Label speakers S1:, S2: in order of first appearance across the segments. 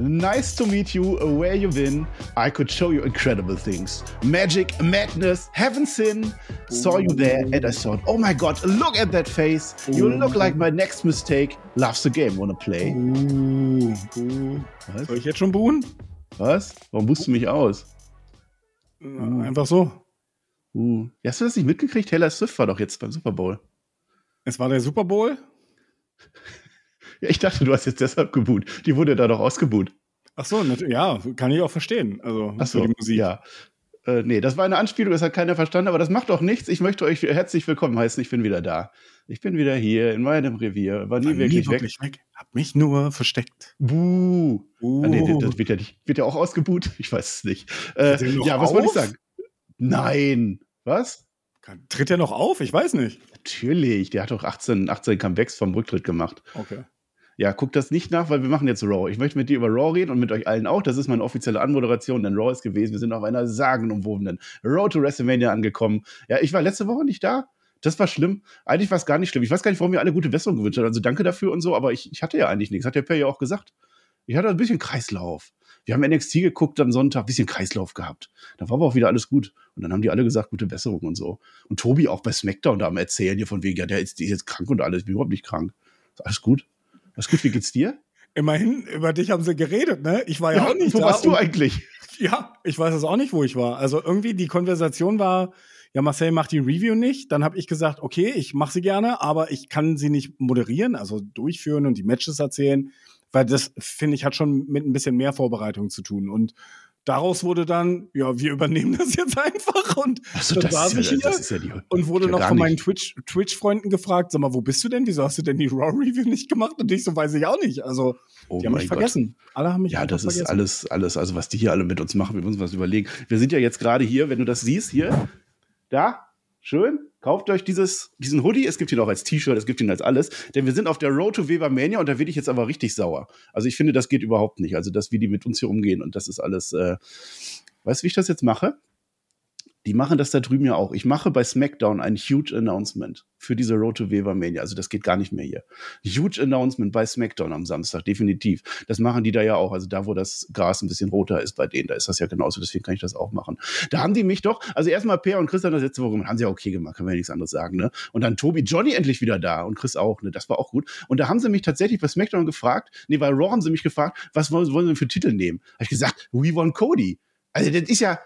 S1: Nice to meet you where you've been. I could show you incredible things. Magic, madness, heaven sin. Saw you there and I thought, oh my god, look at that face. You look like my next mistake. Loves the game, wanna play?
S2: Uh, uh.
S1: Was?
S2: Soll ich jetzt schon buhen?
S1: Was? Warum buchst du mich aus?
S2: Uh. Einfach so.
S1: Uh. Hast du das nicht mitgekriegt? Taylor Swift war doch jetzt beim Super Bowl.
S2: Es war der Super Bowl.
S1: Ja, ich dachte, du hast jetzt deshalb geboot. Die wurde da doch ausgebuht.
S2: Ach so, ja, kann ich auch verstehen. Also
S1: Ach so,
S2: die Musik.
S1: ja. Äh, nee, das war eine Anspielung, das hat keiner verstanden, aber das macht doch nichts. Ich möchte euch herzlich willkommen heißen. Ich bin wieder da. Ich bin wieder hier in meinem Revier. War nie
S2: War
S1: wirklich,
S2: nie wirklich weg. Hab mich nur versteckt.
S1: weg. Buh.
S2: Uh.
S1: Ah, nee, das wird ja, nicht, wird ja auch ausgebuht. Ich weiß es nicht. Äh, ja, was wollte ich
S2: auf?
S1: sagen? Nein. Was?
S2: Tritt er noch auf? Ich weiß nicht.
S1: Natürlich. Der hat doch 18, 18 Comebacks vom Rücktritt gemacht.
S2: Okay.
S1: Ja, guckt das nicht nach, weil wir machen jetzt Raw. Ich möchte mit dir über Raw reden und mit euch allen auch. Das ist meine offizielle Anmoderation, denn Raw ist gewesen. Wir sind auf einer sagenumwobenen Road to WrestleMania angekommen. Ja, ich war letzte Woche nicht da. Das war schlimm. Eigentlich war es gar nicht schlimm. Ich weiß gar nicht, warum mir alle gute Besserung gewünscht haben. Also danke dafür und so, aber ich, ich hatte ja eigentlich nichts. Hat der Per ja auch gesagt. Ich hatte ein bisschen Kreislauf. Wir haben NXT geguckt am Sonntag, ein bisschen Kreislauf gehabt. Da war aber auch wieder alles gut. Und dann haben die alle gesagt, gute Besserung und so. Und Tobi auch bei SmackDown da am Erzählen hier von wegen, ja, der ist, der ist jetzt krank und alles. Ich bin überhaupt nicht krank. Ist alles gut. Alles gut, wie geht's dir?
S2: Immerhin, über dich haben sie geredet, ne? Ich war ja, auch nicht
S1: wo
S2: da.
S1: warst du eigentlich?
S2: Ja, ich weiß es auch nicht, wo ich war. Also irgendwie die Konversation war, ja, Marcel macht die Review nicht. Dann habe ich gesagt, okay, ich mache sie gerne, aber ich kann sie nicht moderieren, also durchführen und die Matches erzählen, weil das, finde ich, hat schon mit ein bisschen mehr Vorbereitung zu tun. Und daraus wurde dann, ja, wir übernehmen das jetzt einfach und dann
S1: das,
S2: saß
S1: ist ja,
S2: hier
S1: das ist ja die.
S2: und wurde noch von meinen
S1: nicht.
S2: Twitch- Twitch-Freunden gefragt, sag mal, wo bist du denn? Wieso hast du denn die Raw-Review nicht gemacht? Und ich so, weiß ich auch nicht. Also,
S1: Oh
S2: die haben mich
S1: Gott.
S2: vergessen. Alle haben mich
S1: Ja, das ist
S2: vergessen.
S1: alles, alles, also was die hier alle mit uns machen, wir müssen was überlegen. Wir sind ja jetzt gerade hier, wenn du das siehst, hier, da, schön, kauft euch dieses, diesen Hoodie, es gibt ihn auch als T-Shirt, es gibt ihn als alles, denn wir sind auf der Road to Weber Mania und da werde ich jetzt aber richtig sauer. Also ich finde, das geht überhaupt nicht, also dass wie die mit uns hier umgehen und das ist alles, äh, weißt du, wie ich das jetzt mache? Die machen das da drüben ja auch. Ich mache bei SmackDown ein huge Announcement für diese Road to Weber Mania. Also das geht gar nicht mehr hier. Huge Announcement bei SmackDown am Samstag, definitiv. Das machen die da ja auch. Also da, wo das Gras ein bisschen roter ist bei denen, da ist das ja genauso. Deswegen kann ich das auch machen. Da haben die mich doch, also erstmal Per und Chris haben das letzte Woche gemacht, haben sie ja okay gemacht, kann man ja nichts anderes sagen, ne? Und dann Tobi, Johnny endlich wieder da und Chris auch, ne? Das war auch gut. Und da haben sie mich tatsächlich bei SmackDown gefragt, nee, bei Raw haben sie mich gefragt, was wollen, wollen sie denn für Titel nehmen? Habe ich gesagt, We Want Cody. Also das ist ja,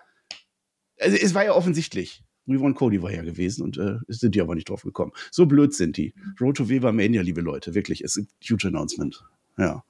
S1: also es war ja offensichtlich. We Want Cody war ja gewesen und äh, es sind die aber nicht drauf gekommen. So blöd sind die. Road to Weber Mania, liebe Leute, wirklich. Es ist ein huge Announcement. Ja.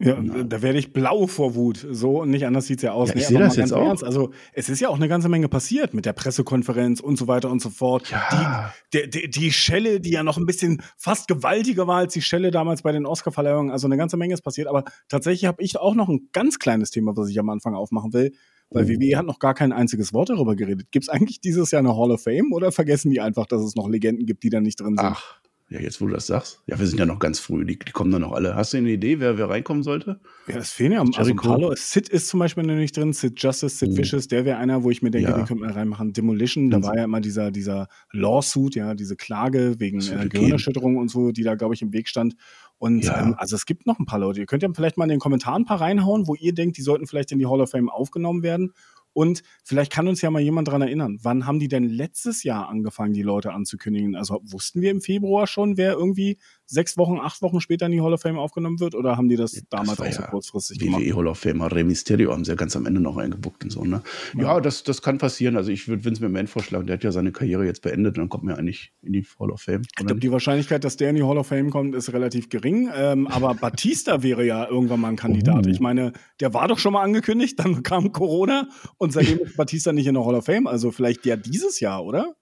S2: Ja, da werde ich blau vor Wut. So und nicht anders sieht's ja aus.
S1: Ja, ich
S2: Nee,
S1: seh
S2: aber
S1: das jetzt auch.
S2: Ernst, also es ist ja auch eine ganze Menge passiert mit der Pressekonferenz und so weiter und so fort.
S1: Ja.
S2: Die, die, die Schelle, die ja noch ein bisschen fast gewaltiger war als die Schelle damals bei den Oscar-Verleihungen. Also eine ganze Menge ist passiert. Aber tatsächlich habe ich auch noch ein ganz kleines Thema, was ich am Anfang aufmachen will. Weil. WWE hat noch gar kein einziges Wort darüber geredet. Gibt es eigentlich dieses Jahr eine Hall of Fame oder vergessen die einfach, dass es noch Legenden gibt, die da nicht drin sind?
S1: Ach, ja, jetzt wo du das sagst. Ja, wir sind ja noch ganz früh. Die, die kommen dann noch alle. Hast du eine Idee, wer, wer reinkommen sollte?
S2: Ja, es fehlen ja also Leute. Sid ist zum Beispiel noch nicht drin, Sid Justice, Sid
S1: Oh.
S2: Vicious, der wäre einer, wo ich mir denke,
S1: Ja.
S2: den könnte man reinmachen. Demolition, da
S1: Mhm.
S2: war ja immer dieser, dieser Lawsuit, ja, diese Klage wegen äh, Gehirnerschütterung und so, die da, glaube ich, im Weg stand. Und
S1: Ja.
S2: ähm, also es gibt noch ein paar Leute. Ihr könnt ja vielleicht mal in den Kommentaren ein paar reinhauen, wo ihr denkt, die sollten vielleicht in die Hall of Fame aufgenommen werden. Und vielleicht kann uns ja mal jemand dran erinnern, wann haben die denn letztes Jahr angefangen, die Leute anzukündigen? Also wussten wir im Februar schon, wer irgendwie sechs Wochen, acht Wochen später in die Hall of Fame aufgenommen wird? Oder haben die das damals
S1: war
S2: auch so
S1: ja
S2: kurzfristig gemacht?
S1: WWE Hall of Famer Rey Mysterio haben sie ja ganz am Ende noch eingebuckt und so, ne? Ja, das, das kann passieren. Also ich würde Vince McMahon vorschlagen, der hat ja seine Karriere jetzt beendet und dann kommt mir eigentlich in die Hall of Fame.
S2: Ich glaube, die Wahrscheinlichkeit, dass der in die Hall of Fame kommt, ist relativ gering. Ähm, aber Batista wäre ja irgendwann mal ein Kandidat.
S1: Oh.
S2: Ich meine, der war doch schon mal angekündigt, dann kam Corona und seitdem ist Batista nicht in der Hall of Fame. Also vielleicht ja dieses Jahr, oder?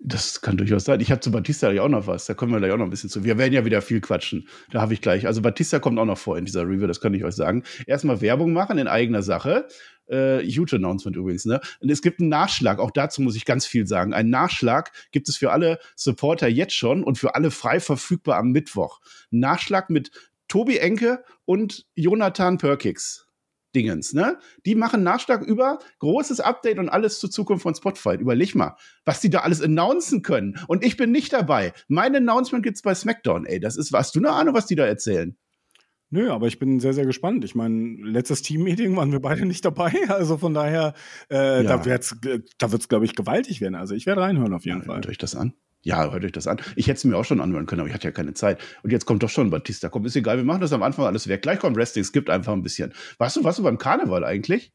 S1: Das kann durchaus sein. Ich habe zu Batista ja auch noch was. Da kommen wir gleich auch noch ein bisschen zu. Wir werden ja wieder viel quatschen. Da habe ich gleich. Also Batista kommt auch noch vor in dieser Review, das kann ich euch sagen. Erstmal Werbung machen in eigener Sache. Äh, huge Announcement übrigens, ne? Und es gibt einen Nachschlag, auch dazu muss ich ganz viel sagen. Ein Nachschlag gibt es für alle Supporter jetzt schon und für alle frei verfügbar am Mittwoch. Nachschlag mit Tobi Enke und Jonathan Perkix. Dingens, ne? Die machen Nachschlag über großes Update und alles zur Zukunft von Spotify. Überleg mal, was die da alles announcen können. Und ich bin nicht dabei. Mein Announcement gibt's bei SmackDown, ey. Das ist, hast du eine Ahnung, was die da erzählen?
S2: Nö, aber ich bin sehr, sehr gespannt. Ich meine, letztes Team-Meeting waren wir beide nicht dabei. Also von daher, äh, ja. da wird's, da wird's, glaube ich, gewaltig werden. Also ich werde reinhören auf jeden ja, Fall.
S1: Hört euch das an? Ja, hört euch das an. Ich hätte es mir auch schon anhören können, aber ich hatte ja keine Zeit. Und jetzt kommt doch schon Batista. Komm, ist egal, wir machen das am Anfang alles weg. Gleich kommt Wrestling, es gibt einfach ein bisschen. Warst du, warst du beim Karneval eigentlich?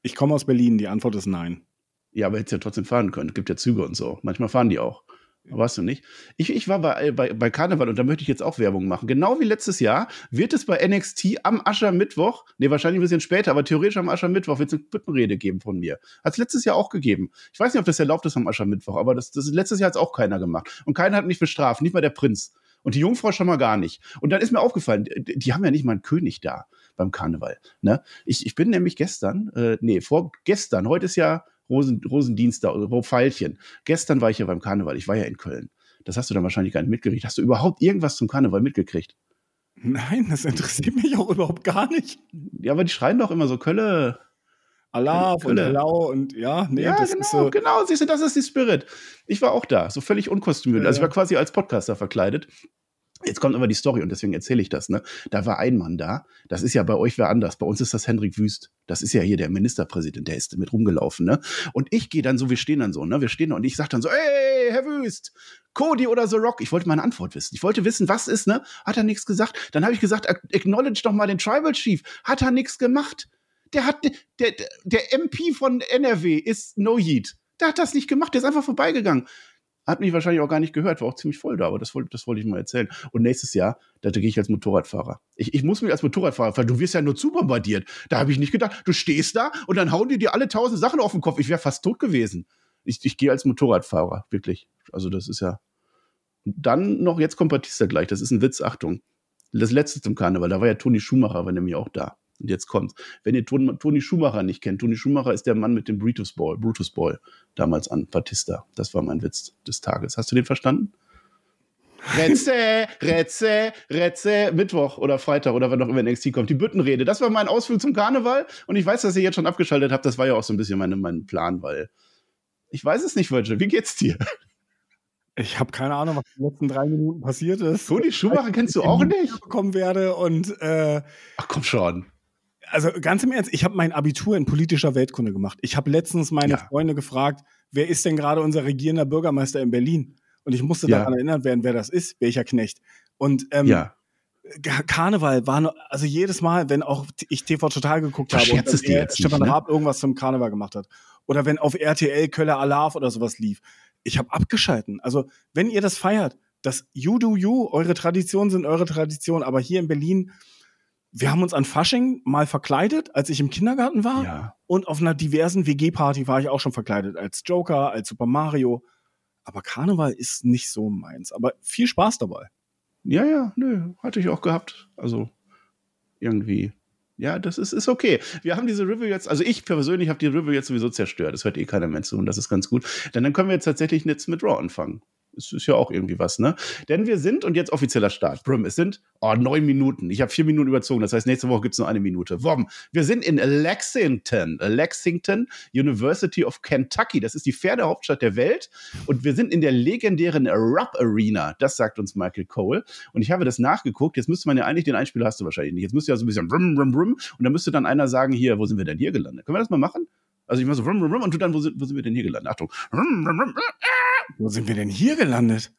S2: Ich komme aus Berlin, die Antwort ist nein.
S1: Ja, aber hättest ja trotzdem fahren können. Es gibt ja Züge und so. Manchmal fahren die auch. Warst du nicht? Ich, ich war bei, bei, bei Karneval und da möchte ich jetzt auch Werbung machen. Genau wie letztes Jahr wird es bei NXT am Aschermittwoch, nee, wahrscheinlich ein bisschen später, aber theoretisch am Aschermittwoch wird es eine Büttenrede geben von mir. Hat es letztes Jahr auch gegeben. Ich weiß nicht, ob das erlaubt ist am Aschermittwoch, aber das, das letztes Jahr hat es auch keiner gemacht. Und keiner hat mich bestraft, nicht mal der Prinz. Und die Jungfrau schon mal gar nicht. Und dann ist mir aufgefallen, die, die haben ja nicht mal einen König da beim Karneval. Ne? Ich, ich bin nämlich gestern, äh, nee, vorgestern, heute ist ja Rosen, Rosendienstag oder Pfeilchen. Gestern war ich ja beim Karneval, ich war ja in Köln. Das hast du dann wahrscheinlich gar nicht mitgekriegt. Hast du überhaupt irgendwas zum Karneval mitgekriegt?
S2: Nein, das interessiert mich auch überhaupt gar nicht.
S1: Ja, aber die schreien doch immer so Kölle.
S2: Allah und Hello und ja,
S1: nee, ja, das genau, ist so. Genau, siehst du, das ist die Spirit. Ich war auch da, so völlig unkostümiert. Ja, also ich war quasi als Podcaster verkleidet Jetzt kommt aber die Story und deswegen erzähle ich das. Ne? Da war ein Mann da. Das ist ja bei euch wer anders. Bei uns ist das Hendrik Wüst. Das ist ja hier der Ministerpräsident. Der ist mit rumgelaufen. Ne? Und ich gehe dann so, wir stehen dann so. Ne? Wir stehen da und ich sage dann so, ey, Herr Wüst, Cody oder The Rock. Ich wollte meine Antwort wissen. Ich wollte wissen, was ist. Ne? Hat er nichts gesagt? Dann habe ich gesagt, acknowledge doch mal den Tribal Chief. Hat er nichts gemacht? Der hat der, der MP von NRW ist No Yeet. Der hat das nicht gemacht. Der ist einfach vorbeigegangen. Hat mich wahrscheinlich auch gar nicht gehört, war auch ziemlich voll da, aber das wollte, das wollte ich mal erzählen. Und nächstes Jahr, da gehe ich als Motorradfahrer. Ich, ich muss mich als Motorradfahrer, weil du wirst ja nur zu bombardiert. Da habe ich nicht gedacht, du stehst da und dann hauen die dir alle tausend Sachen auf den Kopf. Ich wäre fast tot gewesen. Ich, ich gehe als Motorradfahrer, wirklich. Also das ist ja. dann noch, jetzt kommt Batista gleich, das ist ein Witz, Achtung. Das letzte zum Karneval, da war ja Toni Schumacher, war nämlich auch da. Und jetzt kommt's. Wenn ihr Toni Schumacher nicht kennt, Toni Schumacher ist der Mann mit dem Brutus Ball, Brutus Ball damals an Batista. Das war mein Witz des Tages. Hast du den verstanden? Retze, Retze, Retze, Mittwoch oder Freitag oder wann noch immer NXT kommt. Die Büttenrede. Das war mein Ausflug zum Karneval. Und ich weiß, dass ihr jetzt schon abgeschaltet habt. Das war ja auch so ein bisschen meine, mein Plan, weil ich weiß es nicht, Virgil. Wie geht's dir?
S2: Ich habe keine Ahnung, was in den letzten drei Minuten passiert ist.
S1: Toni Schumacher kennst du auch nicht?
S2: bekommen werde und äh,
S1: Ach komm schon
S2: also ganz im Ernst, ich habe mein Abitur in politischer Weltkunde gemacht. Ich habe letztens meine ja. Freunde gefragt, wer ist denn gerade unser regierender Bürgermeister in Berlin? Und ich musste ja. daran erinnert werden, wer das ist, welcher Knecht. Und ähm, ja. Karneval war, nur, also jedes Mal, wenn auch ich TV total geguckt habe und
S1: es jetzt
S2: Stefan ne? Raab irgendwas zum Karneval gemacht hat oder wenn auf RTL Köller Alarv oder sowas lief, ich habe abgeschalten. Also wenn ihr das feiert, das You Do You, eure Traditionen sind eure Tradition, aber hier in Berlin wir haben uns an Fasching mal verkleidet, als ich im Kindergarten war. Ja. Und auf einer diversen WG-Party war ich auch schon verkleidet. Als Joker, als Super Mario. Aber Karneval ist nicht so meins. Aber viel Spaß dabei.
S1: Ja, ja, nö, hatte ich auch gehabt. Also irgendwie. Ja, das ist, ist okay. Wir haben diese Review jetzt, also ich persönlich habe die Review jetzt sowieso zerstört. Das hört eh keiner mehr zu und das ist ganz gut. Denn dann können wir jetzt tatsächlich jetzt mit Raw anfangen. Es ist ja auch irgendwie was, ne? Denn wir sind, und jetzt offizieller Start, Brim, es sind oh, neun Minuten. Ich habe vier Minuten überzogen, das heißt, nächste Woche gibt es nur eine Minute. Wom, wir sind in Lexington, Lexington, University of Kentucky. Das ist die Pferdehauptstadt der Welt. Und wir sind in der legendären Rupp Arena. Das sagt uns Michael Cole. Und ich habe das nachgeguckt. Jetzt müsste man ja eigentlich, den Einspieler hast du wahrscheinlich nicht. Jetzt müsste ja so ein bisschen Brim, Brim, Brim. Und dann müsste dann einer sagen, hier, wo sind wir denn hier gelandet? Können wir das mal machen? Also ich mache so, und du dann, wo sind, wo sind wir denn hier gelandet? Achtung.
S2: Wo sind wir denn hier gelandet?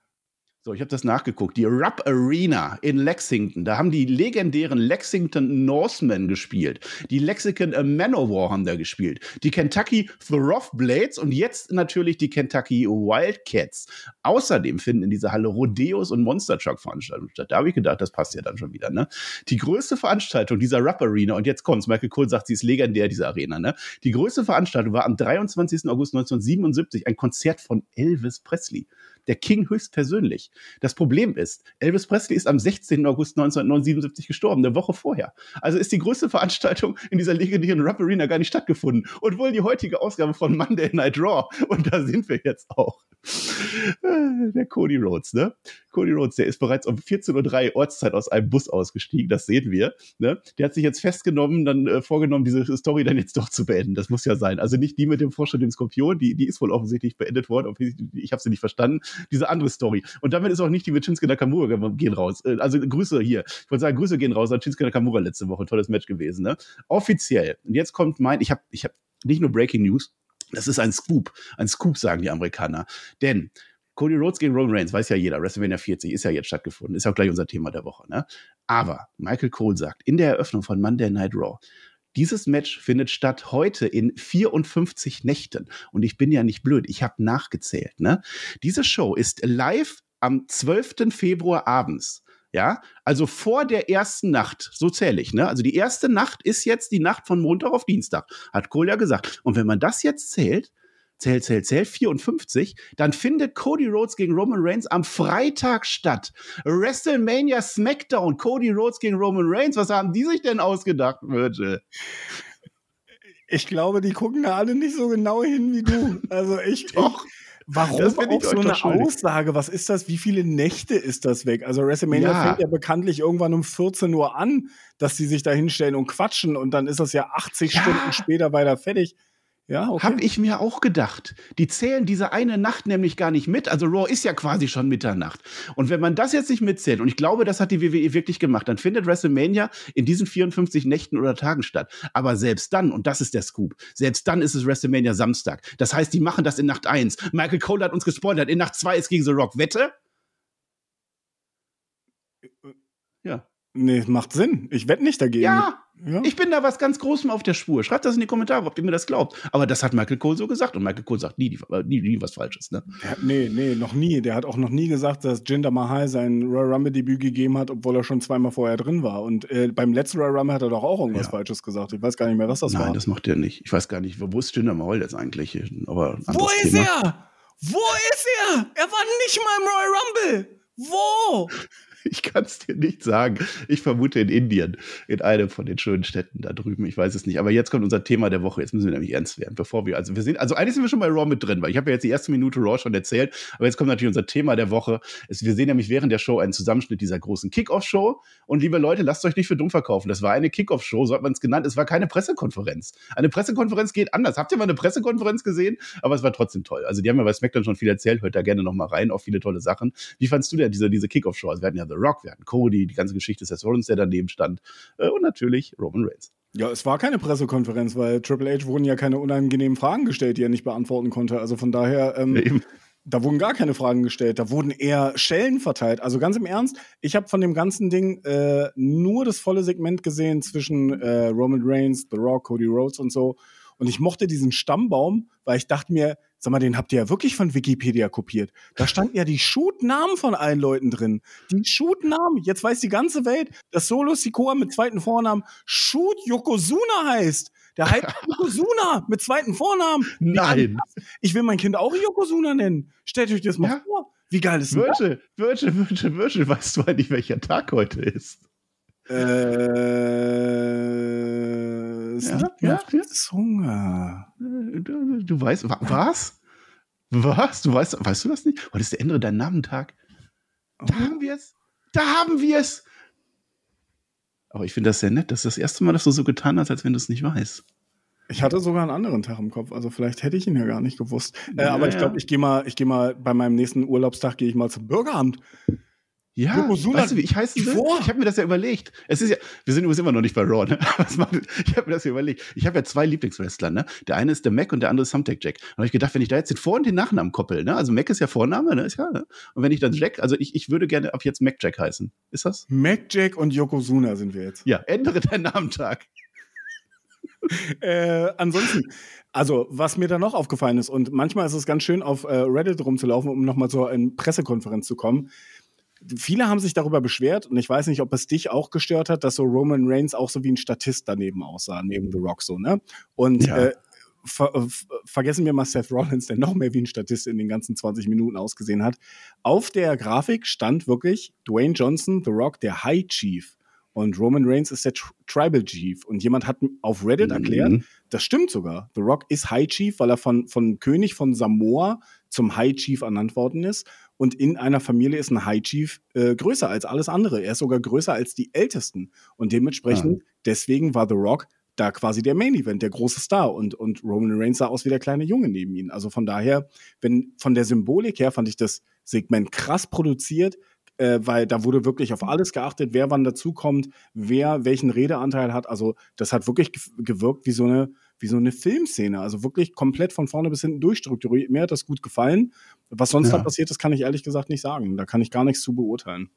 S1: So, ich habe das nachgeguckt. Die Rupp Arena in Lexington, da haben die legendären Lexington Norsemen gespielt. Die Lexington Manowar haben da gespielt. Die Kentucky Blades und jetzt natürlich die Kentucky Wildcats. Außerdem finden in dieser Halle Rodeos und Monster Truck Veranstaltungen statt. Da habe ich gedacht, das passt ja dann schon wieder. Ne? Die größte Veranstaltung dieser Rupp Arena, und jetzt kommt's, Michael Cole sagt, sie ist legendär, diese Arena. Ne? Die größte Veranstaltung war am 23. August 1977 ein Konzert von Elvis Presley. Der King höchstpersönlich. Das Problem ist, Elvis Presley ist am 16. August 1977 gestorben, eine Woche vorher. Also ist die größte Veranstaltung in dieser legendären Rap Arena gar nicht stattgefunden. Und wohl die heutige Ausgabe von Monday Night Raw. Und da sind wir jetzt auch. Äh, der Cody Rhodes, ne? Cody Rhodes, der ist bereits um 14.03 Uhr Ortszeit aus einem Bus ausgestiegen, das sehen wir. Ne? Der hat sich jetzt festgenommen, dann äh, vorgenommen, diese Story dann jetzt doch zu beenden. Das muss ja sein. Also nicht die mit dem Forscher, dem Skorpion, die, die ist wohl offensichtlich beendet worden. Ich habe sie nicht verstanden. Diese andere Story. Und damit ist auch nicht die mit Shinsuke Nakamura gehen raus. Äh, also Grüße hier. Ich wollte sagen, Grüße gehen raus an Shinsuke Nakamura letzte Woche. Tolles Match gewesen. Ne? Offiziell. Und jetzt kommt mein, ich habe ich hab nicht nur Breaking News, das ist ein Scoop. Ein Scoop, sagen die Amerikaner. Denn Cody Rhodes gegen Roman Reigns, weiß ja jeder, WrestleMania 40 ist ja jetzt stattgefunden, ist auch gleich unser Thema der Woche. Ne? Aber Michael Cole sagt in der Eröffnung von Monday Night Raw, dieses Match findet statt heute in 54 Nächten. Und ich bin ja nicht blöd, ich habe nachgezählt. Ne? Diese Show ist live am 12. Februar abends. Ja, also vor der ersten Nacht, so zähle ich, ne? Also die erste Nacht ist jetzt die Nacht von Montag auf Dienstag, hat Cole ja gesagt. Und wenn man das jetzt zählt, zähl, zähl, zähl, 54, dann findet Cody Rhodes gegen Roman Reigns am Freitag statt. WrestleMania SmackDown, Cody Rhodes gegen Roman Reigns. Was haben die sich denn ausgedacht, Virgil?
S2: Ich glaube, die gucken da alle nicht so genau hin wie du. Also ich.
S1: Doch.
S2: Ich, Warum das auch so eine Aussage? Was ist das? Wie viele Nächte ist das weg? Also WrestleMania ja. fängt ja bekanntlich irgendwann um 14 Uhr an, dass sie sich da hinstellen und quatschen und dann ist das ja 80 ja. Stunden später weiter fertig.
S1: Ja, okay. Hab ich mir auch gedacht. Die zählen diese eine Nacht nämlich gar nicht mit. Also Raw ist ja quasi schon Mitternacht. Und wenn man das jetzt nicht mitzählt, und ich glaube, das hat die WWE wirklich gemacht, dann findet WrestleMania in diesen 54 Nächten oder Tagen statt. Aber selbst dann, und das ist der Scoop, selbst dann ist es WrestleMania Samstag. Das heißt, die machen das in Nacht 1. Michael Cole hat uns gespoilert, in Nacht 2 ist gegen The Rock. Wette?
S2: Ja. Nee, macht Sinn. Ich wette nicht dagegen.
S1: Ja, ja. Ich bin da was ganz Großem auf der Spur. Schreibt das in die Kommentare, ob ihr mir das glaubt. Aber das hat Michael Cole so gesagt. Und Michael Cole sagt nie, nie, nie was Falsches. Ne?
S2: Ja, nee, nee, noch nie. Der hat auch noch nie gesagt, dass Jinder Mahal sein Royal Rumble-Debüt gegeben hat, obwohl er schon zweimal vorher drin war. Und äh, beim letzten Royal Rumble hat er doch auch irgendwas ja. Falsches gesagt. Ich weiß gar nicht mehr, was das
S1: Nein,
S2: war.
S1: Nein, das macht er nicht. Ich weiß gar nicht, wo ist Jinder Mahal jetzt eigentlich? Aber
S2: wo ist Thema. er? Wo ist er? Er war nicht mal im Royal Rumble. Wo?
S1: Ich kann es dir nicht sagen. Ich vermute in Indien, in einem von den schönen Städten da drüben. Ich weiß es nicht. Aber jetzt kommt unser Thema der Woche. Jetzt müssen wir nämlich ernst werden, bevor wir, also wir sind, also eigentlich sind wir schon bei Raw mit drin, weil ich habe ja jetzt die erste Minute Raw schon erzählt. Aber jetzt kommt natürlich unser Thema der Woche. Es, wir sehen nämlich während der Show einen Zusammenschnitt dieser großen Kickoff-Show. Und liebe Leute, lasst euch nicht für dumm verkaufen. Das war eine Kickoff-Show, so hat man es genannt. Es war keine Pressekonferenz. Eine Pressekonferenz geht anders. Habt ihr mal eine Pressekonferenz gesehen? Aber es war trotzdem toll. Also die haben ja bei SmackDown schon viel erzählt. Hört da gerne noch mal rein. Auch viele tolle Sachen. Wie fandst du denn diese, diese Kickoff-Show? Also wir hatten ja The Rock, wir hatten Cody, die, ganze Geschichte Seth Rollins, der daneben stand. Äh, und natürlich Roman Reigns.
S2: Ja, es war keine Pressekonferenz, weil Triple H wurden ja keine unangenehmen Fragen gestellt, die er nicht beantworten konnte. Also von daher, ähm, ja, da wurden gar keine Fragen gestellt, da wurden eher Schellen verteilt. Also ganz im Ernst, ich habe von dem ganzen Ding äh, nur das volle Segment gesehen zwischen äh, Roman Reigns, The Rock, Cody Rhodes und so. Und ich mochte diesen Stammbaum, weil ich dachte mir, Sag mal, den habt ihr ja wirklich von Wikipedia kopiert. Da standen ja die Shoot-Namen von allen Leuten drin. Die Shoot-Namen. Jetzt weiß die ganze Welt, dass Solo Sikoa mit zweiten Vornamen Shoot Yokozuna heißt. Der heißt Yokozuna mit zweiten Vornamen.
S1: Nein.
S2: Ich will mein Kind auch Yokozuna nennen. Stellt euch das mal ja? vor. Wie geil ist
S1: das? Virgil, Virgil, Virgil, Virgil, weißt du eigentlich, welcher Tag heute ist?
S2: Äh, es ja, liegt ja, ja. Hunger.
S1: Du, du weißt, was? Was? Du weißt, weißt du das nicht? Heute ist der Ende dein Namentag. Da oh. haben wir es. Da haben wir es. Aber ich finde das sehr nett. Das ist das erste Mal, dass du so getan hast, als wenn du es nicht weißt.
S2: Ich hatte sogar einen anderen Tag im Kopf, also vielleicht hätte ich ihn ja gar nicht gewusst. Äh, ja, aber ich glaube, ich gehe mal, ich gehe mal bei meinem nächsten Urlaubstag gehe ich mal zum Bürgeramt.
S1: Ja, Yokozuna, weißt du, wie ich heiße? Ich, ich habe mir das ja überlegt. Es ist ja, wir sind übrigens immer noch nicht bei Raw, ne? ich habe mir das ja überlegt. Ich habe ja zwei Lieblingswrestler, ne? Der eine ist der Mac und der andere ist Thumbtack Jack. Und habe ich gedacht, wenn ich da jetzt den Vor- und den Nachnamen koppel, ne? Also Mac ist ja Vorname, ne? Ist ja, ne? Und wenn ich dann Jack, also ich, ich würde gerne ab jetzt Mac Jack heißen. Ist das?
S2: Mac Jack und Yokozuna sind wir jetzt.
S1: Ja, ändere deinen Namentag.
S2: äh, ansonsten, also, was mir da noch aufgefallen ist, und manchmal ist es ganz schön, auf äh, Reddit rumzulaufen, um nochmal zur Pressekonferenz zu kommen viele haben sich darüber beschwert und ich weiß nicht, ob es dich auch gestört hat, dass so Roman Reigns auch so wie ein Statist daneben aussah, neben The Rock so, ne? Und ja. äh, ver äh, vergessen wir mal Seth Rollins, der noch mehr wie ein Statist in den ganzen 20 Minuten ausgesehen hat. Auf der Grafik stand wirklich Dwayne Johnson, The Rock, der High Chief. Und Roman Reigns ist der Tribal Chief. Und jemand hat auf Reddit mhm. erklärt, das stimmt sogar. The Rock ist High Chief, weil er von, von König von Samoa zum High Chief ernannt worden ist. Und in einer Familie ist ein High Chief äh, größer als alles andere. Er ist sogar größer als die Ältesten. Und dementsprechend, ah. deswegen war The Rock da quasi der Main Event, der große Star. Und, und Roman Reigns sah aus wie der kleine Junge neben ihm. Also von daher, wenn von der Symbolik her fand ich das Segment krass produziert äh, weil da wurde wirklich auf alles geachtet, wer wann dazukommt, wer welchen Redeanteil hat. Also das hat wirklich gewirkt wie so eine wie so eine Filmszene, also wirklich komplett von vorne bis hinten durchstrukturiert. Mir hat das gut gefallen. Was sonst ja. da passiert ist, kann ich ehrlich gesagt nicht sagen. Da kann ich gar nichts zu beurteilen.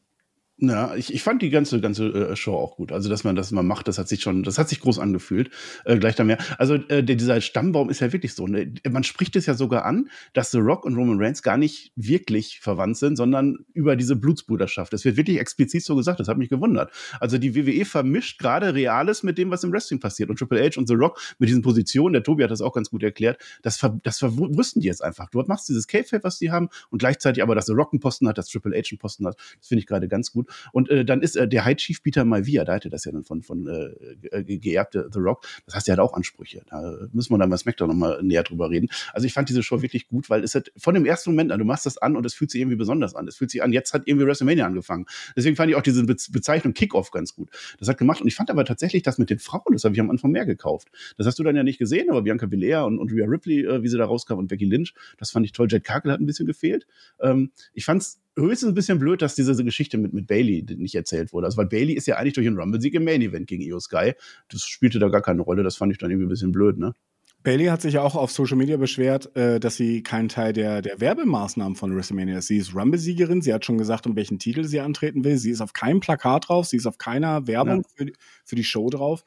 S1: Ja, ich, ich fand die ganze ganze äh, Show auch gut. Also dass man das mal macht, das hat sich schon, das hat sich groß angefühlt. Äh, gleich da mehr. Also äh, dieser Stammbaum ist ja wirklich so. Ne? Man spricht es ja sogar an, dass The Rock und Roman Reigns gar nicht wirklich verwandt sind, sondern über diese Blutsbruderschaft. Das wird wirklich explizit so gesagt. Das hat mich gewundert. Also die WWE vermischt gerade Reales mit dem, was im Wrestling passiert. Und Triple H und The Rock mit diesen Positionen. Der Tobi hat das auch ganz gut erklärt. Das ver das verwussten die jetzt einfach. Du machst dieses K-Fape, was die haben, und gleichzeitig aber, dass The Rock einen Posten hat, dass Triple H einen Posten hat. Das finde ich gerade ganz gut. Und äh, dann ist äh, der High Chief Peter Malvia, da hatte das ja dann von, von äh, äh geerbte The Rock. Das heißt, der hat auch Ansprüche. Da müssen wir dann bei SmackDown nochmal näher drüber reden. Also ich fand diese Show wirklich gut, weil es hat von dem ersten Moment an, du machst das an und es fühlt sich irgendwie besonders an. Es fühlt sich an, jetzt hat irgendwie WrestleMania angefangen. Deswegen fand ich auch diese Be Bezeichnung Kickoff ganz gut. Das hat gemacht und ich fand aber tatsächlich das mit den Frauen, das habe ich am Anfang mehr gekauft. Das hast du dann ja nicht gesehen, aber Bianca Belair und, und Rhea Ripley, äh, wie sie da rauskam und Becky Lynch, das fand ich toll. Jet Kakel hat ein bisschen gefehlt. Ähm, ich fand's höchstens ein bisschen blöd, dass diese Geschichte mit, mit Bailey nicht erzählt wurde. Also, weil Bailey ist ja eigentlich durch einen Rumble-Sieg im Main-Event gegen Io Sky. Das spielte da gar keine Rolle. Das fand ich dann irgendwie ein bisschen blöd, ne?
S2: Bailey hat sich ja auch auf Social Media beschwert, äh, dass sie kein Teil der, der Werbemaßnahmen von WrestleMania ist. Sie ist Rumble-Siegerin. Sie hat schon gesagt, um welchen Titel sie antreten will. Sie ist auf keinem Plakat drauf. Sie ist auf keiner Werbung ja. für, für die Show drauf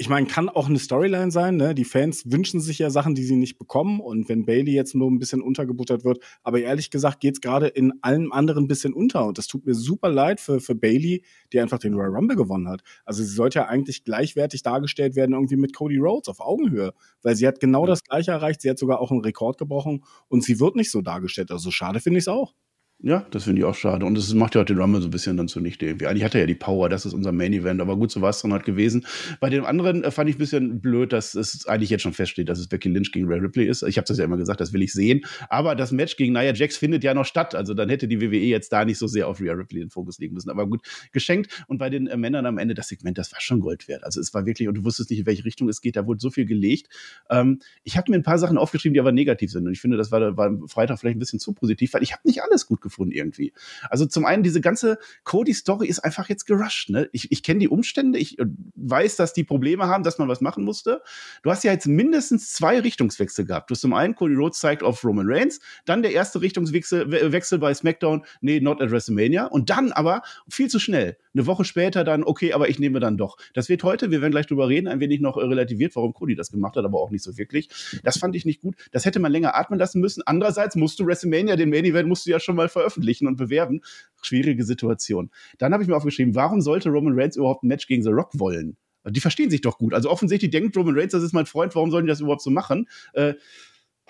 S2: ich meine, kann auch eine Storyline sein. Ne? Die Fans wünschen sich ja Sachen, die sie nicht bekommen. Und wenn Bailey jetzt nur ein bisschen untergebuttert wird, aber ehrlich gesagt geht es gerade in allem anderen ein bisschen unter. Und das tut mir super leid für, für Bailey, die einfach den Royal Rumble gewonnen hat. Also sie sollte ja eigentlich gleichwertig dargestellt werden, irgendwie mit Cody Rhodes auf Augenhöhe. Weil sie hat genau das Gleiche erreicht. Sie hat sogar auch einen Rekord gebrochen und sie wird nicht so dargestellt. Also schade finde ich es auch.
S1: Ja, das finde ich auch schade. Und es macht ja auch den Rumble so ein bisschen dann zunichte irgendwie. Eigentlich hat er ja die Power, das ist unser Main Event, aber gut, so war es dann halt gewesen. Bei dem anderen äh, fand ich ein bisschen blöd, dass es eigentlich jetzt schon feststeht, dass es Becky Lynch gegen Ray Ripley ist. Ich habe das ja immer gesagt, das will ich sehen. Aber das Match gegen Nia Jax findet ja noch statt. Also dann hätte die WWE jetzt da nicht so sehr auf Rhea Ripley den Fokus legen müssen. Aber gut, geschenkt. Und bei den äh, Männern am Ende, das Segment, das war schon Gold wert. Also es war wirklich, und du wusstest nicht, in welche Richtung es geht, da wurde so viel gelegt. Ähm, ich habe mir ein paar Sachen aufgeschrieben, die aber negativ sind. Und ich finde, das war, war Freitag vielleicht ein bisschen zu positiv, weil ich habe nicht alles gut gefunden irgendwie. Also zum einen, diese ganze Cody-Story ist einfach jetzt gerusht. Ne? Ich, ich kenne die Umstände, ich äh, weiß, dass die Probleme haben, dass man was machen musste. Du hast ja jetzt mindestens zwei Richtungswechsel gehabt. Du hast zum einen, Cody Rhodes zeigt auf Roman Reigns, dann der erste Richtungswechsel Wechsel bei SmackDown, nee, not at WrestleMania. Und dann aber viel zu schnell. Eine Woche später dann, okay, aber ich nehme dann doch. Das wird heute, wir werden gleich drüber reden, ein wenig noch äh, relativiert, warum Cody das gemacht hat, aber auch nicht so wirklich. Das fand ich nicht gut. Das hätte man länger atmen lassen müssen. Andererseits musst du WrestleMania, den Main Event, musst du ja schon mal veröffentlichen und bewerben. Schwierige Situation. Dann habe ich mir aufgeschrieben, warum sollte Roman Reigns überhaupt ein Match gegen The Rock wollen? Die verstehen sich doch gut. Also offensichtlich denkt Roman Reigns, das ist mein Freund, warum sollen die das überhaupt so machen? Äh,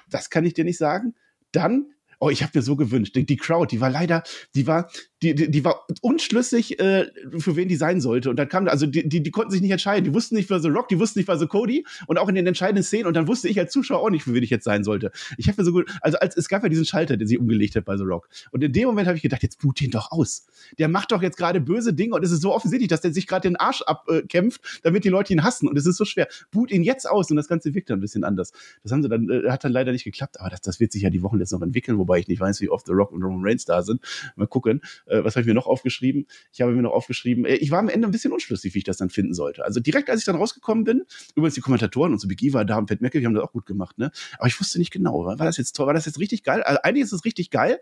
S1: das kann ich dir nicht sagen. Dann oh, ich habe mir so gewünscht. Die, die, Crowd, die war leider, die war, die, die, die war unschlüssig, äh, für wen die sein sollte. Und dann kam, also die, die, die konnten sich nicht entscheiden. Die wussten nicht, wer so Rock, die wussten nicht, wer so Cody. Und auch in den entscheidenden Szenen. Und dann wusste ich als Zuschauer auch nicht, für wen ich jetzt sein sollte. Ich habe mir so gut, also als, es gab ja diesen Schalter, den sie umgelegt hat bei The Rock. Und in dem Moment habe ich gedacht, jetzt boot den doch aus. Der macht doch jetzt gerade böse Dinge und es ist so offensichtlich, dass der sich gerade den Arsch abkämpft, äh, damit die Leute ihn hassen. Und es ist so schwer. Boot ihn jetzt aus und das Ganze wirkt dann ein bisschen anders. Das haben sie dann, äh, hat dann leider nicht geklappt, aber das, das wird sich ja die Wochen jetzt noch entwickeln, wobei ich nicht weiß, wie oft The Rock und Roman Reigns da sind. Mal gucken. Äh, was habe ich mir noch aufgeschrieben? Ich habe mir noch aufgeschrieben, äh, ich war am Ende ein bisschen unschlüssig, wie ich das dann finden sollte. Also direkt, als ich dann rausgekommen bin, übrigens die Kommentatoren und so Big war da und Pat McAfee haben das auch gut gemacht, ne? Aber ich wusste nicht genau, war das jetzt toll, war das jetzt richtig geil? Also eigentlich ist es richtig geil,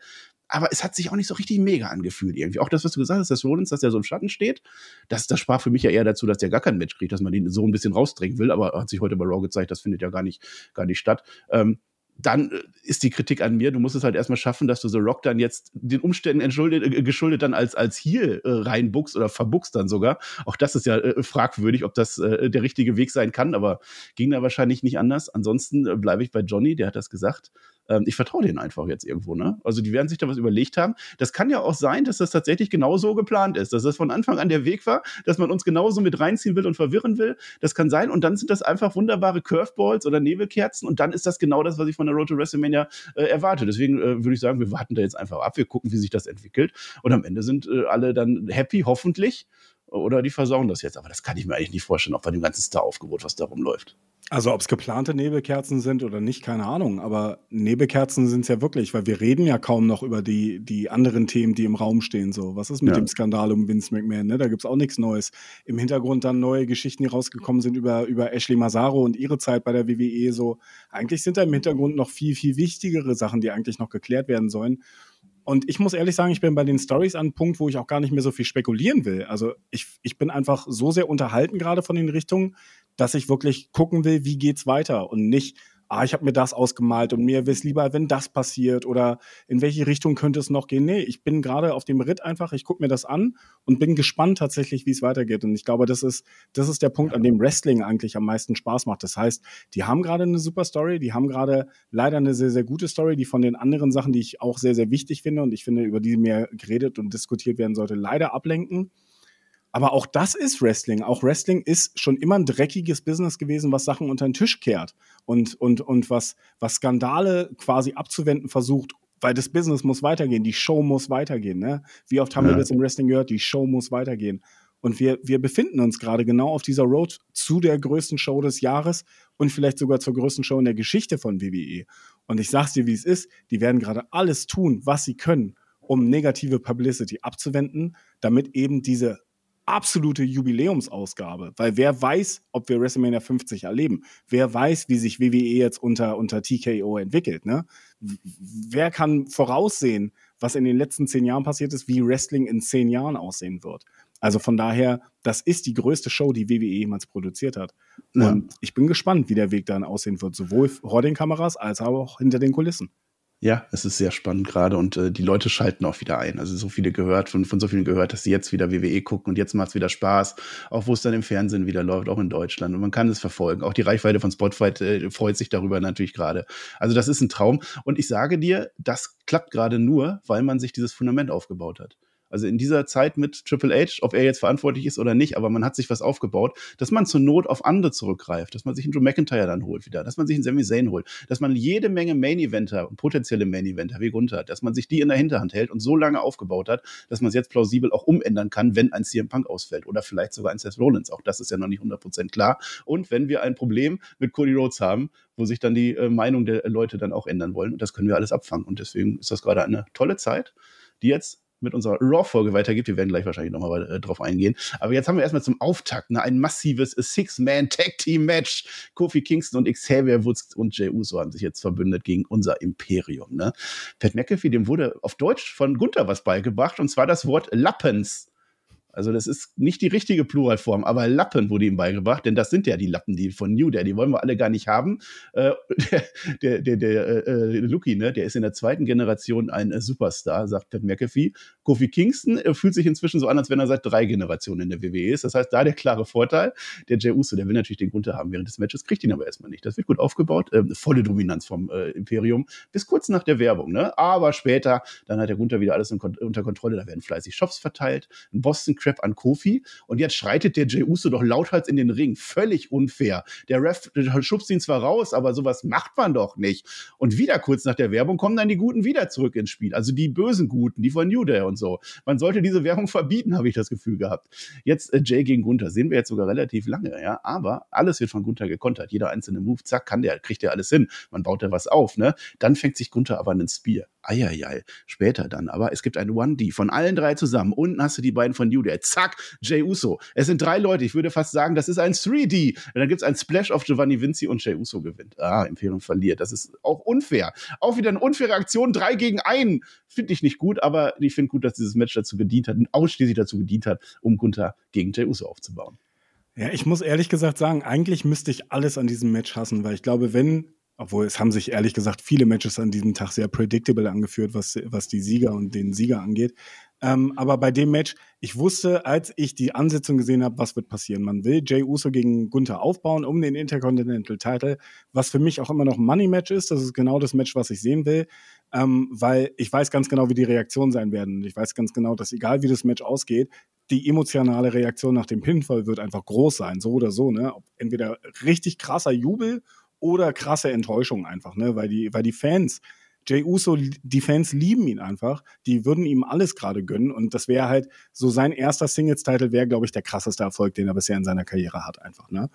S1: aber es hat sich auch nicht so richtig mega angefühlt irgendwie. Auch das, was du gesagt hast, dass Rollins, dass der so im Schatten steht, das, das sprach für mich ja eher dazu, dass der gar kein Match kriegt, dass man ihn so ein bisschen rausdrängen will, aber hat sich heute bei Raw gezeigt, das findet ja gar nicht, gar nicht statt. Ähm, dann äh, ist die Kritik an mir, du musst es halt erstmal schaffen, dass du The Rock dann jetzt den Umständen entschuldet, äh, geschuldet dann als, als hier äh, reinbuchst oder verbuchst dann sogar. Auch das ist ja äh, fragwürdig, ob das äh, der richtige Weg sein kann, aber ging da wahrscheinlich nicht anders. Ansonsten äh, bleibe ich bei Johnny, der hat das gesagt ähm, ich vertraue denen einfach jetzt irgendwo. Ne? Also die werden sich da was überlegt haben. Das kann ja auch sein, dass das tatsächlich genauso geplant ist, dass das von Anfang an der Weg war, dass man uns genauso mit reinziehen will und verwirren will. Das kann sein. Und dann sind das einfach wunderbare Curveballs oder Nebelkerzen. Und dann ist das genau das, was ich von der Road to WrestleMania äh, erwarte. Deswegen äh, würde ich sagen, wir warten da jetzt einfach ab. Wir gucken, wie sich das entwickelt. Und am Ende sind äh, alle dann happy, hoffentlich. Oder die versauen das jetzt. Aber das kann ich mir eigentlich nicht vorstellen, auch bei dem ganzen Star-Aufgebot, was darum läuft.
S2: Also ob es geplante Nebelkerzen sind oder nicht, keine Ahnung. Aber Nebelkerzen sind es ja wirklich, weil wir reden ja kaum noch über die, die anderen Themen, die im Raum stehen. So, was ist mit ja. dem Skandal um Vince McMahon? Ne? Da gibt es auch nichts Neues. Im Hintergrund dann neue Geschichten, die rausgekommen sind über, über Ashley Massaro und ihre Zeit bei der WWE. So, eigentlich sind da im Hintergrund noch viel, viel wichtigere Sachen, die eigentlich noch geklärt werden sollen. Und ich muss ehrlich sagen, ich bin bei den Stories an einem Punkt, wo ich auch gar nicht mehr so viel spekulieren will. Also ich, ich bin einfach so sehr unterhalten gerade von den Richtungen, dass ich wirklich gucken will, wie geht's weiter und nicht, ah, ich habe mir das ausgemalt und mir wäre es lieber, wenn das passiert oder in welche Richtung könnte es noch gehen. Nee, ich bin gerade auf dem Ritt einfach, ich gucke mir das an und bin gespannt tatsächlich, wie es weitergeht. Und ich glaube, das ist, das ist der Punkt, an dem Wrestling eigentlich am meisten Spaß macht. Das heißt, die haben gerade eine super Story, die haben gerade leider eine sehr, sehr gute Story, die von den anderen Sachen, die ich auch sehr, sehr wichtig finde und ich finde, über die mehr geredet und diskutiert werden sollte, leider ablenken. Aber auch das ist Wrestling. Auch Wrestling ist schon immer ein dreckiges Business gewesen, was Sachen unter den Tisch kehrt und, und, und was, was Skandale quasi abzuwenden versucht, weil das Business muss weitergehen, die Show muss weitergehen. Ne? Wie oft haben ja. wir das im Wrestling gehört? Die Show muss weitergehen. Und wir, wir befinden uns gerade genau auf dieser Road zu der größten Show des Jahres und vielleicht sogar zur größten Show in der Geschichte von WWE. Und ich sag's dir, wie es ist, die werden gerade alles tun, was sie können, um negative Publicity abzuwenden, damit eben diese absolute Jubiläumsausgabe, weil wer weiß, ob wir WrestleMania 50 erleben? Wer weiß, wie sich WWE jetzt unter, unter TKO entwickelt? Ne? Wer kann voraussehen, was in den letzten zehn Jahren passiert ist, wie Wrestling in zehn Jahren aussehen wird? Also von daher, das ist die größte Show, die WWE jemals produziert hat. Ja. Und ich bin gespannt, wie der Weg dann aussehen wird, sowohl vor den Kameras als auch hinter den Kulissen.
S1: Ja, es ist sehr spannend gerade und äh, die Leute schalten auch wieder ein. Also so viele gehört, von, von so vielen gehört, dass sie jetzt wieder WWE gucken und jetzt macht es wieder Spaß, auch wo es dann im Fernsehen wieder läuft, auch in Deutschland. Und man kann es verfolgen. Auch die Reichweite von Spotify äh, freut sich darüber natürlich gerade. Also das ist ein Traum. Und ich sage dir, das klappt gerade nur, weil man sich dieses Fundament aufgebaut hat. Also in dieser Zeit mit Triple H, ob er jetzt verantwortlich ist oder nicht, aber man hat sich was aufgebaut, dass man zur Not auf andere zurückgreift, dass man sich einen Drew McIntyre dann holt wieder, dass man sich einen Sami Zayn holt, dass man jede Menge Main-Eventer, potenzielle Main-Eventer wie Gunther, dass man sich die in der Hinterhand hält und so lange aufgebaut hat, dass man es jetzt plausibel auch umändern kann, wenn ein CM Punk ausfällt oder vielleicht sogar ein Seth Rollins. Auch das ist ja noch nicht 100% klar. Und wenn wir ein Problem mit Cody Rhodes haben, wo sich dann die äh, Meinung der Leute dann auch ändern wollen. Und das können wir alles abfangen. Und deswegen ist das gerade eine tolle Zeit, die jetzt mit unserer Raw-Folge weitergeht. Wir werden gleich wahrscheinlich nochmal äh, drauf eingehen. Aber jetzt haben wir erstmal zum Auftakt ne, ein massives Six-Man-Tag-Team-Match. Kofi Kingston und Xavier Woods und Jey Uso haben sich jetzt verbündet gegen unser Imperium. Ne? Pat McAfee, dem wurde auf Deutsch von Gunther was beigebracht, und zwar das Wort Lappens. Also das ist nicht die richtige Pluralform, aber Lappen wurde ihm beigebracht, denn das sind ja die Lappen, die von New Day, die wollen wir alle gar nicht haben. Äh, der, der, der, äh, äh, Lucky, ne, der ist in der zweiten Generation ein äh, Superstar, sagt Pat McAfee. Kofi Kingston äh, fühlt sich inzwischen so an, als wenn er seit drei Generationen in der WWE ist. Das heißt, da der klare Vorteil, der Jey Uso, der will natürlich den Grund haben während des Matches, kriegt ihn aber erstmal nicht. Das wird gut aufgebaut, äh, volle Dominanz vom äh, Imperium, bis kurz nach der Werbung. Ne? Aber später, dann hat der Gunther wieder alles unter Kontrolle, da werden fleißig Shops verteilt, ein Boston Crab an Kofi und jetzt schreitet der Jey Uso doch lauthals in den Ring. Völlig unfair. Der Ref schubst ihn zwar raus, aber sowas macht man doch nicht. Und wieder kurz nach der Werbung kommen dann die Guten wieder zurück ins Spiel. Also die bösen Guten, die von New Day und so. Man sollte diese Werbung verbieten, habe ich das Gefühl gehabt. Jetzt äh, Jay gegen Gunther sehen wir jetzt sogar relativ lange, ja. Aber alles wird von Gunther gekontert. Jeder einzelne Move, zack, kann der, kriegt der alles hin. Man baut da was auf, ne? Dann fängt sich Gunther aber einen Spear. Eieiei. Später dann aber, es gibt ein 1D von allen drei zusammen. Unten hast du die beiden von New Day. Zack, Jay Uso. Es sind drei Leute. Ich würde fast sagen, das ist ein 3D. Und dann gibt es ein Splash auf Giovanni Vinci und Jay Uso gewinnt. Ah, Imperium verliert. Das ist auch unfair. Auch wieder eine unfaire Aktion. Drei gegen einen. Finde ich nicht gut, aber ich finde gut, dass dieses Match dazu gedient hat, ausschließlich dazu gedient hat, um Gunther gegen Jay Uso aufzubauen.
S2: Ja, ich muss ehrlich gesagt sagen, eigentlich müsste ich alles an diesem Match hassen, weil ich glaube, wenn Obwohl es haben sich ehrlich gesagt viele Matches an diesem Tag sehr predictable angeführt, was, was die Sieger und den Sieger angeht. Ähm, aber bei dem Match, ich wusste, als ich die Ansetzung gesehen habe, was wird passieren. Man will Jay Uso gegen Gunther aufbauen um den Intercontinental Title, was für mich auch immer noch ein Money Match ist. Das ist genau das Match, was ich sehen will, ähm, weil ich weiß ganz genau, wie die Reaktionen sein werden. Ich weiß ganz genau, dass egal wie das Match ausgeht, die emotionale Reaktion nach dem Pinfall wird einfach groß sein, so oder so. Ne? Entweder richtig krasser Jubel oder krasse Enttäuschung einfach, ne? Weil die, weil die Fans, Jay Uso, die Fans lieben ihn einfach. Die würden ihm alles gerade gönnen. Und das wäre halt so sein erster Singles-Title wäre, glaube ich, der krasseste Erfolg, den er bisher in seiner Karriere hat, einfach. Ne?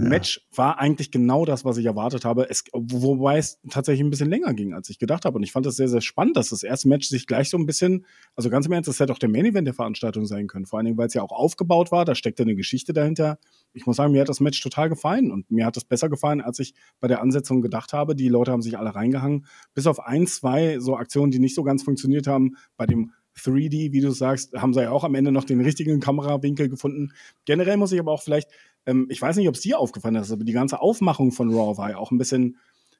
S2: Ja. Match war eigentlich genau das, was ich erwartet habe. Es, wobei es tatsächlich ein bisschen länger ging, als ich gedacht habe. Und ich fand es sehr, sehr spannend, dass das erste Match sich gleich so ein bisschen, also ganz im Ernst, das hätte auch der Main Event der Veranstaltung sein können. Vor allen Dingen, weil es ja auch aufgebaut war. Da steckte eine Geschichte dahinter. Ich muss sagen, mir hat das Match total gefallen. Und mir hat das besser gefallen, als ich bei der Ansetzung gedacht habe. Die Leute haben sich alle reingehangen. Bis auf ein, zwei so Aktionen, die nicht so ganz funktioniert haben. Bei dem 3D, wie du sagst, haben sie ja auch am Ende noch den richtigen Kamerawinkel gefunden. Generell muss ich aber auch vielleicht ähm, ich weiß nicht, ob es dir aufgefallen ist, aber die ganze Aufmachung von Raw war ja auch ein bisschen,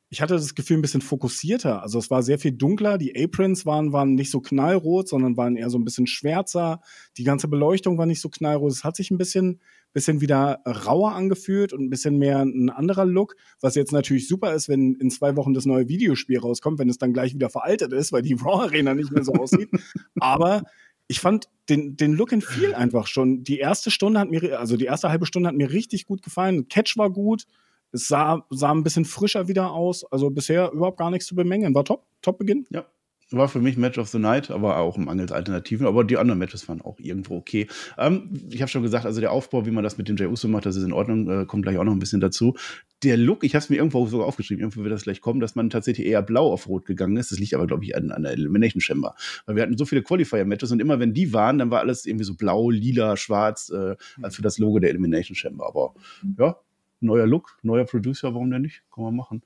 S2: ich hatte das Gefühl, ein bisschen fokussierter. Also es war sehr viel dunkler. Die Aprons waren, waren nicht so knallrot, sondern waren eher so ein bisschen schwärzer. Die ganze Beleuchtung war nicht so knallrot. Es hat sich ein bisschen, bisschen wieder rauer angefühlt und ein bisschen mehr ein anderer Look, was jetzt natürlich super ist, wenn in zwei Wochen das neue Videospiel rauskommt, wenn es dann gleich wieder veraltet ist, weil die Raw Arena nicht mehr so aussieht. Aber ich fand den, den Look and Feel einfach schon. Die erste Stunde hat mir, also die erste halbe Stunde hat mir richtig gut gefallen. Catch war gut. Es sah, sah ein bisschen frischer wieder aus. Also bisher überhaupt gar nichts zu bemängeln. War top. Top Beginn.
S1: Ja, war für mich Match of the Night, aber auch mangels Alternativen. Aber die anderen Matches waren auch irgendwo okay. Ähm, ich habe schon gesagt, also der Aufbau, wie man das mit dem Jey Uso macht, das ist in Ordnung, äh, kommt gleich auch noch ein bisschen dazu. Der Look, ich habe es mir irgendwo sogar aufgeschrieben, irgendwo wird das gleich kommen, dass man tatsächlich eher blau auf rot gegangen ist. Das liegt aber, glaube ich, an, an der Elimination Chamber. Weil wir hatten so viele Qualifier-Matches und immer wenn die waren, dann war alles irgendwie so blau, lila, schwarz, äh, als für das Logo der Elimination Chamber. Aber ja, neuer Look, neuer Producer, warum denn nicht? Kann man machen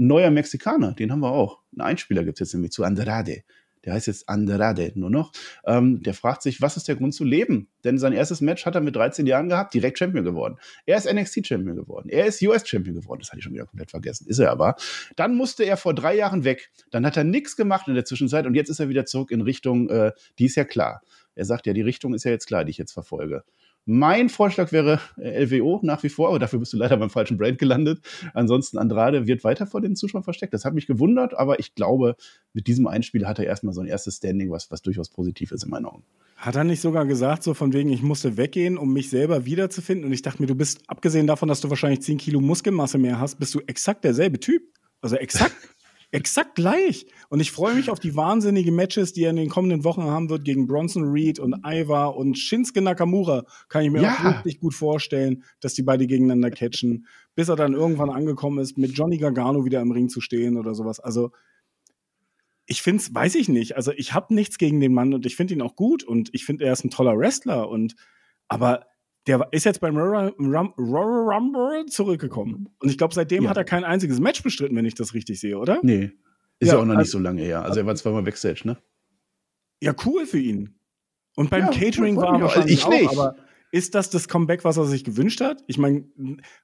S1: neuer Mexikaner, den haben wir auch. Ein Einspieler gibt es jetzt nämlich zu Andrade. Der heißt jetzt Andrade nur noch. Ähm, der fragt sich, was ist der Grund zu leben? Denn sein erstes Match hat er mit 13 Jahren gehabt, direkt Champion geworden. Er ist NXT-Champion geworden. Er ist US-Champion geworden. Das hatte ich schon wieder komplett vergessen. Ist er aber. Dann musste er vor drei Jahren weg. Dann hat er nichts gemacht in der Zwischenzeit und jetzt ist er wieder zurück in Richtung, äh, die ist ja klar. Er sagt ja, die Richtung ist ja jetzt klar, die ich jetzt verfolge. Mein Vorschlag wäre äh, LWO nach wie vor, aber dafür bist du leider beim falschen Brand gelandet. Ansonsten Andrade wird weiter vor den Zuschauern versteckt. Das hat mich gewundert, aber ich glaube, mit diesem Einspiel hat er erstmal so ein erstes Standing, was, was durchaus positiv ist in meinen Augen.
S2: Hat er nicht sogar gesagt, so von wegen, ich musste weggehen, um mich selber wiederzufinden? Und ich dachte mir, du bist, abgesehen davon, dass du wahrscheinlich 10 Kilo Muskelmasse mehr hast, bist du exakt derselbe Typ. Also exakt. Exakt gleich. Und ich freue mich auf die wahnsinnigen Matches, die er in den kommenden Wochen haben wird gegen Bronson Reed und Ivar und Shinsuke Nakamura. Kann ich mir ja. auch wirklich gut vorstellen, dass die beide gegeneinander catchen, bis er dann irgendwann angekommen ist, mit Johnny Gargano wieder im Ring zu stehen oder sowas. Also ich finde es, weiß ich nicht. Also ich habe nichts gegen den Mann und ich finde ihn auch gut und ich finde, er ist ein toller Wrestler und aber der ist jetzt beim Royal Rumble zurückgekommen. Und ich glaube, seitdem ja. hat er kein einziges Match bestritten, wenn ich das richtig sehe, oder?
S1: Nee. Ist ja, ja auch noch also, nicht so lange her. Also er war zweimal Backstage, ne?
S2: Ja, cool für ihn. Und beim ja, Catering war er wahrscheinlich ich auch, nicht. aber ist das das Comeback, was er sich gewünscht hat? Ich meine,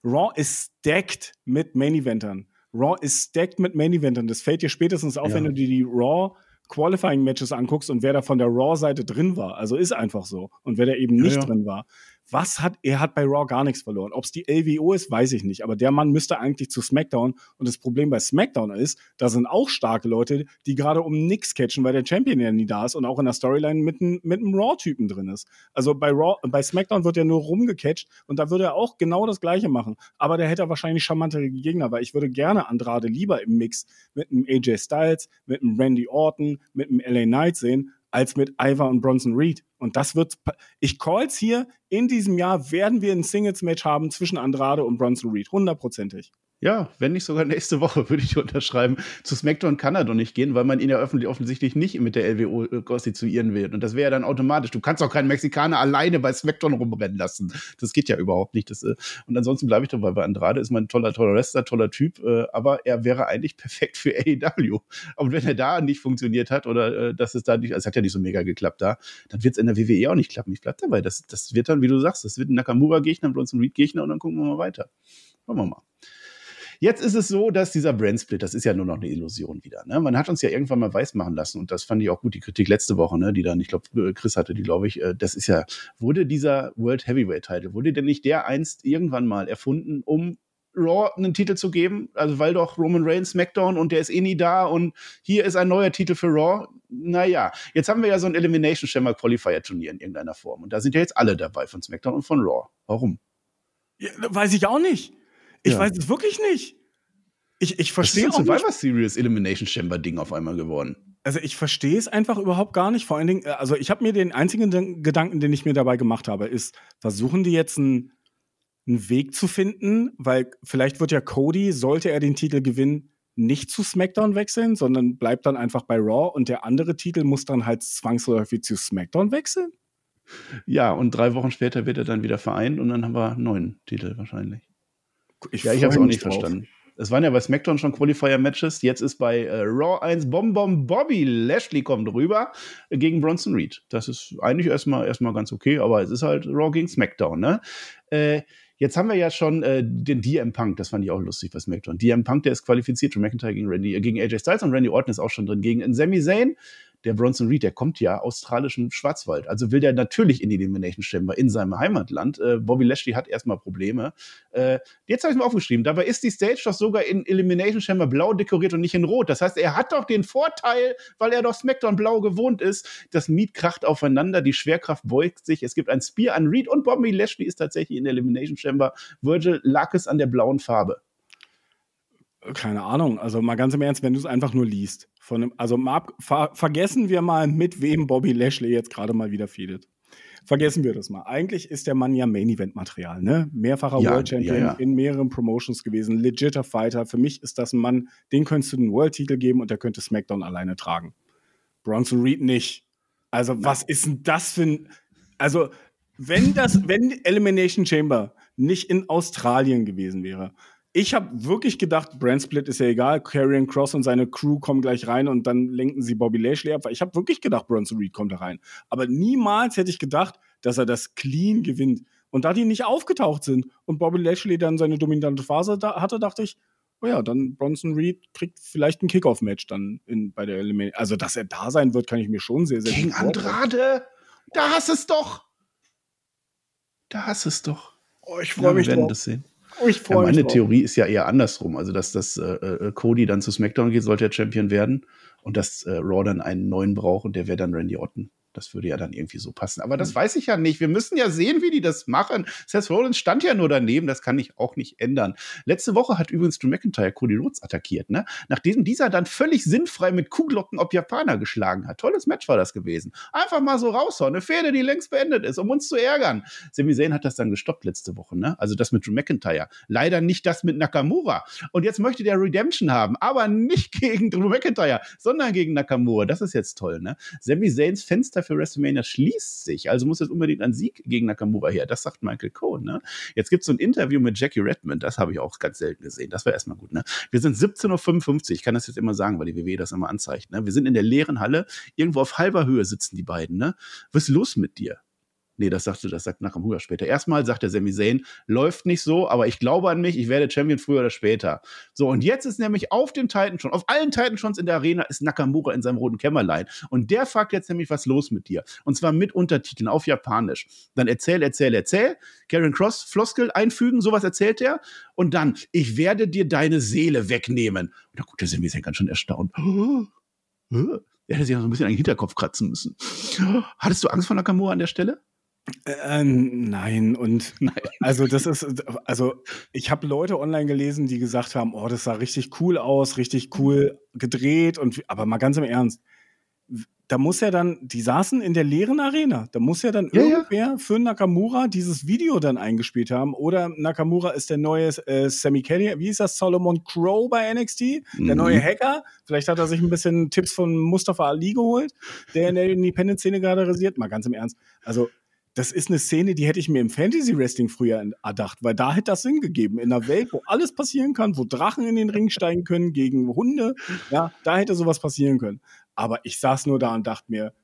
S2: Raw ist stacked mit Main-Eventern. Raw ist stacked mit Main-Eventern. Das fällt dir spätestens auf, wenn du dir die Raw Qualifying-Matches anguckst und wer da von der Raw-Seite drin war. Also ist einfach so. Und wer da eben nicht drin war was hat, er hat bei Raw gar nichts verloren. Ob es die LWO ist, weiß ich nicht. Aber der Mann müsste eigentlich zu SmackDown. Und das Problem bei SmackDown ist, da sind auch starke Leute, die gerade um nix catchen, weil der Champion ja nie da ist und auch in der Storyline mit, mit einem Raw-Typen drin ist. Also bei Raw, bei SmackDown wird er nur rumgecatcht und da würde er auch genau das Gleiche machen. Aber der hätte wahrscheinlich charmantere Gegner, weil ich würde gerne Andrade lieber im Mix mit einem AJ Styles, mit einem Randy Orton, mit einem LA Knight sehen, als mit Ivar und Bronson Reed. Und das wird, ich call's hier, in diesem Jahr werden wir ein Singles-Match haben zwischen Andrade und Bronson Reed. Hundertprozentig.
S1: Ja, wenn nicht sogar nächste Woche, würde ich unterschreiben. Zu SmackDown kann er doch nicht gehen, weil man ihn ja öffentlich, offensichtlich nicht mit der LWO äh, konstituieren will. Und das wäre ja dann automatisch. Du kannst auch keinen Mexikaner alleine bei SmackDown rumrennen lassen. Das geht ja überhaupt nicht. Das, äh, und ansonsten bleibe ich dabei, weil Andrade ist mein toller, toller Wrestler, toller Typ, äh, aber er wäre eigentlich perfekt für AEW. Und wenn er da nicht funktioniert hat oder dass es da nicht, also es hat ja nicht so mega geklappt da, dann wird es in der WWE auch nicht klappen. Ich bleibe dabei. Das, das wird dann, wie du sagst, das wird ein Nakamura-Gegner, ein Bronson Reed-Gegner und dann gucken wir mal weiter. Schauen wir mal. Jetzt ist es so, dass dieser Brandsplit, das ist ja nur noch eine Illusion wieder. Ne? Man hat uns ja irgendwann mal weismachen lassen und das fand ich auch gut, die Kritik letzte Woche, ne, die dann, ich glaube, Chris hatte die, glaube ich, äh, das ist ja, wurde dieser World Heavyweight Title, wurde denn nicht der einst irgendwann mal erfunden, um Raw einen Titel zu geben, also weil doch Roman Reigns SmackDown und der ist eh nie da und hier ist ein neuer Titel für Raw. Naja, jetzt haben wir ja so ein Elimination Chamber Qualifier Turnier in irgendeiner Form und da sind ja jetzt alle dabei von SmackDown und von Raw. Warum?
S2: Ja, weiß ich auch nicht. Ich ja. weiß es wirklich nicht. Ich, ich verstehe
S1: es. Survivor Series Elimination Chamber Ding auf einmal geworden.
S2: Also ich verstehe es einfach überhaupt gar nicht. Vor allen Dingen, also ich habe mir den einzigen Gedanken, den ich mir dabei gemacht habe, ist, versuchen die jetzt einen, einen Weg zu finden, weil vielleicht wird ja Cody, sollte er den Titel gewinnen, nicht zu SmackDown wechseln, sondern bleibt dann einfach bei Raw und der andere Titel muss dann halt zwangsläufig zu SmackDown wechseln?
S1: Ja, und drei Wochen später wird er dann wieder vereint und dann haben wir einen neuen Titel wahrscheinlich. Ich ja, ich habe es auch nicht drauf. verstanden. Es waren ja bei SmackDown schon Qualifier-Matches. Jetzt ist bei äh, Raw 1 Bom Bom Bobby Lashley kommt rüber gegen Bronson Reed. Das ist eigentlich erstmal, erstmal ganz okay, aber es ist halt Raw gegen SmackDown, ne? Äh, Jetzt haben wir ja schon äh, den DM Punk, das fand ich auch lustig bei SmackDown. DM Punk, der ist qualifiziert für McIntyre gegen, Randy, äh, gegen AJ Styles und Randy Orton ist auch schon drin gegen Sami Zayn der Bronson Reed, der kommt ja australischen Schwarzwald. Also will der natürlich in die Elimination Chamber in seinem Heimatland. Äh, Bobby Lashley hat erstmal Probleme. Äh, jetzt habe ich mir aufgeschrieben, dabei ist die Stage doch sogar in Elimination Chamber blau dekoriert und nicht in rot. Das heißt, er hat doch den Vorteil, weil er doch SmackDown blau gewohnt ist. Das Miet kracht aufeinander, die Schwerkraft beugt sich. Es gibt ein Spear an Reed und Bobby Lashley ist tatsächlich in der Elimination Chamber. Virgil lag es an der blauen Farbe.
S2: Keine Ahnung. Also mal ganz im Ernst, wenn du es einfach nur liest. Von dem, also mal ab, ver, vergessen wir mal, mit wem Bobby Lashley jetzt gerade mal wieder feedet. Vergessen wir das mal. Eigentlich ist der Mann ja Main Event Material, ne? Mehrfacher ja, World Champion ja, ja. in mehreren Promotions gewesen, legitter Fighter. Für mich ist das ein Mann, den könntest du den World Titel geben und der könnte SmackDown alleine tragen. Bronson Reed nicht. Also Nein. was ist denn das für ein also wenn das wenn Elimination Chamber nicht in Australien gewesen wäre, ich habe wirklich gedacht, Brandsplit ist ja egal. Karrion Cross und seine Crew kommen gleich rein und dann lenken sie Bobby Lashley ab. Ich habe wirklich gedacht, Bronson Reed kommt da rein. Aber niemals hätte ich gedacht, dass er das clean gewinnt. Und da die nicht aufgetaucht sind und Bobby Lashley dann seine dominante Phase da hatte, dachte ich, oh ja, dann Bronson Reed kriegt vielleicht ein Kickoff-Match dann in, bei der Elimination. Also, dass er da sein wird, kann ich mir schon sehr, sehr
S1: Gegen Andrade? Da hast es doch! Da hast es doch.
S2: Oh, ich freue mich
S1: wir werden drauf. das sehen. Oh, ich ja, meine Theorie ist ja eher andersrum. Also, dass das äh, äh, Cody dann zu SmackDown geht, sollte er Champion werden und dass äh, Raw dann einen neuen braucht und der wäre dann Randy Orton. Das würde ja dann irgendwie so passen. Aber das hm. weiß ich ja nicht. Wir müssen ja sehen, wie die das machen. Seth Rollins stand ja nur daneben. Das kann ich auch nicht ändern. Letzte Woche hat übrigens Drew McIntyre Cody Rhodes attackiert, ne? Nachdem dieser dann völlig sinnfrei mit Kuhglocken ob Japaner geschlagen hat. Tolles Match war das gewesen. Einfach mal so raushauen. Eine Fehde, die längst beendet ist, um uns zu ärgern. Sami Zayn hat das dann gestoppt letzte Woche, ne? Also das mit Drew McIntyre. Leider nicht das mit Nakamura. Und jetzt möchte der Redemption haben, aber nicht gegen Drew McIntyre, sondern gegen Nakamura. Das ist jetzt toll, ne? Sami Zayns Fenster für WrestleMania schließt sich. Also muss jetzt unbedingt ein Sieg gegen Nakamura her. Das sagt Michael Cohen. Ne? Jetzt gibt es so ein Interview mit Jackie Redmond. Das habe ich auch ganz selten gesehen. Das war erstmal gut. Ne? Wir sind 17.55 Uhr. Ich kann das jetzt immer sagen, weil die WWE das immer anzeigt. Ne? Wir sind in der leeren Halle. Irgendwo auf halber Höhe sitzen die beiden. Ne? Was ist los mit dir? Nee, das sagte, das sagt Nakamura später. Erstmal sagt der Sami Zayn, läuft nicht so, aber ich glaube an mich, ich werde Champion früher oder später. So, und jetzt ist nämlich auf dem Titan schon, auf allen Titan Shons in der Arena ist Nakamura in seinem roten Kämmerlein. Und der fragt jetzt nämlich, was los mit dir? Und zwar mit Untertiteln auf Japanisch. Dann erzähl, erzähl, erzähl. Karen Cross, Floskel einfügen, sowas erzählt er. Und dann, ich werde dir deine Seele wegnehmen. Und da guckt der Sami Zayn ganz schön erstaunt. Er hätte sich ja so ein bisschen an den Hinterkopf kratzen müssen. Hattest du Angst vor Nakamura an der Stelle?
S2: Äh, nein, und nein. also das ist, also ich habe Leute online gelesen, die gesagt haben, oh, das sah richtig cool aus, richtig cool gedreht und aber mal ganz im Ernst, da muss ja dann, die saßen in der leeren Arena, da muss ja dann ja, irgendwer ja. für Nakamura dieses Video dann eingespielt haben oder Nakamura ist der neue äh, Sammy Kelly, wie ist das, Solomon Crow bei NXT, mhm. der neue Hacker, vielleicht hat er sich ein bisschen Tipps von Mustafa Ali geholt, der in der Independent-Szene gerade rasiert, mal ganz im Ernst, also das ist eine Szene, die hätte ich mir im Fantasy Wrestling früher erdacht, weil da hätte das Sinn gegeben. In einer Welt, wo alles passieren kann, wo Drachen in den Ring steigen können gegen Hunde, ja, da hätte sowas passieren können. Aber ich saß nur da und dachte mir,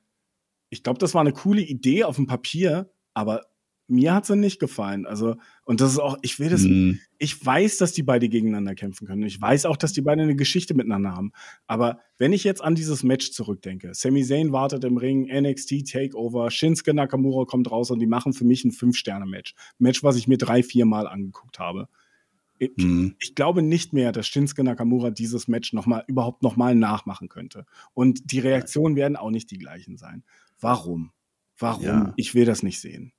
S2: ich glaube, das war eine coole Idee auf dem Papier, aber mir hat sie nicht gefallen. Also, und das ist auch, ich will das, mm. ich weiß, dass die beide gegeneinander kämpfen können. Ich weiß auch, dass die beide eine Geschichte miteinander haben. Aber wenn ich jetzt an dieses Match zurückdenke, Sami Zayn wartet im Ring, NXT Takeover, Shinsuke Nakamura kommt raus und die machen für mich ein Fünf-Sterne-Match. Match, was ich mir drei, vier Mal angeguckt habe. Ich, mm. ich, glaube nicht mehr, dass Shinsuke Nakamura dieses Match noch mal, überhaupt nochmal nachmachen könnte. Und die Reaktionen werden auch nicht die gleichen sein. Warum? Warum? Ja. Ich will das nicht sehen.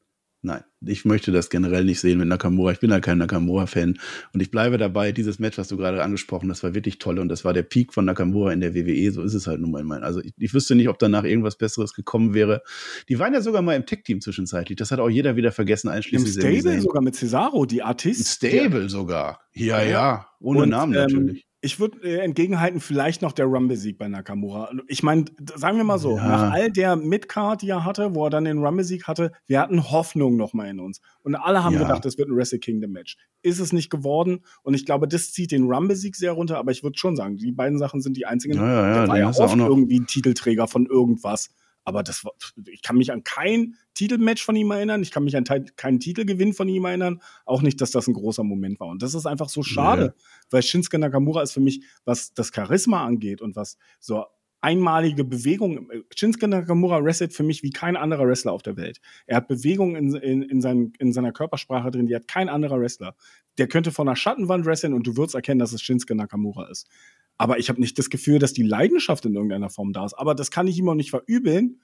S1: Nein, ich möchte das generell nicht sehen mit Nakamura. Ich bin ja kein Nakamura-Fan. Und ich bleibe dabei, dieses Match, was du gerade angesprochen hast, war wirklich toll. Und das war der Peak von Nakamura in der WWE. So ist es halt nun mal. Also ich, ich wüsste nicht, ob danach irgendwas Besseres gekommen wäre. Die waren ja sogar mal im Tech-Team zwischenzeitlich. Das hat auch jeder wieder vergessen, einschließlich
S2: Im Stable sogar mit Cesaro, die Artist.
S1: Im Stable ja. sogar. Ja, ja. Ohne Und, Namen ähm, natürlich.
S2: Ähm, ich würde äh, entgegenhalten, vielleicht noch der Rumble-Sieg bei Nakamura. Ich meine, sagen wir mal so, ja. nach all der Midcard, die er hatte, wo er dann den Rumble-Sieg hatte, wir hatten Hoffnung noch mal in uns. Und alle haben ja. gedacht, es wird ein Wrestle Kingdom-Match. Ist es nicht geworden. Und ich glaube, das zieht den Rumble-Sieg sehr runter. Aber ich würde schon sagen, die beiden Sachen sind die einzigen. Ja, ja, der war ja oft irgendwie Titelträger von irgendwas. Aber das war, ich kann mich an kein Titelmatch von ihm erinnern. Ich kann mich an keinen Titelgewinn von ihm erinnern. Auch nicht, dass das ein großer Moment war. Und das ist einfach so schade, ja. weil Shinsuke Nakamura ist für mich, was das Charisma angeht und was so einmalige Bewegung. Shinsuke Nakamura wrestelt für mich wie kein anderer Wrestler auf der Welt. Er hat Bewegung in, in, in, seinem, in seiner Körpersprache drin, die hat kein anderer Wrestler. Der könnte von einer Schattenwand wresteln und du würdest erkennen, dass es Shinsuke Nakamura ist. Aber ich habe nicht das Gefühl, dass die Leidenschaft in irgendeiner Form da ist. Aber das kann ich ihm auch nicht verübeln,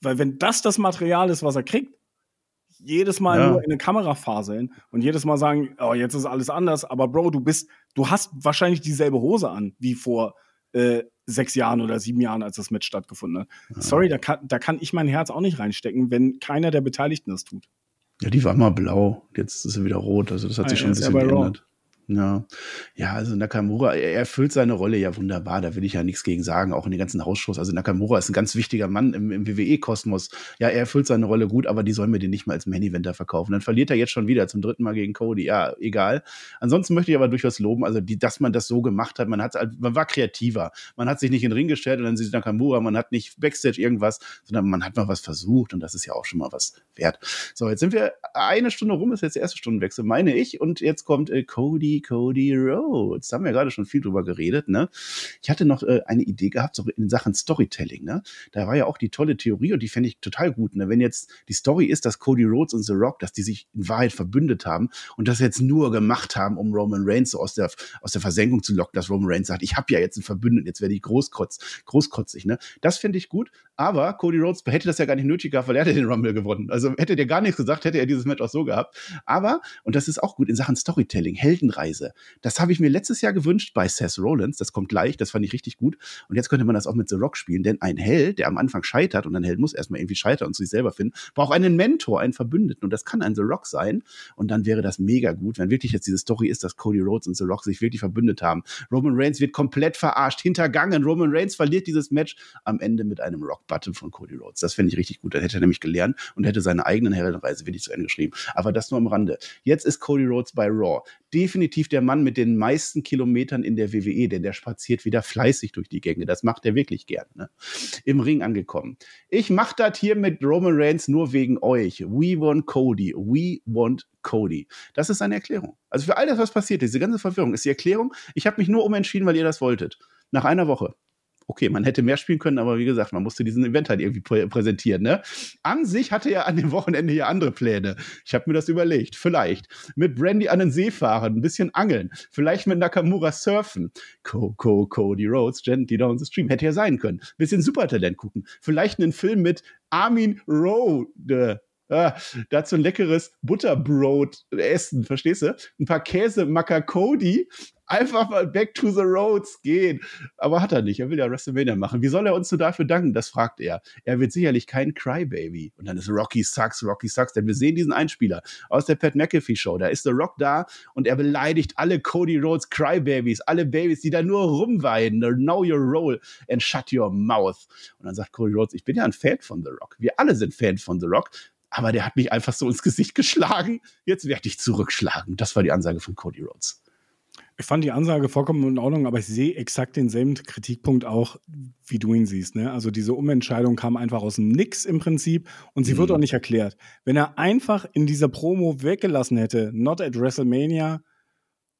S2: weil wenn das das Material ist, was er kriegt, jedes Mal ja. nur in eine Kamera faseln und jedes Mal sagen, oh, jetzt ist alles anders, aber Bro, du bist, du hast wahrscheinlich dieselbe Hose an wie vor äh, sechs Jahren oder sieben Jahren, als das Match stattgefunden hat. Ja. Sorry, da kann, da kann ich mein Herz auch nicht reinstecken, wenn keiner der Beteiligten das tut.
S1: Ja, die war mal blau, jetzt ist sie wieder rot, also das hat ah, sich schon ein bisschen geändert. Ja, ja, also Nakamura, er erfüllt seine Rolle ja wunderbar, da will ich ja nichts gegen sagen, auch in den ganzen Hausshows. Also Nakamura ist ein ganz wichtiger Mann im, im WWE-Kosmos. Ja, er erfüllt seine Rolle gut, aber die sollen mir den nicht mal als Main-Eventer verkaufen. Dann verliert er jetzt schon wieder zum dritten Mal gegen Cody. Ja, egal. Ansonsten möchte ich aber durchaus loben, also die, dass man das so gemacht hat. Man hat, man war kreativer. Man hat sich nicht in den Ring gestellt und dann sieht Nakamura, man hat nicht Backstage irgendwas, sondern man hat mal was versucht und das ist ja auch schon mal was wert. So, jetzt sind wir eine Stunde rum, ist jetzt der erste Stundenwechsel, meine ich, und jetzt kommt äh, Cody Cody, Rhodes. Da haben wir gerade schon viel drüber geredet, ne? Ich hatte noch äh, eine Idee gehabt, so in Sachen Storytelling, ne? Da war ja auch die tolle Theorie und die fände ich total gut, ne? Wenn jetzt die Story ist, dass Cody Rhodes und The Rock, dass die sich in Wahrheit verbündet haben und das jetzt nur gemacht haben, um Roman Reigns so aus der, aus der Versenkung zu locken, dass Roman Reigns sagt, ich habe ja jetzt einen Verbündeten, jetzt werde ich großkotz, großkotzig, ne? Das finde ich gut, aber Cody Rhodes hätte das ja gar nicht nötig gehabt, weil er hätte den Rumble gewonnen. Also hätte der gar nichts gesagt, hätte er dieses Match auch so gehabt. Aber, und das ist auch gut in Sachen Storytelling, Heldenreise, Reise. Das habe ich mir letztes Jahr gewünscht bei Seth Rollins. Das kommt gleich, das fand ich richtig gut. Und jetzt könnte man das auch mit The Rock spielen, denn ein Held, der am Anfang scheitert, und ein Held muss erstmal irgendwie scheitern und sich selber finden, braucht einen Mentor, einen Verbündeten. Und das kann ein The Rock sein. Und dann wäre das mega gut, wenn wirklich jetzt diese Story ist, dass Cody Rhodes und The Rock sich wirklich verbündet haben. Roman Reigns wird komplett verarscht, hintergangen. Roman Reigns verliert dieses Match am Ende mit einem Rock-Button von Cody Rhodes. Das fände ich richtig gut. Dann hätte er nämlich gelernt und hätte seine eigenen Heldenreise wirklich zu Ende geschrieben. Aber das nur am Rande. Jetzt ist Cody Rhodes bei Raw. Definitiv der Mann mit den meisten Kilometern in der WWE, denn der spaziert wieder fleißig durch die Gänge. Das macht er wirklich gern. Ne? Im Ring angekommen. Ich mache das hier mit Roman Reigns nur wegen euch. We want Cody. We want Cody. Das ist eine Erklärung. Also für all das, was passiert, diese ganze Verwirrung, ist die Erklärung, ich habe mich nur umentschieden, weil ihr das wolltet. Nach einer Woche okay, man hätte mehr spielen können, aber wie gesagt, man musste diesen Event halt irgendwie prä präsentieren. Ne? An sich hatte er an dem Wochenende hier andere Pläne. Ich habe mir das überlegt. Vielleicht mit Brandy an den See fahren, ein bisschen angeln, vielleicht mit Nakamura surfen. Co, Co, Cody Rhodes, gently down the stream. Hätte ja sein können. Bisschen Supertalent gucken. Vielleicht einen Film mit Armin Rowe. Ah, dazu ein leckeres Butterbrot essen, verstehst du? Ein paar Käse Makakodi einfach mal back to the roads gehen. Aber hat er nicht. Er will ja WrestleMania machen. Wie soll er uns so dafür danken? Das fragt er. Er wird sicherlich kein Crybaby. Und dann ist Rocky Sucks, Rocky Sucks. Denn wir sehen diesen Einspieler aus der Pat McAfee Show. Da ist The Rock da und er beleidigt alle Cody Rhodes Crybabies, alle Babys, die da nur rumweiden. Know your role and shut your mouth. Und dann sagt Cody Rhodes, ich bin ja ein Fan von The Rock. Wir alle sind Fans von The Rock. Aber der hat mich einfach so ins Gesicht geschlagen. Jetzt werde ich zurückschlagen. Das war die Ansage von Cody Rhodes.
S2: Ich fand die Ansage vollkommen in Ordnung, aber ich sehe exakt denselben Kritikpunkt auch, wie du ihn siehst. Ne? Also diese Umentscheidung kam einfach aus dem Nix im Prinzip und sie mhm. wird auch nicht erklärt. Wenn er einfach in dieser Promo weggelassen hätte, not at WrestleMania,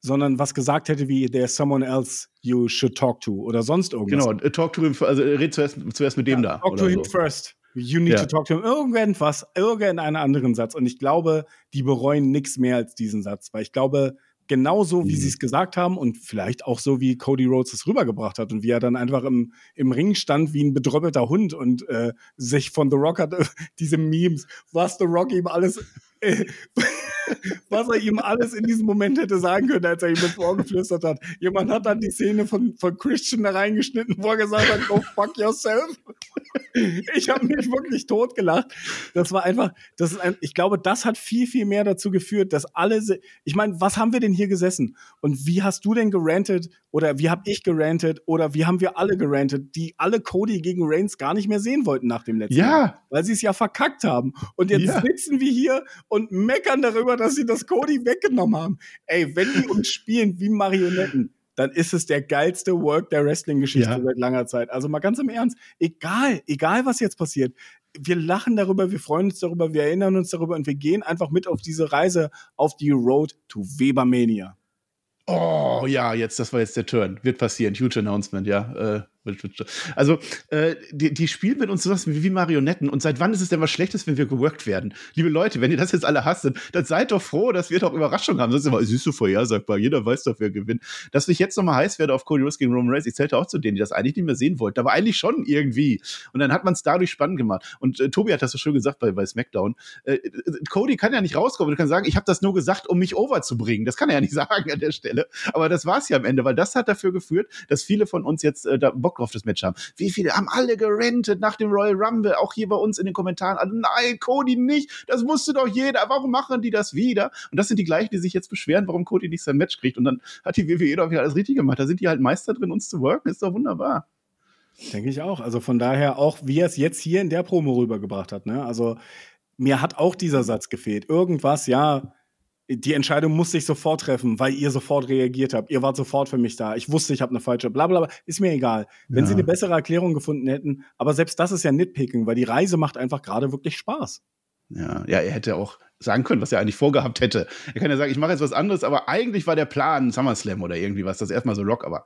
S2: sondern was gesagt hätte wie there's someone else you should talk to oder sonst irgendwas.
S1: Genau, talk to him, also red zuerst, zuerst mit dem ja, da.
S2: Talk to him so. first. You need ja. to talk to him. Irgendwas, irgendeinen anderen Satz. Und ich glaube, die bereuen nichts mehr als diesen Satz, weil ich glaube, genauso wie mhm. sie es gesagt haben und vielleicht auch so, wie Cody Rhodes es rübergebracht hat und wie er dann einfach im, im Ring stand wie ein bedröppelter Hund und äh, sich von The Rock hat, diese Memes, was The Rock ihm alles was er ihm alles in diesem Moment hätte sagen können, als er ihm das vorgeflüstert hat. Jemand hat dann die Szene von, von Christian da reingeschnitten, wo er gesagt hat, go fuck yourself. Ich habe mich wirklich totgelacht. Das war einfach, das ist ein, ich glaube, das hat viel, viel mehr dazu geführt, dass alle, ich meine, was haben wir denn hier gesessen? Und wie hast du denn gerantet? Oder wie habe ich gerantet? Oder wie haben wir alle gerantet, die alle Cody gegen Reigns gar nicht mehr sehen wollten nach dem letzten
S1: ja.
S2: Mal? Weil sie es ja verkackt haben. Und jetzt ja. sitzen wir hier und meckern darüber, dass sie das Cody weggenommen haben. Ey, wenn die uns spielen wie Marionetten, dann ist es der geilste Work der Wrestling-Geschichte ja. seit langer Zeit. Also mal ganz im Ernst, egal, egal was jetzt passiert, wir lachen darüber, wir freuen uns darüber, wir erinnern uns darüber und wir gehen einfach mit auf diese Reise auf die Road to Webermania.
S1: Oh ja, jetzt, das war jetzt der Turn. Wird passieren. Huge Announcement, ja. Äh, also, äh, die, die spielen mit uns sowas wie, wie Marionetten. Und seit wann ist es denn was Schlechtes, wenn wir geworkt werden? Liebe Leute, wenn ihr das jetzt alle hasst, dann seid doch froh, dass wir doch Überraschungen haben. Ist immer, süß so vorhersagbar. Jeder weiß doch, wer gewinnt. Dass ich jetzt nochmal heiß werde auf Cody Rhodes gegen Roman Reigns, ich zählte auch zu denen, die das eigentlich nicht mehr sehen wollten. Aber eigentlich schon irgendwie. Und dann hat man es dadurch spannend gemacht. Und äh, Tobi hat das so schön gesagt bei, bei SmackDown. Äh, äh Cody kann ja nicht rauskommen und kann sagen, ich habe das nur gesagt, um mich over zu bringen. Das kann er ja nicht sagen an der Stelle. Aber das war es ja am Ende, weil das hat dafür geführt, dass viele von uns jetzt äh, da Bock auf das Match haben. Wie viele haben alle gerentet nach dem Royal Rumble, auch hier bei uns in den Kommentaren. Also, nein, Cody nicht, das wusste doch jeder. Warum machen die das wieder? Und das sind die gleichen, die sich jetzt beschweren, warum Cody nicht sein Match kriegt. Und dann hat die WWE doch wieder alles richtig gemacht. Da sind die halt Meister drin, uns zu worken. Ist doch wunderbar.
S2: Denke ich auch. Also von daher auch, wie er es jetzt hier in der Promo rübergebracht hat. Ne? Also mir hat auch dieser Satz gefehlt. Irgendwas, ja, die Entscheidung musste ich sofort treffen, weil ihr sofort reagiert habt. Ihr wart sofort für mich da. Ich wusste, ich habe eine falsche, bla bla bla. Ist mir egal. Wenn ja. sie eine bessere Erklärung gefunden hätten, aber selbst das ist ja Nitpicking, weil die Reise macht einfach gerade wirklich Spaß.
S1: Ja, ja, er hätte auch sagen können, was er eigentlich vorgehabt hätte. Er kann ja sagen, ich mache jetzt was anderes, aber eigentlich war der Plan SummerSlam oder irgendwie was. Das ist erstmal so Rock, aber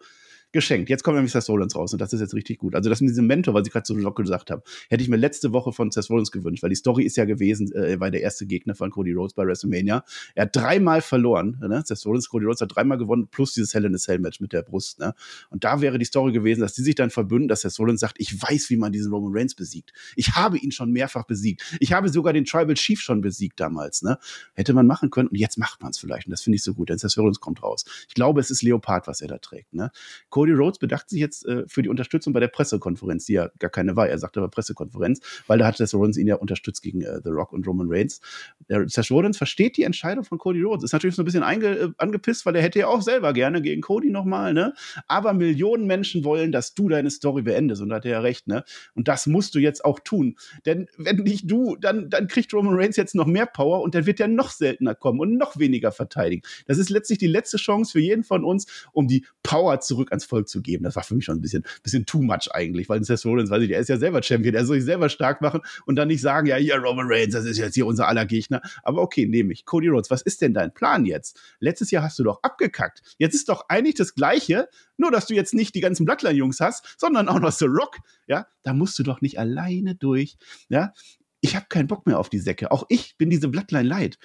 S1: geschenkt. Jetzt kommt nämlich Seth Rollins raus und das ist jetzt richtig gut. Also das mit diesem Mentor, was ich gerade so locker gesagt habe, hätte ich mir letzte Woche von Seth Rollins gewünscht, weil die Story ist ja gewesen, äh, er war der erste Gegner von Cody Rhodes bei WrestleMania. Er hat dreimal verloren, ne? Seth Rollins, Cody Rhodes hat dreimal gewonnen, plus dieses Hell in a Cell Match mit der Brust. Ne? Und da wäre die Story gewesen, dass die sich dann verbünden, dass Seth Rollins sagt, ich weiß, wie man diesen Roman Reigns besiegt. Ich habe ihn schon mehrfach besiegt. Ich habe sogar den Tribal Chief schon besiegt damals. Ne? Hätte man machen können und jetzt macht man es vielleicht. Und das finde ich so gut, denn Seth Rollins kommt raus. Ich glaube, es ist Leopard, was er da trägt. Ne? Cody Rhodes bedacht sich jetzt äh, für die Unterstützung bei der Pressekonferenz, die ja gar keine war. Er sagte aber Pressekonferenz, weil da hat Seth Rollins ihn ja unterstützt gegen äh, The Rock und Roman Reigns. Der, Seth Rollins versteht die Entscheidung von Cody Rhodes. Ist natürlich so ein bisschen einge, äh, angepisst, weil er hätte ja auch selber gerne gegen Cody nochmal, ne? Aber Millionen Menschen wollen, dass du deine Story beendest und da hat er ja recht, ne? Und das musst du jetzt auch tun. Denn wenn nicht du, dann, dann kriegt Roman Reigns jetzt noch mehr Power und dann wird er noch seltener kommen und noch weniger verteidigen. Das ist letztlich die letzte Chance für jeden von uns, um die Power zurück ans Volk zu geben. Das war für mich schon ein bisschen, bisschen too much eigentlich, weil Seth Rollins, weiß ich, er ist ja selber Champion, er soll sich selber stark machen und dann nicht sagen, ja, hier Roman Reigns, das ist jetzt hier unser aller Gegner. Aber okay, nehme ich. Cody Rhodes, was ist denn dein Plan jetzt? Letztes Jahr hast du doch abgekackt. Jetzt ist doch eigentlich das Gleiche, nur dass du jetzt nicht die ganzen Bloodline-Jungs hast, sondern auch noch The Rock. Ja, da musst du doch nicht alleine durch. Ja, ich habe keinen Bock mehr auf die Säcke. Auch ich bin diese Bloodline leid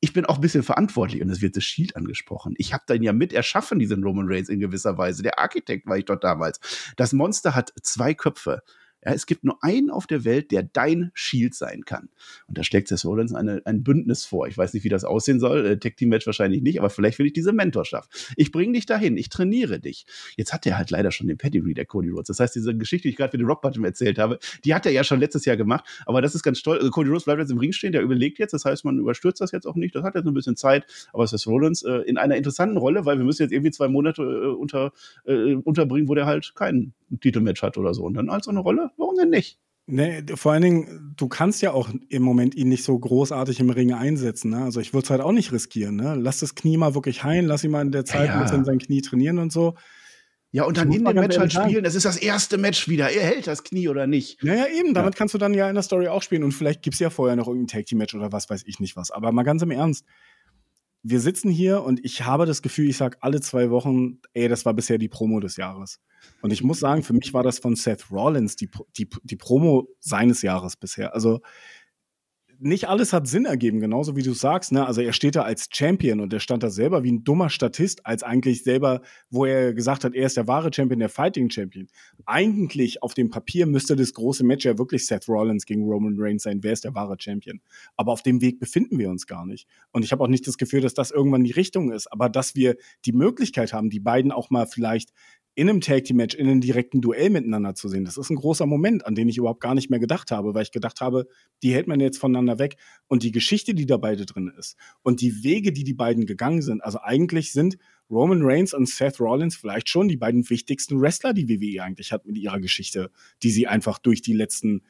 S1: ich bin auch ein bisschen verantwortlich und es wird das Shield angesprochen. Ich habe dann ja mit erschaffen, diesen Roman Reigns in gewisser Weise. Der Architekt war ich dort damals. Das Monster hat zwei Köpfe. Ja, es gibt nur einen auf der Welt, der dein Shield sein kann. Und da schlägt Seth Rollins eine, ein Bündnis vor. Ich weiß nicht, wie das aussehen soll. Äh, Tag Team Match wahrscheinlich nicht, aber vielleicht will ich diese Mentorschaft. Ich bringe dich dahin, ich trainiere dich. Jetzt hat er halt leider schon den Pedigree, der Cody Rhodes. Das heißt, diese Geschichte, die ich gerade für den Rock Bottom erzählt habe, die hat er ja schon letztes Jahr gemacht. Aber das ist ganz toll. Also Cody Rhodes bleibt jetzt im Ring stehen, der überlegt jetzt. Das heißt, man überstürzt das jetzt auch nicht. Das hat jetzt ein bisschen Zeit. Aber Seth Rollins äh, in einer interessanten Rolle, weil wir müssen jetzt irgendwie zwei Monate äh, unter, äh, unterbringen, wo der halt kein Titelmatch hat oder so. Und dann als so eine Rolle, warum denn nicht?
S2: Nee, vor allen Dingen, du kannst ja auch im Moment ihn nicht so großartig im Ring einsetzen. Ne? Also ich würde es halt auch nicht riskieren. Ne? Lass das Knie mal wirklich heilen, lass ihn mal in der Zeit ja. mit sein Knie trainieren und so.
S1: Ja, und dann in dem Match halt spielen. Es ist das erste Match wieder. Er hält das Knie oder nicht.
S2: Naja, eben. Damit ja. kannst du dann ja in der Story auch spielen. Und vielleicht gibt es ja vorher noch irgendein Tag Team Match oder was weiß ich nicht was. Aber mal ganz im Ernst wir sitzen hier und ich habe das Gefühl, ich sage alle zwei Wochen, ey, das war bisher die Promo des Jahres. Und ich muss sagen, für mich war das von Seth Rollins die, die, die Promo seines Jahres bisher. Also nicht alles hat Sinn ergeben, genauso wie du sagst. Ne? Also er steht da als Champion und er stand da selber wie ein dummer Statist, als eigentlich selber, wo er gesagt hat, er ist der wahre Champion, der Fighting Champion. Eigentlich auf dem Papier müsste das große Match ja wirklich Seth Rollins gegen Roman Reigns sein. Wer ist der wahre Champion? Aber auf dem Weg befinden wir uns gar nicht. Und ich habe auch nicht das Gefühl, dass das irgendwann die Richtung ist, aber dass wir die Möglichkeit haben, die beiden auch mal vielleicht in einem Tag Team Match, in einem direkten Duell miteinander zu sehen. Das ist ein großer Moment, an den ich überhaupt gar nicht mehr gedacht habe, weil ich gedacht habe, die hält man jetzt voneinander weg. Und die Geschichte, die da beide drin ist und die Wege, die die beiden gegangen sind, also eigentlich sind Roman Reigns und Seth Rollins vielleicht schon die beiden wichtigsten Wrestler, die WWE eigentlich hat mit ihrer Geschichte, die sie einfach durch die letzten,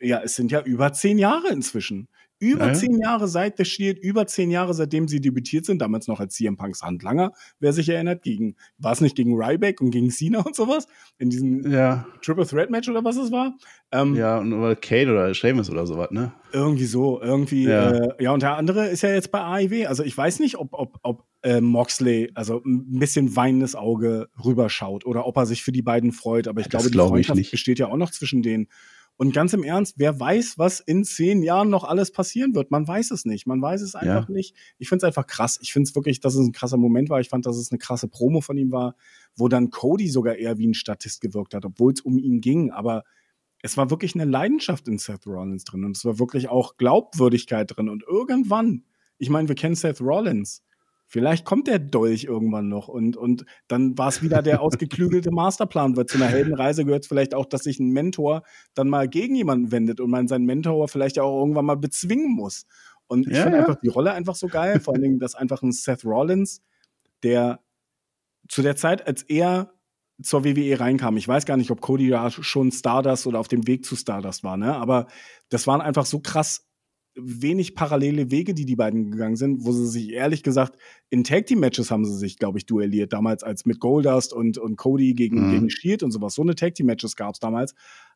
S2: ja, es sind ja über zehn Jahre inzwischen. Über ja. zehn Jahre seit The Shield, über zehn Jahre seitdem sie debütiert sind, damals noch als CM Punks Handlanger, wer sich erinnert, gegen, war es nicht gegen Ryback und gegen Cena und sowas? In diesem
S1: ja.
S2: Triple Threat Match oder was es war?
S1: Ähm, ja, und oder Kate oder Sheamus oder sowas, ne?
S2: Irgendwie so, irgendwie, ja. Äh, ja, und der andere ist ja jetzt bei AIW, also ich weiß nicht, ob, ob, ob äh, Moxley, also ein bisschen weinendes Auge rüberschaut oder ob er sich für die beiden freut, aber ich das glaube, die Freundschaft besteht ja auch noch zwischen denen. Und ganz im Ernst, wer weiß, was in zehn Jahren noch alles passieren wird? Man weiß es nicht. Man weiß es einfach ja. nicht. Ich finde es einfach krass. Ich finde es wirklich, dass es ein krasser Moment war. Ich fand, dass es eine krasse Promo von ihm war, wo dann Cody sogar eher wie ein Statist gewirkt hat, obwohl es um ihn ging. Aber es war wirklich eine Leidenschaft in Seth Rollins drin und es war wirklich auch Glaubwürdigkeit drin. Und irgendwann, ich meine, wir kennen Seth Rollins Vielleicht kommt der Dolch irgendwann noch und, und dann war es wieder der ausgeklügelte Masterplan, weil zu einer Heldenreise gehört vielleicht auch, dass sich ein Mentor dann mal gegen jemanden wendet und man seinen Mentor vielleicht auch irgendwann mal bezwingen muss. Und ich ja, finde ja. einfach die Rolle einfach so geil, vor allen Dingen, dass einfach ein Seth Rollins, der zu der Zeit, als er zur WWE reinkam. Ich weiß gar nicht, ob Cody da schon Stardust oder auf dem Weg zu Stardust war, ne? Aber das waren einfach so krass wenig parallele Wege, die die beiden gegangen sind, wo sie sich ehrlich gesagt in Tag Team Matches haben sie sich, glaube ich, duelliert damals als mit Goldust und und Cody gegen mhm. gegen Shield und sowas. So eine Tag Team Matches gab es damals,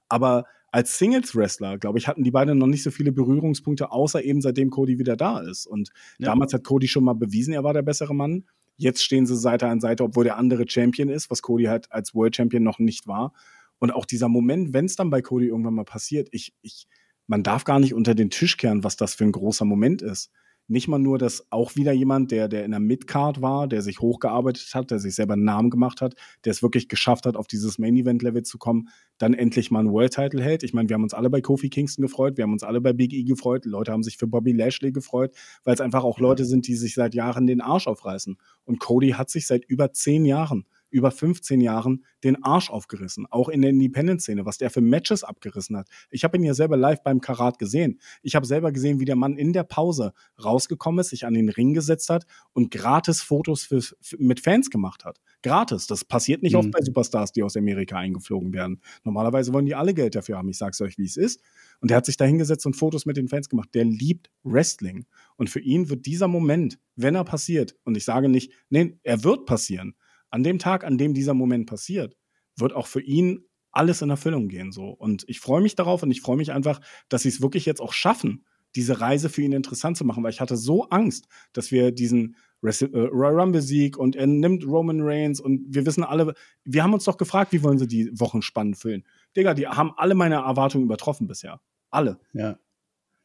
S2: aber als Singles Wrestler, glaube ich, hatten die beiden noch nicht so viele Berührungspunkte, außer eben seitdem Cody wieder da ist. Und ja. damals hat Cody schon mal bewiesen, er war der bessere Mann. Jetzt stehen sie Seite an Seite, obwohl der andere Champion ist, was Cody halt als World Champion noch nicht war. Und auch dieser Moment, wenn es dann bei Cody irgendwann mal passiert, ich, ich, man darf gar nicht unter den Tisch kehren, was das für ein großer Moment ist. Nicht mal nur, dass auch wieder jemand, der, der in der Midcard war, der sich hochgearbeitet hat, der sich selber einen Namen gemacht hat, der es wirklich geschafft hat, auf dieses Main-Event-Level zu kommen, dann endlich mal einen World-Title hält. Ich meine, wir haben uns alle bei Kofi Kingston gefreut, wir haben uns alle bei Big E gefreut, Leute haben sich für Bobby Lashley gefreut, weil es einfach auch Leute sind, die sich seit Jahren den Arsch aufreißen. Und Cody hat sich seit über zehn Jahren über 15 Jahren den Arsch aufgerissen, auch in der Independent-Szene, was der für Matches abgerissen hat. Ich habe ihn ja selber live beim Karat gesehen. Ich habe selber gesehen, wie der Mann in der Pause rausgekommen ist, sich an den Ring gesetzt hat und gratis Fotos für, für, mit Fans gemacht hat. Gratis. Das passiert nicht mhm. oft bei Superstars, die aus Amerika eingeflogen werden. Normalerweise wollen die alle Geld dafür haben. Ich sag's euch, wie es ist. Und er hat sich da hingesetzt und Fotos mit den Fans gemacht. Der liebt Wrestling. Und für ihn wird dieser Moment, wenn er passiert, und ich sage nicht, nee, er wird passieren, an dem Tag, an dem dieser Moment passiert, wird auch für ihn alles in Erfüllung gehen so. Und ich freue mich darauf und ich freue mich einfach, dass sie es wirklich jetzt auch schaffen, diese Reise für ihn interessant zu machen, weil ich hatte so Angst, dass wir diesen äh, Royal Rumble Sieg und er nimmt Roman Reigns und wir wissen alle, wir haben uns doch gefragt, wie wollen sie die Wochen spannend füllen. Digga, die haben alle meine Erwartungen übertroffen bisher. Alle.
S1: Ja.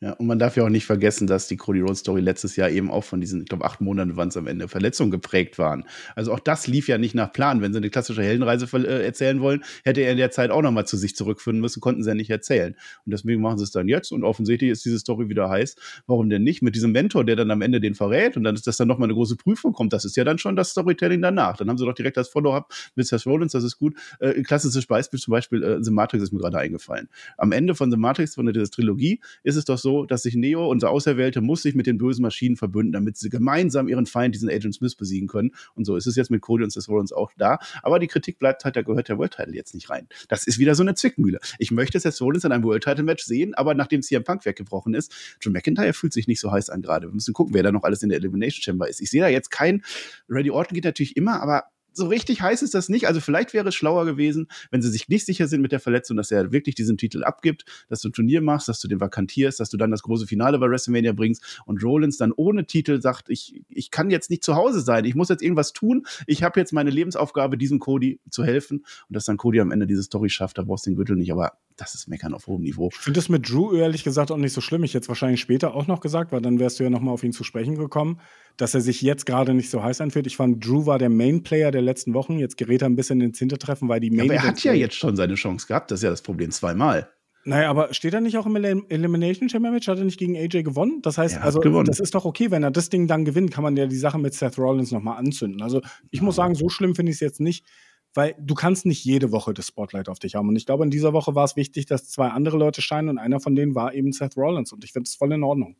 S1: Ja, und man darf ja auch nicht vergessen, dass die Cody Rhodes Story letztes Jahr eben auch von diesen, ich glaube, acht Monaten waren es am Ende, Verletzungen geprägt waren. Also auch das lief ja nicht nach Plan. Wenn sie eine klassische Heldenreise äh, erzählen wollen, hätte er in der Zeit auch nochmal zu sich zurückführen müssen, konnten sie ja nicht erzählen. Und deswegen machen sie es dann jetzt und offensichtlich ist diese Story wieder heiß. Warum denn nicht? Mit diesem Mentor, der dann am Ende den verrät und dann ist das dann nochmal eine große Prüfung kommt, das ist ja dann schon das Storytelling danach. Dann haben sie doch direkt das Follow-up mit Seth Rollins, das ist gut. Äh, klassisches Beispiel zum Beispiel, äh, The Matrix ist mir gerade eingefallen. Am Ende von The Matrix, von der Trilogie, ist es doch so, so, dass sich Neo, unser Auserwählte, muss sich mit den bösen Maschinen verbünden, damit sie gemeinsam ihren Feind, diesen Agent Smith, besiegen können. Und so ist es jetzt mit Cody und Seth Rollins auch da. Aber die Kritik bleibt halt, da gehört der World Title jetzt nicht rein. Das ist wieder so eine Zwickmühle. Ich möchte Seth Rollins in einem World Title Match sehen, aber nachdem CM Punk weggebrochen ist, John McIntyre fühlt sich nicht so heiß an gerade. Wir müssen gucken, wer da noch alles in der Elimination Chamber ist. Ich sehe da jetzt kein, Randy Orton geht natürlich immer, aber so richtig heiß ist das nicht. Also vielleicht wäre es schlauer gewesen, wenn sie sich nicht sicher sind mit der Verletzung, dass er wirklich diesen Titel abgibt, dass du ein Turnier machst, dass du den vakantierst, dass du dann das große Finale bei WrestleMania bringst und Rollins dann ohne Titel sagt, ich, ich kann jetzt nicht zu Hause sein, ich muss jetzt irgendwas tun, ich habe jetzt meine Lebensaufgabe, diesem Cody zu helfen und dass dann Cody am Ende diese Story schafft, da brauchst du den Gürtel nicht, aber das ist Meckern auf hohem Niveau.
S2: Ich finde das mit Drew ehrlich gesagt auch nicht so schlimm. Ich hätte es wahrscheinlich später auch noch gesagt, weil dann wärst du ja noch mal auf ihn zu sprechen gekommen, dass er sich jetzt gerade nicht so heiß anfühlt. Ich fand, Drew war der Main-Player der letzten Wochen. Jetzt gerät er ein bisschen ins Hintertreffen, weil die Main.
S1: Aber er hat ja jetzt schon seine Chance gehabt. Das ist ja das Problem zweimal.
S2: Naja, aber steht er nicht auch im Elim Elimination Chamber Match? Hat er nicht gegen AJ gewonnen? Das heißt, also
S1: gewonnen.
S2: das ist doch okay, wenn er das Ding dann gewinnt, kann man ja die Sache mit Seth Rollins nochmal anzünden. Also ich ja. muss sagen, so schlimm finde ich es jetzt nicht weil du kannst nicht jede Woche das Spotlight auf dich haben. Und ich glaube, in dieser Woche war es wichtig, dass zwei andere Leute scheinen und einer von denen war eben Seth Rollins. Und ich finde es voll in Ordnung.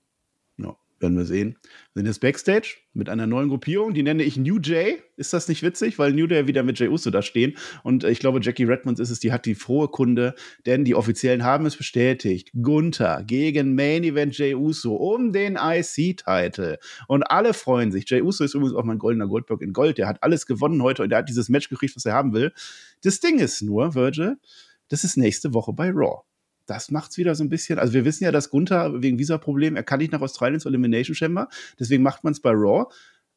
S1: Ja, werden wir sehen. Wir sind jetzt Backstage mit einer neuen Gruppierung, die nenne ich New Jay. Ist das nicht witzig? Weil New Jay wieder mit Jay Uso da stehen. Und ich glaube, Jackie Redmonds ist es, die hat die frohe Kunde, denn die Offiziellen haben es bestätigt. Gunther gegen Main Event Jay Uso um den IC-Title. Und alle freuen sich. Jay Uso ist übrigens auch mein goldener Goldberg in Gold. Der hat alles gewonnen heute und der hat dieses Match gekriegt, was er haben will. Das Ding ist nur, Virgil, das ist nächste Woche bei Raw das macht es wieder so ein bisschen. Also wir wissen ja, dass Gunther wegen dieser Problem, er kann nicht nach Australien zur Elimination Chamber, deswegen macht man es bei Raw.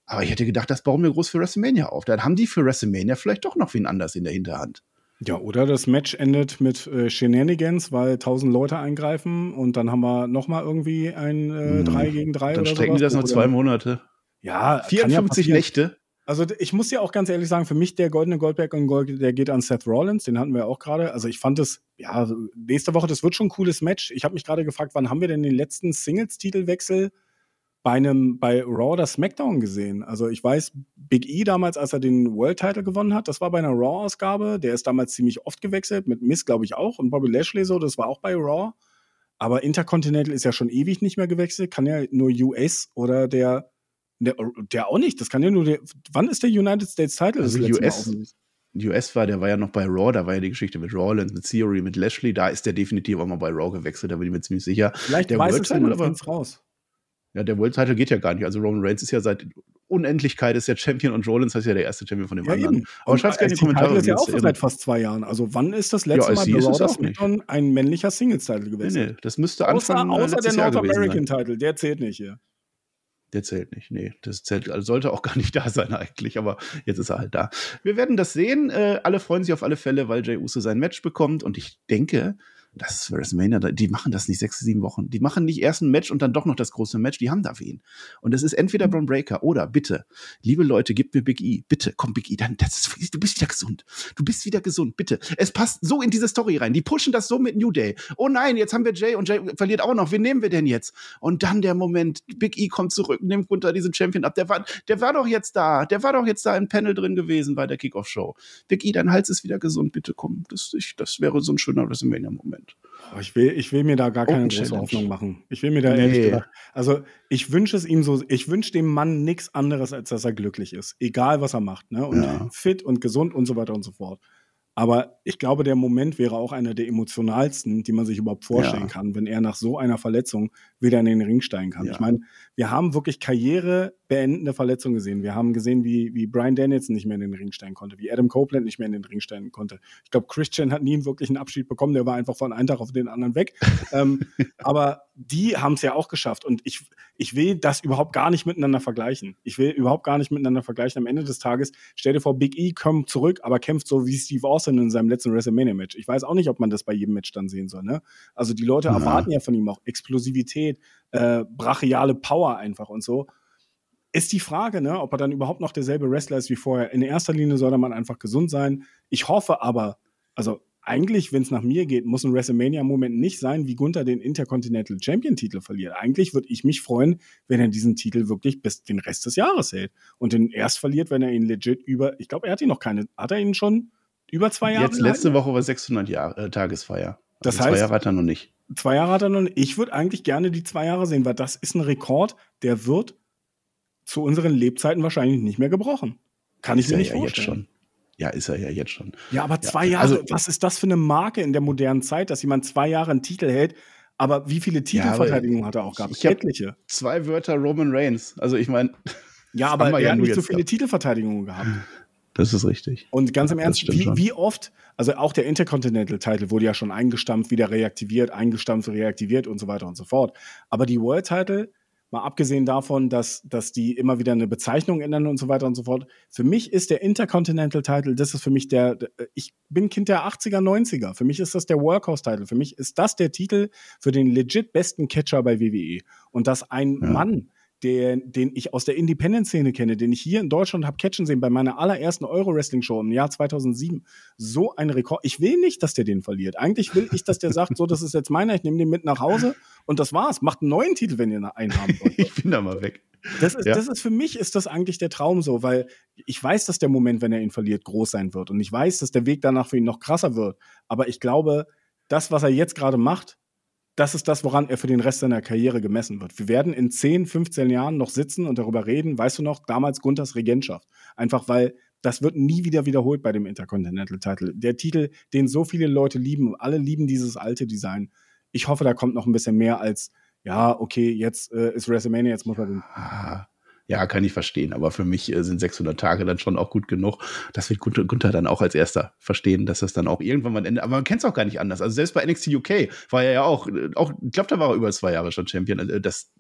S1: Aber ich hätte gedacht, das bauen wir groß für WrestleMania auf. Dann haben die für WrestleMania vielleicht doch noch wen anders in der Hinterhand.
S2: Ja, oder das Match endet mit äh, Shenanigans, weil tausend Leute eingreifen und dann haben wir noch mal irgendwie ein äh, 3 hm. gegen 3
S1: Dann strecken sowas, die das noch zwei Monate.
S2: Ja,
S1: 54 ja Nächte.
S2: Also ich muss ja auch ganz ehrlich sagen, für mich der goldene Goldberg und Gold, der geht an Seth Rollins, den hatten wir auch gerade. Also ich fand es, ja, nächste Woche, das wird schon ein cooles Match. Ich habe mich gerade gefragt, wann haben wir denn den letzten Singles-Titelwechsel bei einem, bei Raw oder SmackDown gesehen? Also ich weiß, Big E damals, als er den World-Title gewonnen hat, das war bei einer Raw-Ausgabe. Der ist damals ziemlich oft gewechselt, mit Miss, glaube ich, auch und Bobby Lashley so, das war auch bei Raw. Aber Intercontinental ist ja schon ewig nicht mehr gewechselt, kann ja nur US oder der der, der, auch nicht. Das kann ja nur der. Wann ist der United States Title?
S1: Also US, US war, der war ja noch bei Raw, da war ja die Geschichte mit Rawlins, mit Theory, mit Lashley, da ist der definitiv auch mal bei Raw gewechselt, da bin ich mir ziemlich sicher.
S2: Vielleicht
S1: der
S2: weiß World Title, aber, raus.
S1: Ja, der World Title geht ja gar nicht. Also Roman Reigns ist ja seit Unendlichkeit ist der Champion und Rollins ist ja der erste Champion von dem ja, anderen. Eben.
S2: Aber schreibt gerne in die Kommentare. ist ja auch seit fast zwei Jahren. Also wann ist das letzte ja, Mal bei Raw SmackDown ein männlicher Singles-Title gewesen? Nee, nee,
S1: das müsste
S2: Außer, außer der North American Title, der zählt nicht hier.
S1: Der zählt nicht. Nee, das zählt, also sollte auch gar nicht da sein eigentlich, aber jetzt ist er halt da. Wir werden das sehen. Äh, alle freuen sich auf alle Fälle, weil Jay Uso sein Match bekommt und ich denke, das ist WrestleMania, die machen das nicht sechs, sieben Wochen. Die machen nicht erst ein Match und dann doch noch das große Match. Die haben da wen. Und es ist entweder Braun Breaker oder bitte, liebe Leute, gebt mir Big E. Bitte, komm Big E, dann, das ist, du bist wieder gesund. Du bist wieder gesund, bitte. Es passt so in diese Story rein. Die pushen das so mit New Day. Oh nein, jetzt haben wir Jay und Jay verliert auch noch. Wen nehmen wir denn jetzt? Und dann der Moment, Big E kommt zurück, nimmt runter diesen Champion ab. Der war, der war doch jetzt da. Der war doch jetzt da im Panel drin gewesen bei der Kickoff-Show. Big E, dein Hals ist wieder gesund, bitte komm. Das, ich, das wäre so ein schöner WrestleMania-Moment.
S2: Oh, ich, will, ich will mir da gar keine große Hoffnung machen. Ich will mir da nee. ehrlich gesagt. Also, ich wünsche es ihm so, ich wünsche dem Mann nichts anderes, als dass er glücklich ist. Egal, was er macht. Ne? Und ja. fit und gesund und so weiter und so fort. Aber ich glaube, der Moment wäre auch einer der emotionalsten, die man sich überhaupt vorstellen ja. kann, wenn er nach so einer Verletzung wieder in den Ring steigen kann. Ja. Ich meine, wir haben wirklich karrierebeendende Verletzungen gesehen. Wir haben gesehen, wie, wie Brian Danielson nicht mehr in den Ring steigen konnte, wie Adam Copeland nicht mehr in den Ring steigen konnte. Ich glaube, Christian hat nie wirklich einen Abschied bekommen, der war einfach von einem Tag auf den anderen weg. ähm, aber die haben es ja auch geschafft. Und ich, ich will das überhaupt gar nicht miteinander vergleichen. Ich will überhaupt gar nicht miteinander vergleichen. Am Ende des Tages, stell dir vor, Big E kommt zurück, aber kämpft so wie Steve Austin in seinem letzten WrestleMania-Match. Ich weiß auch nicht, ob man das bei jedem Match dann sehen soll. Ne? Also die Leute ja. erwarten ja von ihm auch Explosivität, äh, brachiale Power einfach und so. Ist die Frage, ne, ob er dann überhaupt noch derselbe Wrestler ist wie vorher. In erster Linie soll der Mann einfach gesund sein. Ich hoffe aber, also eigentlich, wenn es nach mir geht, muss ein WrestleMania-Moment nicht sein, wie Gunther den Intercontinental Champion-Titel verliert. Eigentlich würde ich mich freuen, wenn er diesen Titel wirklich bis den Rest des Jahres hält und den erst verliert, wenn er ihn legit über, ich glaube, er hat ihn noch keine, hat er ihn schon über zwei Jahre?
S1: Jetzt letzte Woche war 600 Jahre, äh, Tagesfeier.
S2: Das also heißt, zwei
S1: Jahre hat er noch nicht.
S2: Zwei Jahre hat er noch. Ich würde eigentlich gerne die zwei Jahre sehen, weil das ist ein Rekord, der wird zu unseren Lebzeiten wahrscheinlich nicht mehr gebrochen. Kann ich
S1: Ist
S2: mir
S1: er
S2: nicht
S1: ja jetzt
S2: vorstellen.
S1: schon. Ja, ist er ja jetzt schon.
S2: Ja, aber
S1: Ja,
S2: zwei Jahre,
S1: also-
S2: was ist das für eine Marke in der modernen Zeit, dass jemand zwei Jahre einen Titel hält? Aber wie viele Titelverteidigungen hat er auch gehabt?
S1: ich
S2: Etliche.
S1: Zwei Wörter Roman Reigns. Also ich meine,
S2: Ja, aber er
S1: ja
S2: hat nicht so viele
S1: gehabt.
S2: Titelverteidigungen gehabt.
S1: Das ist richtig.
S2: Und ganz im Ernst, wie, wie oft, also auch der Intercontinental-Title wurde ja schon eingestampft, wieder reaktiviert, eingestampft, reaktiviert und so weiter und so fort. Aber die World-Title, mal abgesehen davon, dass, dass die immer wieder eine Bezeichnung ändern und so weiter und so fort, für mich ist der Intercontinental-Title, das ist für mich der, ich bin Kind der 80er, 90er. Für mich ist das der Workhorse-Title. Für mich ist das der Titel für den legit besten Catcher bei WWE. Und dass ein
S1: Ja.
S2: Mann, der, den ich aus der Independent-Szene kenne, den ich hier in Deutschland habe catchen sehen bei meiner allerersten Euro-Wrestling-Show im Jahr 2007. So ein Rekord. Ich will nicht, dass der den verliert. Eigentlich will ich, dass der sagt, so, das ist jetzt meiner, ich nehme den mit nach Hause und das war's. Macht einen neuen Titel, wenn ihr einen haben wollt.
S1: Ich bin da mal weg.
S2: Das ist,
S1: Ja.
S2: das ist für mich ist das eigentlich der Traum so, weil ich weiß, dass der Moment, wenn er ihn verliert, groß sein wird. Und ich weiß, dass der Weg danach für ihn noch krasser wird. Aber ich glaube, das, was er jetzt gerade macht, das ist das, woran er für den Rest seiner Karriere gemessen wird. Wir werden in 10, 15 Jahren noch sitzen und darüber reden, weißt du noch, damals Gunthers Regentschaft. Einfach weil das wird nie wieder wiederholt bei dem Intercontinental Title. Der Titel, den so viele Leute lieben, alle lieben dieses alte Design. Ich hoffe, da kommt noch ein bisschen mehr als, ja, okay, jetzt äh, ist WrestleMania, jetzt muss den
S1: Ah, Ja, kann ich verstehen. Aber für mich äh, sind 600 Tage dann schon auch gut genug. Das wird Gunther, Gunther dann auch als erster verstehen, dass das dann auch irgendwann mal endet. Aber man kennt es auch gar nicht anders. Also selbst bei NXT UK war er ja auch, äh, auch ich glaube, da war er über zwei Jahre schon Champion. Also Das,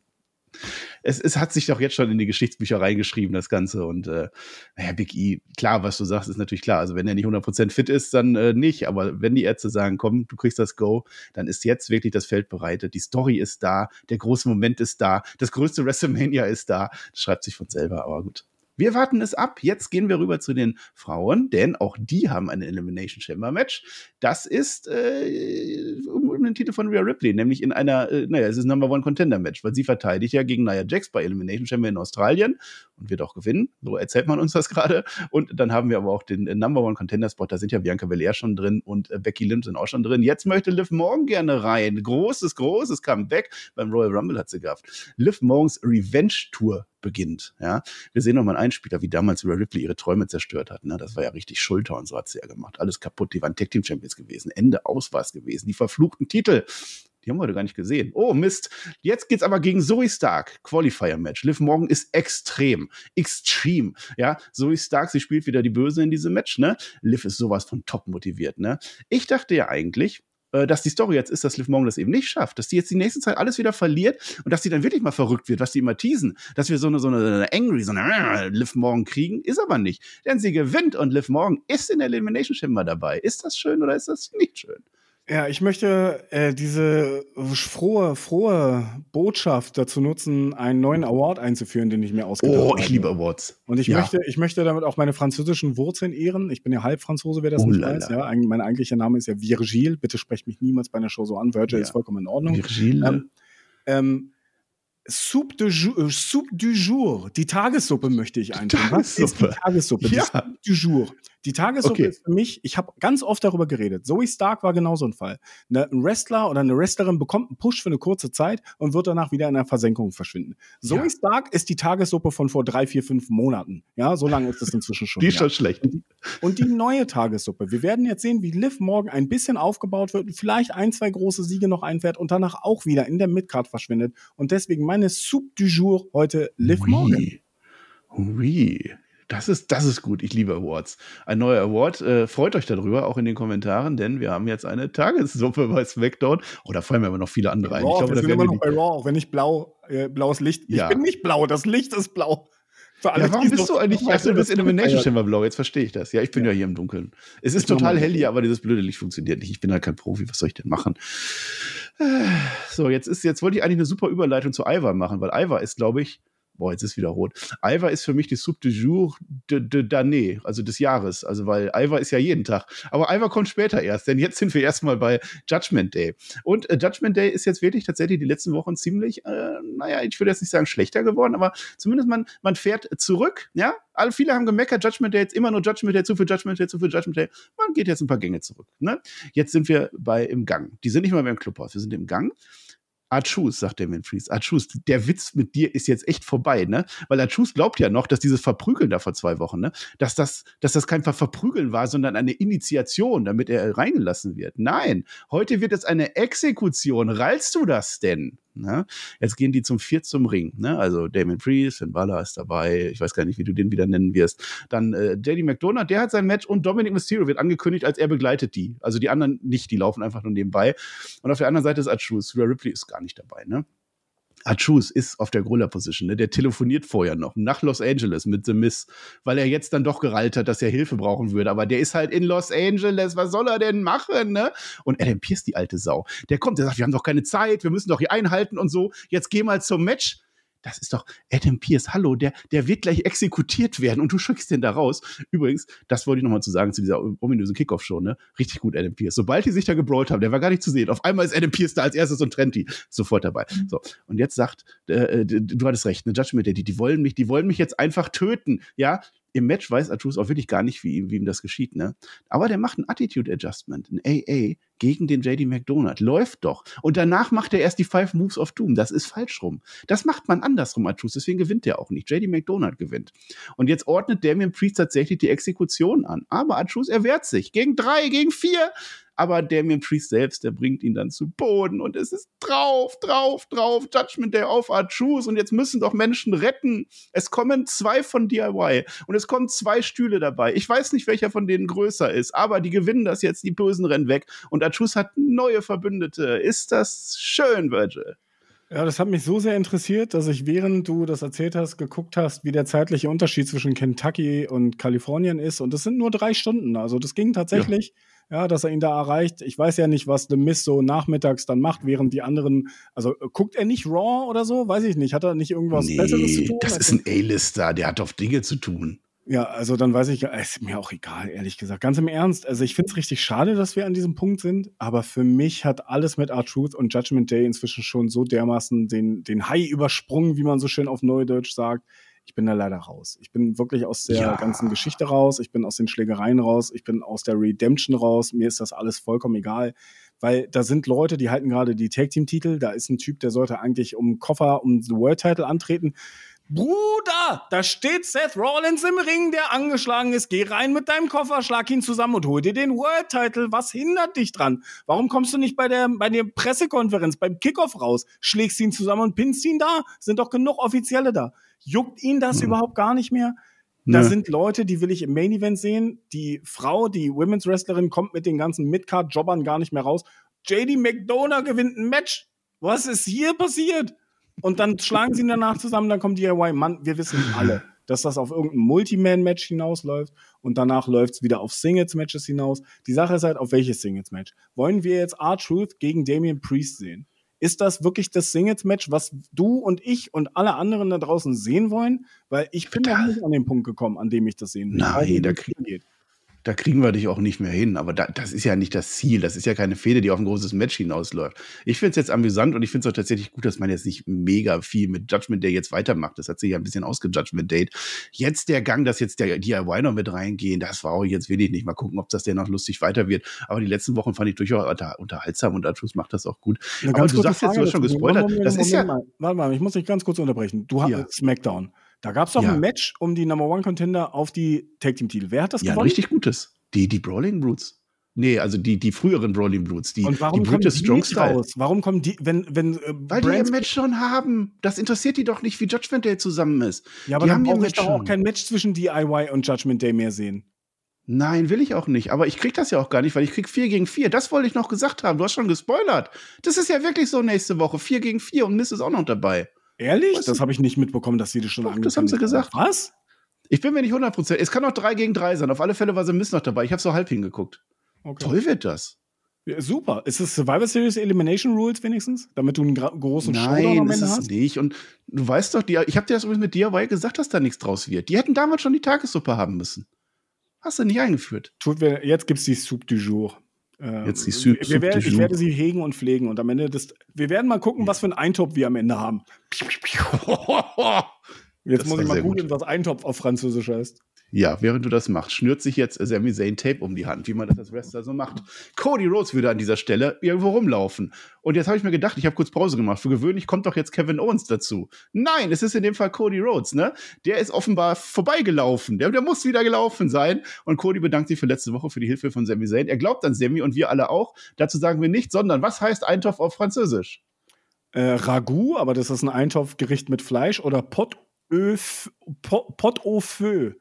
S1: es, es hat sich doch jetzt schon in die Geschichtsbücher reingeschrieben, das Ganze. Und äh, naja, Big E, klar, was du sagst, ist natürlich klar. Also wenn er nicht 100% fit ist, dann äh, nicht. Aber wenn die Ärzte sagen, komm, du kriegst das Go, dann ist jetzt wirklich das Feld bereitet. Die Story ist da, der große Moment ist da, das größte WrestleMania ist da. Das schreibt sich von selber, aber gut. Wir warten es ab. Jetzt gehen wir rüber zu den Frauen, denn auch die haben ein Elimination Chamber Match. Das ist äh, um, den Titel von Rhea Ripley, nämlich in einer, äh, naja, es ist ein Number One Contender Match, weil sie verteidigt ja gegen Nia Jax bei Elimination Chamber in Australien und wird auch gewinnen. So erzählt man uns das gerade. Und dann haben wir aber auch den äh, Number One Contender Spot. Da sind ja Bianca Belair schon drin und äh, Becky Lynch sind auch schon drin. Jetzt möchte Liv Morgan gerne rein. Großes, großes Comeback. Beim Royal Rumble hat sie gehabt. Liv Morgans Revenge Tour beginnt. Ja, wir sehen noch mal einen Einspieler, wie damals Rhea Ripley ihre Träume zerstört hat. Ne? Das war ja richtig Schulter und so hat sie ja gemacht. Alles kaputt. Die waren Tag Team Champions gewesen. Ende aus war es gewesen. Die verfluchten Titel. Die haben wir heute gar nicht gesehen. Oh, Mist. Jetzt geht's aber gegen Zoe Stark. Qualifier-Match. Liv Morgan ist extrem. Extrem. Ja, Zoe Stark, sie spielt wieder die Böse in diesem Match, ne? Liv ist sowas von top motiviert, ne? Ich dachte ja eigentlich, äh, dass die Story jetzt ist, dass Liv Morgan das eben nicht schafft, dass die jetzt die nächste Zeit alles wieder verliert und dass sie dann wirklich mal verrückt wird, was die immer teasen, dass wir so eine, so eine, so eine Angry, so eine äh, Liv Morgan kriegen, ist aber nicht. Denn sie gewinnt und Liv Morgan ist in der Elimination Chamber dabei. Ist das schön oder ist das nicht schön?
S2: Ja, ich möchte äh, diese frohe, frohe Botschaft dazu nutzen, einen neuen Award einzuführen, den ich mir ausgedacht habe.
S1: Oh, ich liebe Awards.
S2: Und ich
S1: Ja.
S2: möchte, ich möchte damit auch meine französischen Wurzeln ehren. Ich bin ja Halbfranzose, wer das
S1: Oh
S2: nicht
S1: la
S2: weiß. Ja, mein eigentlicher Name ist ja Virgil. Bitte sprecht mich niemals bei einer Show so an. Virgil
S1: Ja.
S2: ist vollkommen in Ordnung.
S1: Virgile.
S2: Ähm, ähm, Soup, de jour, äh, Soup du jour. Die Tagessuppe möchte ich einführen. Was ist die
S1: Tagessuppe.
S2: Tagessuppe? Die
S1: Ja.
S2: Soup du jour. Die Tagessuppe
S1: Okay.
S2: ist für mich, ich habe ganz oft darüber geredet. Zoe Stark war genauso ein Fall. Ne, ein Wrestler oder eine Wrestlerin bekommt einen Push für eine kurze Zeit und wird danach wieder in der Versenkung verschwinden. Zoe
S1: Ja.
S2: Stark ist die Tagessuppe von vor drei, vier, fünf Monaten. Ja, so lange ist es inzwischen schon.
S1: die ist
S2: her.
S1: schon schlecht.
S2: Und die neue Tagessuppe. Wir werden jetzt sehen, wie Liv morgen ein bisschen aufgebaut wird, vielleicht ein, zwei große Siege noch einfährt und danach auch wieder in der Midcard verschwindet. Und deswegen meine Soup du jour heute Liv Morgan.
S1: Ui. Ui. Das ist, das ist gut. Ich liebe Awards. Ein neuer Award. Äh, freut euch darüber, auch in den Kommentaren, denn wir haben jetzt eine Tagessuppe bei SmackDown. Oh, da fallen mir aber noch viele andere ein.
S2: Raw,
S1: ich glaube,
S2: wir sind immer noch bei Raw, auch wenn ich blau, äh, blaues Licht.
S1: Ja.
S2: Ich bin nicht blau, das Licht ist blau. Für
S1: Ja, warum bist du eigentlich? Ach, du bist Elimination Chamber blau, jetzt verstehe ich das. Ja, ich bin ja,
S2: Ja.
S1: hier im Dunkeln. Es ist
S2: Ich
S1: total hell hier, aber dieses blöde Licht funktioniert nicht. Ich bin halt kein Profi, was soll ich denn machen? So, jetzt ist, jetzt wollte ich eigentlich eine super Überleitung zu Ivar machen, weil Ivar ist, glaube ich, boah, jetzt ist wieder rot. Ivar ist für mich die Soup du jour de, de d'année, also des Jahres. Also, weil Ivar ist ja jeden Tag. Aber Ivar kommt später erst, denn jetzt sind wir erstmal bei Judgment Day. Und äh, Judgment Day ist jetzt wirklich tatsächlich die letzten Wochen ziemlich, äh, naja, ich würde jetzt nicht sagen schlechter geworden, aber zumindest man, man fährt zurück, ja. Alle, viele haben gemeckert, Judgment Day jetzt immer nur Judgment Day, zu viel Judgment Day, zu viel Judgment Day. Man geht jetzt ein paar Gänge zurück. Ne? Jetzt sind wir bei im Gang. Die sind nicht mal mehr im Clubhaus, wir sind im Gang. Achus, sagt der Manfries. Achus, der Witz mit dir ist jetzt echt vorbei, ne? Weil Achus glaubt ja noch, dass dieses Verprügeln da vor zwei Wochen, ne? Dass das, dass das kein Verprügeln war, sondern eine Initiation, damit er reingelassen wird. Nein, heute wird es eine Exekution. Rallst du das denn? Ne? Jetzt gehen die zum Vier zum Ring. Ne? Also Damon Priest, Finn Balor ist dabei. Ich weiß gar nicht, wie du den wieder nennen wirst. Dann äh, JD McDonough, der hat sein Match und Dominic Mysterio wird angekündigt, als er begleitet die. Also die anderen nicht, die laufen einfach nur nebenbei. Und auf der anderen Seite ist. Rhea Ripley ist gar nicht dabei. Ne? Achus ist auf der Griller-Position, ne? der telefoniert vorher noch nach Los Angeles mit The Miss, weil er jetzt dann doch gerallt hat, dass er Hilfe brauchen würde. Aber der ist halt in Los Angeles, was soll er denn machen? Ne? Und Adam Pierce, die alte Sau, der kommt, der sagt, wir haben doch keine Zeit, wir müssen doch hier einhalten und so. Jetzt geh mal zum Match das ist doch Adam Pierce, hallo, der, der wird gleich exekutiert werden und du schickst den da raus. Übrigens, das wollte ich nochmal zu sagen zu dieser ominösen Kickoff-Show, ne? Richtig gut, Adam Pierce. Sobald die sich da gebrawlt haben, der war gar nicht zu sehen. Auf einmal ist Adam Pierce da als erstes und trennt die sofort dabei. Mhm. So. Und jetzt sagt, äh, äh du hattest recht, eine Judgment Day, die, die wollen mich, die wollen mich jetzt einfach töten. Ja, im Match weiß Artus auch wirklich gar nicht, wie, wie ihm das geschieht, ne? Aber der macht ein Attitude Adjustment, ein AA gegen den JD McDonald. Läuft doch. Und danach macht er erst die Five Moves of Doom. Das ist falsch rum. Das macht man andersrum, Artus. Deswegen gewinnt er auch nicht. JD McDonald gewinnt. Und jetzt ordnet Damien Priest tatsächlich die Exekution an. Aber Artus erwehrt sich. Gegen drei, gegen vier aber Damien Priest selbst, der bringt ihn dann zu Boden und es ist drauf, drauf, drauf, Judgment Day auf Art Shoes und jetzt müssen doch Menschen retten. Es kommen zwei von DIY und es kommen zwei Stühle dabei. Ich weiß nicht, welcher von denen größer ist, aber die gewinnen das jetzt, die Bösen rennen weg und Achus hat neue Verbündete. Ist das schön, Virgil?
S2: Ja, das hat mich so sehr interessiert, dass ich, während du das erzählt hast, geguckt hast, wie der zeitliche Unterschied zwischen Kentucky und Kalifornien ist. Und das sind nur drei Stunden. Also das ging tatsächlich. Ja ja, dass er ihn da erreicht. Ich weiß ja nicht, was The Miss so nachmittags dann macht, während die anderen, also äh, guckt er nicht Raw oder so? Weiß ich nicht. Hat er nicht irgendwas nee, Besseres zu tun?
S1: Das ist ein A-Lister, der hat auf Dinge zu tun.
S2: Ja, also dann weiß ich, ist mir auch egal, ehrlich gesagt. Ganz im Ernst, also ich finde es richtig schade, dass wir an diesem Punkt sind, aber für mich hat alles mit R-Truth und Judgment Day inzwischen schon so dermaßen den, den High übersprungen, wie man so schön auf Neudeutsch sagt ich bin da leider raus. Ich bin wirklich aus der ja. ganzen Geschichte raus, ich bin aus den Schlägereien raus, ich bin aus der Redemption raus. Mir ist das alles vollkommen egal, weil da sind Leute, die halten gerade die Tag Team Titel. Da ist ein Typ, der sollte eigentlich um Koffer um the World Title antreten. Bruder, da steht Seth Rollins im Ring, der angeschlagen ist. Geh rein mit deinem Koffer, schlag ihn zusammen und hol dir den World Title. Was hindert dich dran? Warum kommst du nicht bei der, bei der Pressekonferenz, beim Kickoff raus, schlägst ihn zusammen und pinnst ihn da? Sind doch genug Offizielle da. Juckt ihn das hm. überhaupt gar nicht mehr? Da ne. sind Leute, die will ich im Main Event sehen. Die Frau, die Women's Wrestlerin, kommt mit den ganzen Midcard-Jobbern gar nicht mehr raus. JD McDonough gewinnt ein Match. Was ist hier passiert? Und dann schlagen sie ihn danach zusammen, dann kommt DIY. Mann, wir wissen alle, dass das auf irgendein Multiman-Match hinausläuft und danach läuft es wieder auf Singles-Matches hinaus. Die Sache ist halt, auf welches Singles-Match? Wollen wir jetzt R-Truth gegen Damian Priest sehen? Ist das wirklich das Singles-Match, was du und ich und alle anderen da draußen sehen wollen? Weil ich bin noch nicht an den Punkt gekommen, an dem ich das sehen will.
S1: Nein, da kriegt da kriegen wir dich auch nicht mehr hin. Aber da, das ist ja nicht das Ziel. Das ist ja keine Fehde, die auf ein großes Match hinausläuft. Ich finde es jetzt amüsant und ich finde es auch tatsächlich gut, dass man jetzt nicht mega viel mit Judgment Day jetzt weitermacht. Das hat sich ja ein bisschen ausgejudgment Date. Jetzt der Gang, dass jetzt der DIY noch mit reingehen, das war auch jetzt will ich nicht. Mal gucken, ob das denn noch lustig weiter wird. Aber die letzten Wochen fand ich durchaus unter, unterhaltsam und Artus macht das auch gut.
S2: Aber du sagst jetzt, du hast schon gespoilert. Das ist ja. Warte mal, ich muss dich ganz kurz unterbrechen. Du hast ja. SmackDown. Da gab es doch ja. ein Match um die Number One Contender auf die Tag Team Titel. Wer hat das
S1: ja, gewonnen? Ja, richtig gutes. Die, die Brawling Brutes. Nee, also die, die früheren Brawling Brutes, die,
S2: Und warum
S1: die
S2: Brute Strong Style. Raus? Warum kommen die, wenn, wenn,
S1: äh, Weil Brands die ihr Match schon haben. Das interessiert die doch nicht, wie Judgment Day zusammen ist.
S2: Ja, aber die dann brauche ich doch auch kein Match zwischen DIY und Judgment Day mehr sehen.
S1: Nein, will ich auch nicht. Aber ich krieg das ja auch gar nicht, weil ich krieg 4 gegen 4. Das wollte ich noch gesagt haben. Du hast schon gespoilert. Das ist ja wirklich so nächste Woche. 4 gegen 4 und Mist ist auch noch dabei.
S2: Ehrlich? Was? Das habe ich nicht mitbekommen, dass sie das schon
S1: angekündigt Das haben sie gesagt.
S2: Was?
S1: Ich bin mir nicht 100%. Es kann auch 3 gegen 3 sein. Auf alle Fälle war The Mist noch dabei. Ich habe so halb hingeguckt. Okay. Toll wird das.
S2: Ja, super. Ist es Survivor Series Elimination Rules wenigstens? Damit du einen großen
S1: Nein, Showdown am Ende ist es nicht. Und du weißt doch, die, ich habe dir das übrigens mit DIY gesagt, dass da nichts draus wird. Die hätten damals schon die Tagessuppe haben müssen. Hast du nicht eingeführt.
S2: Tut, jetzt gibt es die Soup du Jour.
S1: Ähm, jetzt die Soup,
S2: wir werden, Ich werde sie hegen und pflegen und am Ende des. Wir werden mal gucken, was für einen Eintopf wir am Ende haben. Jetzt das muss ich mal googeln, was Eintopf auf Französisch heißt.
S1: Ja, während du das machst, schnürt sich jetzt Sami Zayn Tape um die Hand, wie man das als Wrestler so macht. Cody Rhodes würde an dieser Stelle irgendwo rumlaufen. Und jetzt habe ich mir gedacht, ich habe kurz Pause gemacht. Für gewöhnlich kommt doch jetzt Kevin Owens dazu. Nein, es ist in dem Fall Cody Rhodes, ne? Der ist offenbar vorbeigelaufen. Der, der muss wieder gelaufen sein. Und Cody bedankt sich für letzte Woche für die Hilfe von Sami Zayn. Er glaubt an Sami und wir alle auch. Dazu sagen wir nicht, sondern was heißt Eintopf auf Französisch?
S2: Äh, Ragout, aber das ist ein Eintopfgericht mit Fleisch oder Pot Pot au feu.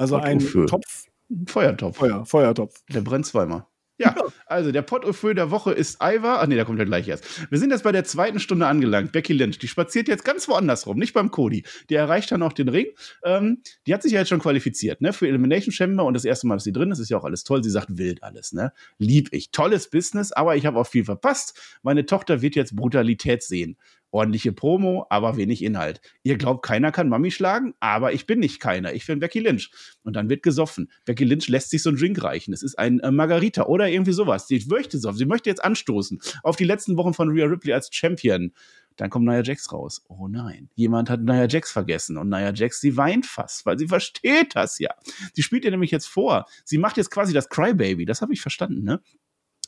S2: Also Pot ein Topf.
S1: Feuertopf.
S2: Feuer, Feuertopf.
S1: Der brennt zweimal. Ja, also der Pot der Woche ist Ivar. Ach nee, der kommt ja gleich erst. Wir sind jetzt bei der zweiten Stunde angelangt. Becky Lynch, die spaziert jetzt ganz woanders rum, nicht beim Cody. Die erreicht dann auch den Ring. Ähm, die hat sich ja jetzt schon qualifiziert, ne, für Elimination Chamber und das erste Mal, dass sie drin ist, ist ja auch alles toll. Sie sagt wild alles, ne. Lieb ich. Tolles Business, aber ich habe auch viel verpasst. Meine Tochter wird jetzt Brutalität sehen ordentliche Promo, aber wenig Inhalt. Ihr glaubt, keiner kann Mami schlagen, aber ich bin nicht keiner. Ich bin Becky Lynch. Und dann wird gesoffen. Becky Lynch lässt sich so einen Drink reichen. Es ist ein äh, Margarita oder irgendwie sowas. Sie möchte so. Sie möchte jetzt anstoßen auf die letzten Wochen von Rhea Ripley als Champion. Dann kommt Nia Jax raus. Oh nein, jemand hat Nia Jax vergessen. Und Nia Jax, sie weint fast, weil sie versteht das ja. Sie spielt ihr nämlich jetzt vor. Sie macht jetzt quasi das Crybaby. Das habe ich verstanden, ne?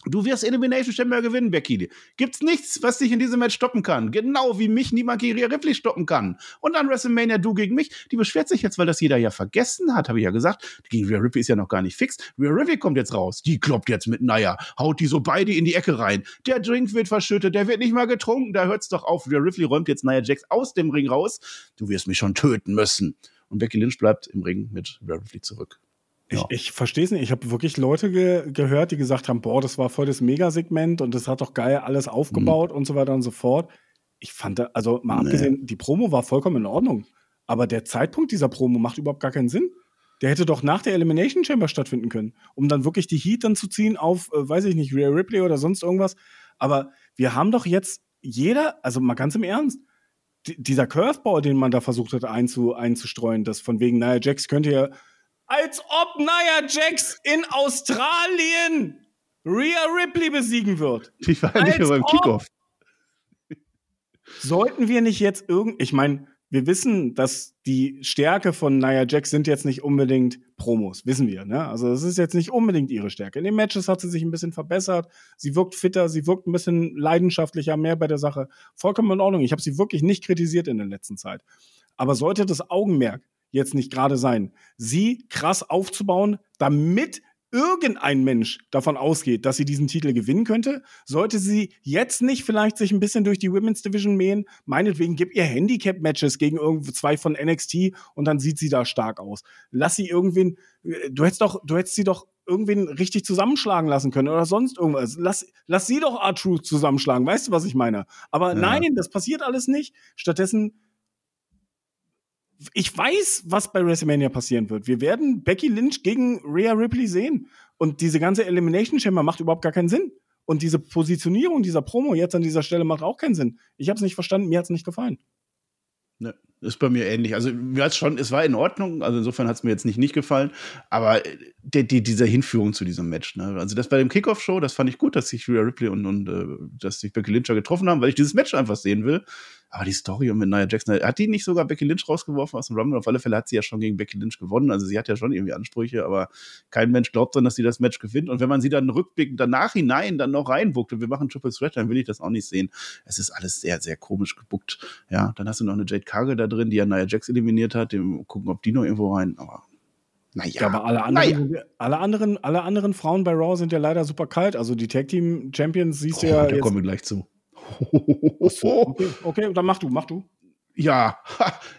S1: Du wirst Elimination Chamber gewinnen, Becky. Gibt's nichts, was dich in diesem Match stoppen kann. Genau wie mich niemand Rhea Ripley stoppen kann. Und dann WrestleMania du gegen mich. Die beschwert sich jetzt, weil das jeder ja vergessen hat, habe ich ja gesagt. Gegen Rhea Ripley ist ja noch gar nicht fix. Rhea Ripley kommt jetzt raus. Die kloppt jetzt mit Naya. Haut die so beide in die Ecke rein. Der Drink wird verschüttet. Der wird nicht mal getrunken. Da hört's doch auf. Rhea Ripley räumt jetzt Naya Jax aus dem Ring raus. Du wirst mich schon töten müssen. Und Becky Lynch bleibt im Ring mit Rhea Ripley zurück.
S2: Ja. Ich, ich verstehe es nicht. Ich habe wirklich Leute ge gehört, die gesagt haben, boah, das war voll das Megasegment und das hat doch geil alles aufgebaut mhm. und so weiter und so fort. Ich fand, da, also mal nee. abgesehen, die Promo war vollkommen in Ordnung. Aber der Zeitpunkt dieser Promo macht überhaupt gar keinen Sinn. Der hätte doch nach der Elimination Chamber stattfinden können, um dann wirklich die Heat dann zu ziehen auf, äh, weiß ich nicht, Rhea Ripley oder sonst irgendwas. Aber wir haben doch jetzt jeder, also mal ganz im Ernst, dieser Curveball, den man da versucht hat einzu, einzustreuen, das von wegen, naja, Jax könnte ja als ob Nia Jax in Australien Rhea Ripley besiegen wird.
S1: Ich war ja nicht mehr beim Kickoff.
S2: Sollten wir nicht jetzt irgend, ich meine, wir wissen, dass die Stärke von Nia Jax sind jetzt nicht unbedingt Promos, wissen wir, ne? Also das ist jetzt nicht unbedingt ihre Stärke. In den Matches hat sie sich ein bisschen verbessert, sie wirkt fitter, sie wirkt ein bisschen leidenschaftlicher, mehr bei der Sache. Vollkommen in Ordnung. Ich habe sie wirklich nicht kritisiert in der letzten Zeit. Aber sollte das Augenmerk jetzt nicht gerade sein. Sie krass aufzubauen, damit irgendein Mensch davon ausgeht, dass sie diesen Titel gewinnen könnte, sollte sie jetzt nicht vielleicht sich ein bisschen durch die Women's Division mähen, meinetwegen gib ihr Handicap-Matches gegen irgendwie zwei von NXT und dann sieht sie da stark aus. Lass sie irgendwen, äh, du hättest doch, du hättest sie doch irgendwen richtig zusammenschlagen lassen können oder sonst irgendwas. Lass, lass sie doch R-Truth zusammenschlagen, weißt du, was ich meine? Aber ja. nein, das passiert alles nicht. Stattdessen ich weiß, was bei WrestleMania passieren wird. Wir werden Becky Lynch gegen Rhea Ripley sehen. Und diese ganze Elimination Chamber macht überhaupt gar keinen Sinn. Und diese Positionierung dieser Promo jetzt an dieser Stelle macht auch keinen Sinn. Ich habe es nicht verstanden, mir hat es nicht gefallen.
S1: Ne, ist bei mir ähnlich. Also mir hat's schon, es war in Ordnung, also insofern hat es mir jetzt nicht nicht gefallen, aber äh, die, die, dieser Hinführung zu diesem Match, ne? Also das bei dem Kickoff-Show, das fand ich gut, dass sich Rhea Ripley und, und äh, dass sich Becky Lynch getroffen haben, weil ich dieses Match einfach sehen will. Aber die Story mit Nia Jackson, hat die nicht sogar Becky Lynch rausgeworfen aus dem Rumble? Auf alle Fälle hat sie ja schon gegen Becky Lynch gewonnen. Also sie hat ja schon irgendwie Ansprüche, aber kein Mensch glaubt dran, dass sie das Match gewinnt. Und wenn man sie dann rückblickend danach hinein dann noch reinbuckt und wir machen Triple Threat, dann will ich das auch nicht sehen. Es ist alles sehr, sehr komisch gebuckt. Ja, dann hast du noch eine Jade Cargill da drin, die ja Nia Jax eliminiert hat. Dem gucken, ob die noch irgendwo rein, aber
S2: naja. Ja, aber alle anderen, naja. alle, anderen, alle anderen Frauen bei Raw sind ja leider super kalt. Also die Tag Team Champions siehst du ja.
S1: Da kommen wir gleich zu.
S2: Okay, okay, dann mach du, mach du.
S1: Ja,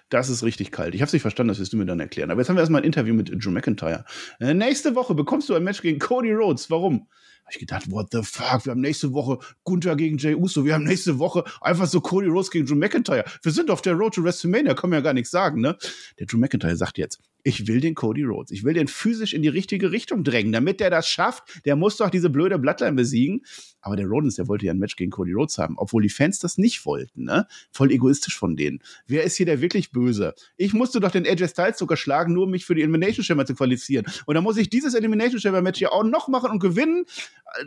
S1: das ist richtig kalt. Ich habe es nicht verstanden, das wirst du mir dann erklären. Aber jetzt haben wir erstmal ein Interview mit Drew McIntyre. Äh, nächste Woche bekommst du ein Match gegen Cody Rhodes. Warum? Habe ich gedacht, what the fuck, wir haben nächste Woche Gunther gegen Jay Uso, wir haben nächste Woche einfach so Cody Rhodes gegen Drew McIntyre. Wir sind auf der Road to WrestleMania, kann man ja gar nichts sagen, ne? Der Drew McIntyre sagt jetzt, ich will den Cody Rhodes, ich will den physisch in die richtige Richtung drängen, damit der das schafft. Der muss doch diese blöde Bloodline besiegen. Aber der Rodens, der wollte ja ein Match gegen Cody Rhodes haben, obwohl die Fans das nicht wollten, ne? Voll egoistisch von denen. Wer ist hier der wirklich Böse? Ich musste doch den AJ Styles sogar schlagen, nur um mich für die Elimination Chamber zu qualifizieren. Und dann muss ich dieses Elimination Chamber Match hier auch noch machen und gewinnen,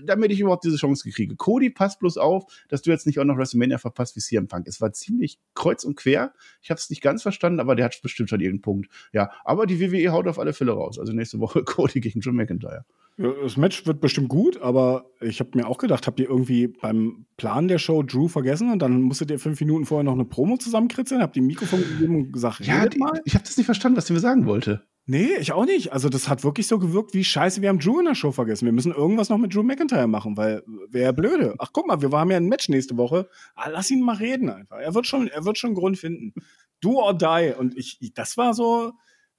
S1: damit ich überhaupt diese Chance kriege. Cody, pass bloß auf, dass du jetzt nicht auch noch WrestleMania verpasst wie CM Punk. Es war ziemlich kreuz und quer. Ich habe es nicht ganz verstanden, aber der hat bestimmt schon irgendeinen Punkt. Ja, aber die WWE haut auf alle Fälle raus. Also nächste Woche Cody gegen John McIntyre.
S2: Das Match wird bestimmt gut, aber ich habe mir auch gedacht, habt ihr irgendwie beim Plan der Show Drew vergessen und dann musstet ihr fünf Minuten vorher noch eine Promo zusammenkritzeln? Habt ihr Mikrofon gegeben und gesagt,
S1: ja, die, ich habe das nicht verstanden, was der mir sagen wollte.
S2: Nee, ich auch nicht. Also das hat wirklich so gewirkt wie scheiße, wir haben Drew in der Show vergessen. Wir müssen irgendwas noch mit Drew McIntyre machen, weil wäre blöde. Ach guck mal, wir haben ja ein Match nächste Woche. Ah, lass ihn mal reden einfach. Er wird schon, er wird schon einen Grund finden. Do or die. Und ich, das war so,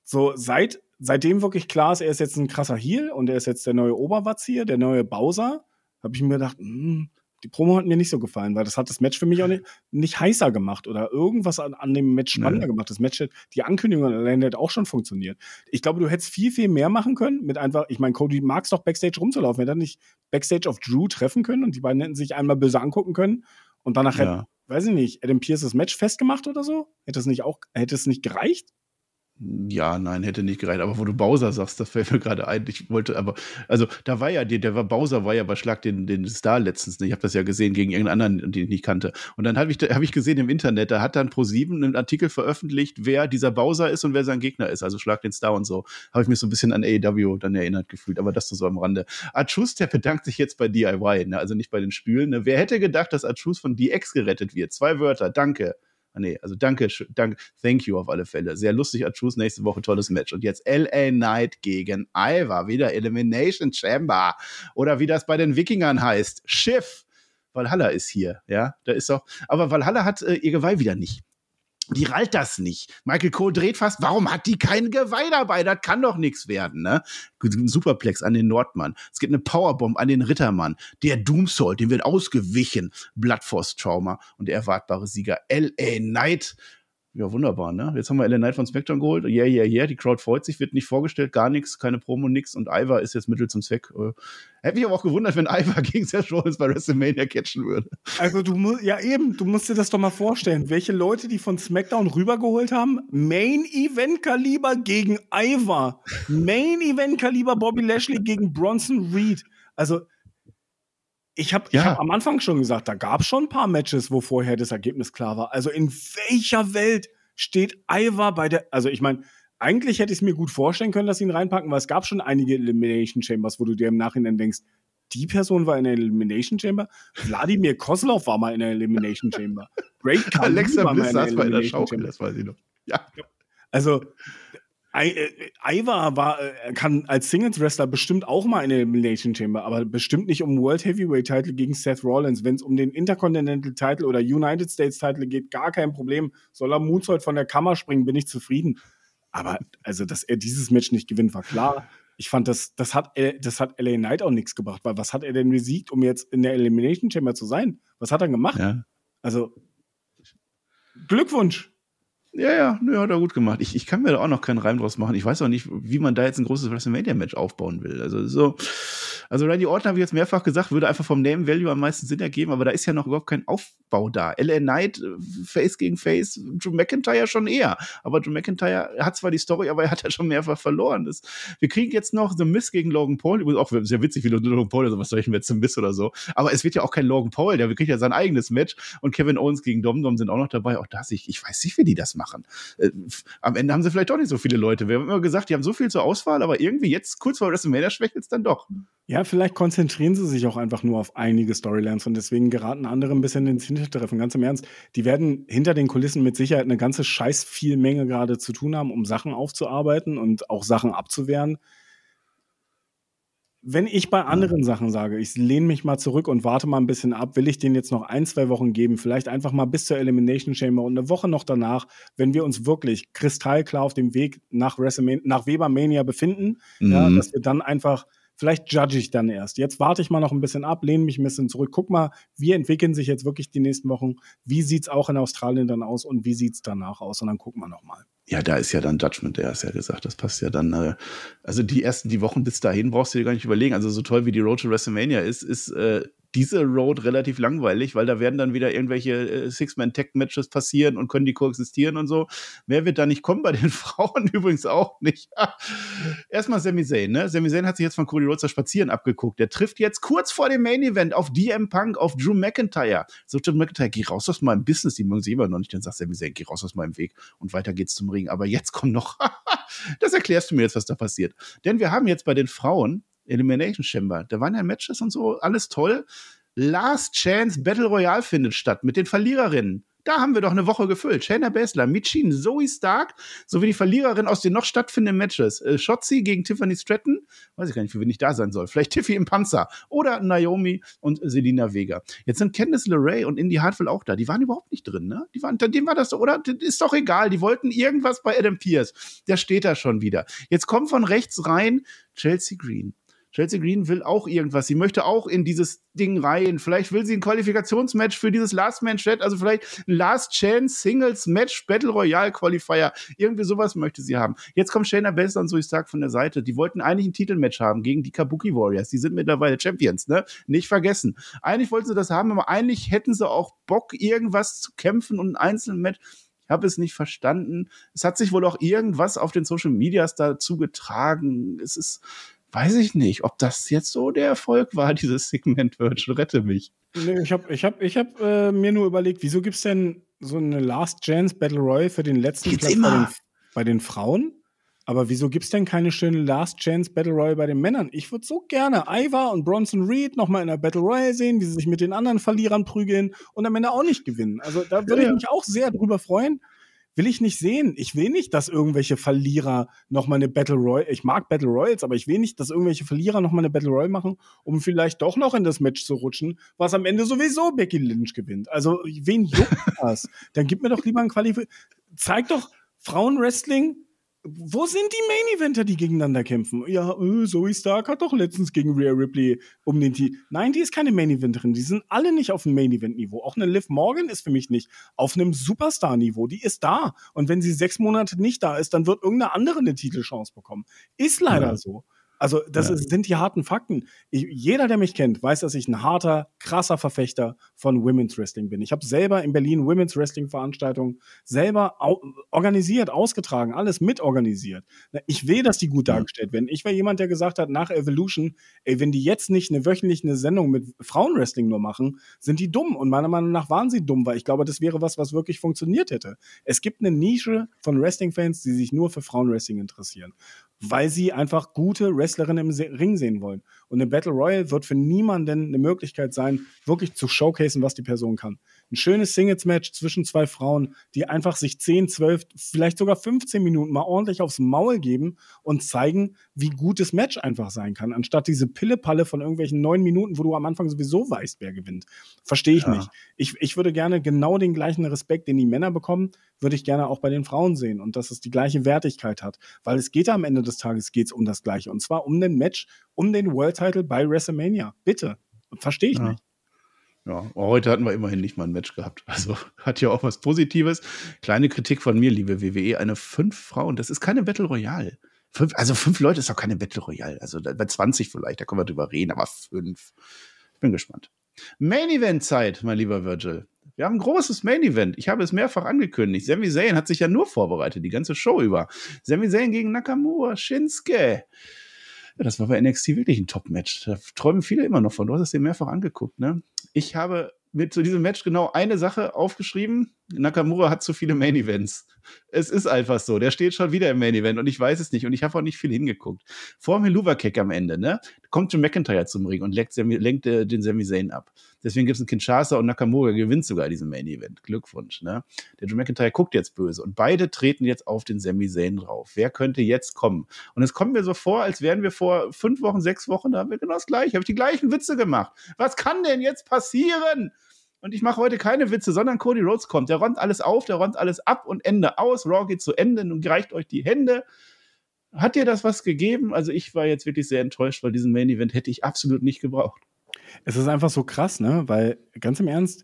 S2: so seit seitdem wirklich klar ist, er ist jetzt ein krasser Heel und er ist jetzt der neue Oberwatz hier, der neue Bowser, habe ich mir gedacht, mh, hm, die Promo hat mir nicht so gefallen, weil das hat das Match für mich auch nicht, nicht heißer gemacht oder irgendwas an, an dem Match spannender nee. gemacht. Das Match, die Ankündigung alleine hat auch schon funktioniert. Ich glaube, du hättest viel, viel mehr machen können mit einfach, ich meine, Cody mag es doch Backstage rumzulaufen. Er hätte nicht Backstage auf Drew treffen können und die beiden hätten sich einmal böse angucken können und danach ja. hätte, weiß ich nicht, Adam Pierce das Match festgemacht oder so? Hätte es nicht auch, hätte es nicht gereicht?
S1: Ja, nein, hätte nicht gereicht. Aber wo du Bowser sagst, das fällt mir gerade ein. Ich wollte aber, also da war ja, der, der war Bowser war ja bei Schlag den, den Star letztens. Ich habe das ja gesehen gegen irgendeinen anderen, den ich nicht kannte. Und dann habe ich, hab ich gesehen im Internet, da hat dann Pro7 einen Artikel veröffentlicht, wer dieser Bowser ist und wer sein Gegner ist. Also Schlag den Star und so. Habe ich mich so ein bisschen an AEW dann erinnert gefühlt. Aber das so am Rande. Achus, der bedankt sich jetzt bei DIY, ne? also nicht bei den Stühlen. Ne? Wer hätte gedacht, dass Achus von DX gerettet wird? Zwei Wörter, danke. Ah, nee, also danke, danke, thank you auf alle Fälle. Sehr lustig, Achus, nächste Woche tolles Match. Und jetzt LA Knight gegen Ivar, wieder Elimination Chamber. Oder wie das bei den Wikingern heißt, Schiff. Valhalla ist hier, ja, da ist doch, aber Valhalla hat äh, ihr Geweih wieder nicht die rallt das nicht. Michael Cole dreht fast, warum hat die kein Geweih dabei? Das kann doch nichts werden, ne? Ein Superplex an den Nordmann. Es gibt eine Powerbomb an den Rittermann. Der Doomsalt, dem wird ausgewichen. Bloodforce Trauma und der erwartbare Sieger L.A. Knight ja, wunderbar, ne? Jetzt haben wir Ellen Knight von SmackDown geholt. Yeah, yeah, yeah. Die Crowd freut sich, wird nicht vorgestellt, gar nichts, keine Promo, nix. Und Ivar ist jetzt Mittel zum Zweck. Äh, hätte mich aber auch gewundert, wenn Ivar gegen Seth Rollins bei WrestleMania catchen würde.
S2: Also, du musst, ja eben, du musst dir das doch mal vorstellen. Welche Leute, die von SmackDown rübergeholt haben, Main Event Kaliber gegen Ivar. Main Event Kaliber Bobby Lashley gegen Bronson Reed. Also, ich habe ja. hab am Anfang schon gesagt, da gab es schon ein paar Matches, wo vorher das Ergebnis klar war. Also in welcher Welt steht Ivar bei der, also ich meine, eigentlich hätte ich es mir gut vorstellen können, dass sie ihn reinpacken, weil es gab schon einige Elimination Chambers, wo du dir im Nachhinein denkst, die Person war in der Elimination Chamber, Wladimir Kozlov war mal in der Elimination Chamber,
S1: Great Alexa Bliss saß bei der Schaukel, das weiß ich noch. Ja.
S2: Also Ivar war, äh, kann als Singles-Wrestler bestimmt auch mal in der Elimination Chamber, aber bestimmt nicht um World Heavyweight Title gegen Seth Rollins. Wenn es um den Intercontinental Title oder United States Title geht, gar kein Problem. Soll er Moonsault von der Kammer springen, bin ich zufrieden. Aber also, dass er dieses Match nicht gewinnt, war klar. Ich fand, das, das, hat, das hat LA Knight auch nichts gebracht, weil was hat er denn besiegt, um jetzt in der Elimination Chamber zu sein? Was hat er gemacht? Ja. Also, Glückwunsch.
S1: Ja, ja, nö, hat er gut gemacht. Ich, ich kann mir da auch noch keinen Reim draus machen. Ich weiß auch nicht, wie man da jetzt ein großes WrestleMania-Match aufbauen will. Also so, also Randy Orton habe ich jetzt mehrfach gesagt, würde einfach vom Name Value am meisten Sinn ergeben, aber da ist ja noch überhaupt kein Aufbau da. LA Knight, äh, Face gegen Face, Drew McIntyre schon eher. Aber Drew McIntyre hat zwar die Story, aber er hat ja schon mehrfach verloren. Das, wir kriegen jetzt noch The Miss gegen Logan Paul. Übrigens auch sehr witzig, wie Logan Paul, also was soll ich mit The Miss oder so. Aber es wird ja auch kein Logan Paul, der kriegt ja sein eigenes Match und Kevin Owens gegen Dom Dom sind auch noch dabei. Auch das, ich, ich weiß nicht, wie die das machen. Äh, am Ende haben sie vielleicht doch nicht so viele Leute. Wir haben immer gesagt, die haben so viel zur Auswahl, aber irgendwie jetzt kurz vor WrestleMania schwächelt es dann doch.
S2: Ja, vielleicht konzentrieren sie sich auch einfach nur auf einige Storylines und deswegen geraten andere ein bisschen ins Hintertreffen. Ganz im Ernst, die werden hinter den Kulissen mit Sicherheit eine ganze scheiß viel Menge gerade zu tun haben, um Sachen aufzuarbeiten und auch Sachen abzuwehren wenn ich bei anderen Sachen sage, ich lehne mich mal zurück und warte mal ein bisschen ab, will ich denen jetzt noch ein, zwei Wochen geben, vielleicht einfach mal bis zur Elimination Chamber und eine Woche noch danach, wenn wir uns wirklich kristallklar auf dem Weg nach, nach Weber Mania befinden, mhm. ja, dass wir dann einfach Vielleicht judge ich dann erst. Jetzt warte ich mal noch ein bisschen ab, lehne mich ein bisschen zurück. Guck mal, wie entwickeln sich jetzt wirklich die nächsten Wochen? Wie sieht's auch in Australien dann aus und wie sieht's danach aus? Und dann gucken wir noch mal.
S1: Ja, da ist ja dann Judgment, der hast ja gesagt, das passt ja dann. Äh, also die ersten, die Wochen bis dahin brauchst du dir gar nicht überlegen. Also so toll wie die Road to WrestleMania ist, ist äh, diese Road relativ langweilig, weil da werden dann wieder irgendwelche äh, Six-Man-Tech-Matches passieren und können die koexistieren und so. Wer wird da nicht kommen? Bei den Frauen übrigens auch nicht. Erstmal Sami Zayn, ne? Sami Zayn hat sich jetzt von Cody Rhodes das Spazieren abgeguckt. Der trifft jetzt kurz vor dem Main-Event auf DM Punk, auf Drew McIntyre. So, Drew McIntyre, geh raus aus meinem Business. Die mögen sich immer noch nicht. Dann sagt Sami Zayn, geh raus aus meinem Weg. Und weiter geht's zum Ring. Aber jetzt kommt noch, das erklärst du mir jetzt, was da passiert. Denn wir haben jetzt bei den Frauen Elimination Chamber. Da waren ja Matches und so, alles toll. Last Chance Battle Royale findet statt mit den Verliererinnen. Da haben wir doch eine Woche gefüllt. Shayna Baszler, Michin, Zoe Stark sowie die Verliererin aus den noch stattfindenden Matches. Äh, Shotzi gegen Tiffany Stratton. Weiß ich gar nicht, für wen ich da sein soll. Vielleicht Tiffy im Panzer. Oder Naomi und Selina Vega. Jetzt sind Candice LeRae und Indy Hartwell auch da. Die waren überhaupt nicht drin, ne? Die waren, dem war das so, oder? Ist doch egal. Die wollten irgendwas bei Adam Pierce. Der steht da schon wieder. Jetzt kommt von rechts rein Chelsea Green. Chelsea Green will auch irgendwas. Sie möchte auch in dieses Ding rein. Vielleicht will sie ein Qualifikationsmatch für dieses Last Man Chat, also vielleicht ein Last Chance Singles Match Battle Royale Qualifier. Irgendwie sowas möchte sie haben. Jetzt kommt Shayna Baszler und so ich sag von der Seite. Die wollten eigentlich ein Titelmatch haben gegen die Kabuki Warriors. Die sind mittlerweile Champions, ne? Nicht vergessen. Eigentlich wollten sie das haben, aber eigentlich hätten sie auch Bock, irgendwas zu kämpfen und ein einzelnes Match. Ich habe es nicht verstanden. Es hat sich wohl auch irgendwas auf den Social Medias dazu getragen. Es ist weiß ich nicht, ob das jetzt so der Erfolg war, dieses Segment Virtual Rette mich.
S2: Nee, ich habe ich hab, ich hab, äh, mir nur überlegt, wieso gibt es denn so eine Last Chance Battle Royale für den letzten
S1: Gibt's Platz immer.
S2: Bei, den, bei den Frauen? Aber wieso gibt es denn keine schöne Last Chance Battle Royale bei den Männern? Ich würde so gerne Ivar und Bronson Reed nochmal in der Battle Royale sehen, wie sie sich mit den anderen Verlierern prügeln und am Ende auch nicht gewinnen. Also da würde ja, ich mich auch sehr drüber freuen will ich nicht sehen. Ich will nicht, dass irgendwelche Verlierer noch mal eine Battle Royale, ich mag Battle Royals, aber ich will nicht, dass irgendwelche Verlierer noch mal eine Battle Royale machen, um vielleicht doch noch in das Match zu rutschen, was am Ende sowieso Becky Lynch gewinnt. Also, wen juckt das? Dann gib mir doch lieber ein Qualif zeig doch Frauenwrestling wo sind die Main-Eventer, die gegeneinander kämpfen? Ja, äh, Zoe Stark hat doch letztens gegen Rhea Ripley um den Titel. Nein, die ist keine Main-Eventerin. Die sind alle nicht auf dem Main-Event-Niveau. Auch eine Liv Morgan ist für mich nicht auf einem Superstar-Niveau. Die ist da. Und wenn sie sechs Monate nicht da ist, dann wird irgendeine andere eine Titelchance bekommen. Ist leider ja. so. Also, das ja. ist, sind die harten Fakten. Ich, jeder, der mich kennt, weiß, dass ich ein harter, krasser Verfechter von Women's Wrestling bin. Ich habe selber in Berlin Women's Wrestling Veranstaltungen selber au organisiert, ausgetragen, alles mitorganisiert. Ich will, dass die gut dargestellt werden. Ich war jemand, der gesagt hat, nach Evolution, ey, wenn die jetzt nicht eine wöchentliche Sendung mit Frauenwrestling nur machen, sind die dumm. Und meiner Meinung nach waren sie dumm, weil ich glaube, das wäre was, was wirklich funktioniert hätte. Es gibt eine Nische von Wrestling-Fans, die sich nur für Frauenwrestling interessieren weil sie einfach gute Wrestlerinnen im Ring sehen wollen. Und eine Battle Royale wird für niemanden eine Möglichkeit sein, wirklich zu showcasen, was die Person kann. Ein schönes Singles-Match zwischen zwei Frauen, die einfach sich 10, 12, vielleicht sogar 15 Minuten mal ordentlich aufs Maul geben und zeigen, wie gut das Match einfach sein kann, anstatt diese Pille-Palle von irgendwelchen neun Minuten, wo du am Anfang sowieso weißt, wer gewinnt. Verstehe ich ja. nicht. Ich, ich würde gerne genau den gleichen Respekt, den die Männer bekommen, würde ich gerne auch bei den Frauen sehen und dass es die gleiche Wertigkeit hat. Weil es geht am Ende des Tages geht's um das Gleiche. Und zwar um den Match, um den World Title bei WrestleMania. Bitte. Verstehe ich ja. nicht.
S1: Ja, heute hatten wir immerhin nicht mal ein Match gehabt. Also hat ja auch was Positives. Kleine Kritik von mir, liebe WWE, eine fünf Frauen, das ist keine Battle Royale. Fünf, also fünf Leute ist doch keine Battle Royale. Also bei 20 vielleicht, da können wir drüber reden, aber fünf. Ich bin gespannt. Main Event Zeit, mein lieber Virgil. Wir haben ein großes Main Event. Ich habe es mehrfach angekündigt. Sami Zayn hat sich ja nur vorbereitet, die ganze Show über. Sami Zayn gegen Nakamura, Shinsuke. Das war bei NXT wirklich ein Top-Match. Da träumen viele immer noch von. Du hast es dir mehrfach angeguckt, ne? Ich habe mir zu diesem Match genau eine Sache aufgeschrieben. Nakamura hat zu viele Main Events. Es ist einfach so. Der steht schon wieder im Main Event und ich weiß es nicht und ich habe auch nicht viel hingeguckt. Vor dem Helluva-Kick am Ende, ne, kommt Jim McIntyre zum Ring und lenkt, lenkt äh, den Sami Zayn ab. Deswegen gibt es einen Kinshasa und Nakamura gewinnt sogar diesen Main Event. Glückwunsch, ne? Der Jim McIntyre guckt jetzt böse und beide treten jetzt auf den Sami Zayn drauf. Wer könnte jetzt kommen? Und es kommt mir so vor, als wären wir vor fünf Wochen, sechs Wochen, da haben wir genau das gleiche, habe ich die gleichen Witze gemacht. Was kann denn jetzt passieren? Und ich mache heute keine Witze, sondern Cody Rhodes kommt. Der räumt alles auf, der räumt alles ab und Ende aus. Raw geht zu Ende. Nun reicht euch die Hände. hat dir das was gegeben? Also ich war jetzt wirklich sehr enttäuscht, weil diesen Main Event hätte ich absolut nicht gebraucht.
S2: Es ist einfach so krass, ne? Weil ganz im Ernst,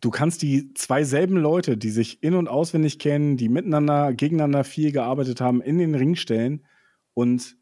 S2: du kannst die zwei selben Leute, die sich in- und auswendig kennen, die miteinander, gegeneinander viel gearbeitet haben, in den Ring stellen. Und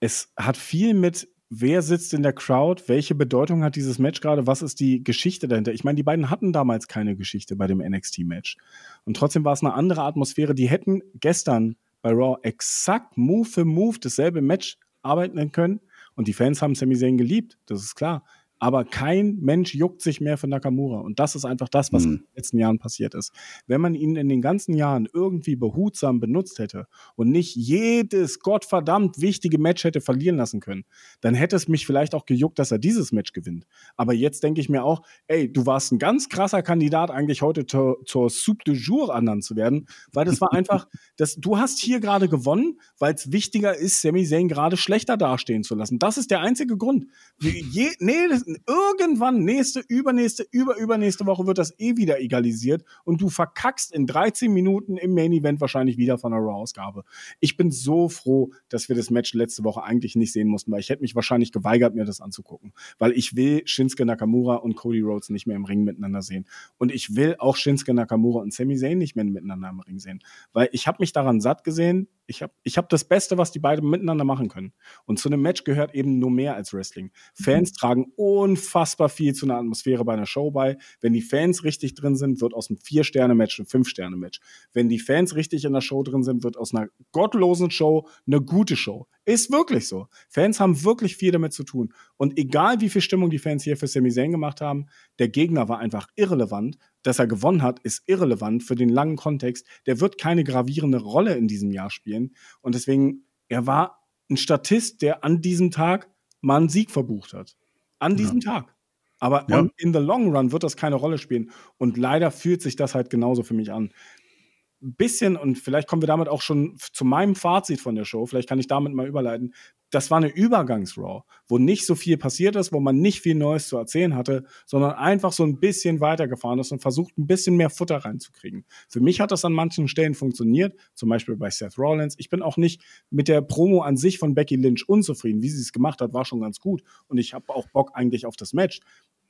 S2: es hat viel mit, wer sitzt in der Crowd, welche Bedeutung hat dieses Match gerade, was ist die Geschichte dahinter. Ich meine, die beiden hatten damals keine Geschichte bei dem NXT-Match. Und trotzdem war es eine andere Atmosphäre. Die hätten gestern bei Raw exakt Move für Move dasselbe Match arbeiten können. Und die Fans haben Sami Zayn geliebt, das ist klar aber kein Mensch juckt sich mehr für Nakamura. Und das ist einfach das, was mhm. in den letzten Jahren passiert ist. Wenn man ihn in den ganzen Jahren irgendwie behutsam benutzt hätte und nicht jedes gottverdammt wichtige Match hätte verlieren lassen können, dann hätte es mich vielleicht auch gejuckt, dass er dieses Match gewinnt. Aber jetzt denke ich mir auch, ey, du warst ein ganz krasser Kandidat, eigentlich heute zur, Soup de Jour ernannt zu werden, weil das war einfach, das, du hast hier gerade gewonnen, weil es wichtiger ist, Sami Zayn gerade schlechter dastehen zu lassen. Das ist der einzige Grund. Je, nee, das, irgendwann nächste, übernächste, überübernächste Woche wird das eh wieder egalisiert und du verkackst in 13 Minuten im Main Event wahrscheinlich wieder von der Raw-Ausgabe. Ich bin so froh, dass wir das Match letzte Woche eigentlich nicht sehen mussten, weil ich hätte mich wahrscheinlich geweigert, mir das anzugucken. Weil ich will Shinsuke Nakamura und Cody Rhodes nicht mehr im Ring miteinander sehen. Und ich will auch Shinsuke Nakamura und Sami Zayn nicht mehr miteinander im Ring sehen. Weil ich habe mich daran satt gesehen, ich habe ich hab das Beste, was die beiden miteinander machen können. Und zu einem Match gehört eben nur mehr als Wrestling. Fans mhm. tragen unfassbar viel zu einer Atmosphäre bei einer Show bei. Wenn die Fans richtig drin sind, wird aus einem Vier-Sterne-Match ein Fünf-Sterne-Match. Wenn die Fans richtig in der Show drin sind, wird aus einer gottlosen Show eine gute Show. Ist wirklich so. Fans haben wirklich viel damit zu tun. Und egal wie viel Stimmung die Fans hier für Sami Zayn gemacht haben, der Gegner war einfach irrelevant. Dass er gewonnen hat, ist irrelevant für den langen Kontext. Der wird keine gravierende Rolle in diesem Jahr spielen. Und deswegen, er war ein Statist, der an diesem Tag mal einen Sieg verbucht hat. An diesem ja. Tag. Aber ja. in the long run wird das keine Rolle spielen. Und leider fühlt sich das halt genauso für mich an bisschen, und vielleicht kommen wir damit auch schon zu meinem Fazit von der Show, vielleicht kann ich damit mal überleiten, das war eine Übergangs-Raw, wo nicht so viel passiert ist, wo man nicht viel Neues zu erzählen hatte, sondern einfach so ein bisschen weitergefahren ist und versucht, ein bisschen mehr Futter reinzukriegen. Für mich hat das an manchen Stellen funktioniert, zum Beispiel bei Seth Rollins. Ich bin auch nicht mit der Promo an sich von Becky Lynch unzufrieden. Wie sie es gemacht hat, war schon ganz gut. Und ich habe auch Bock eigentlich auf das Match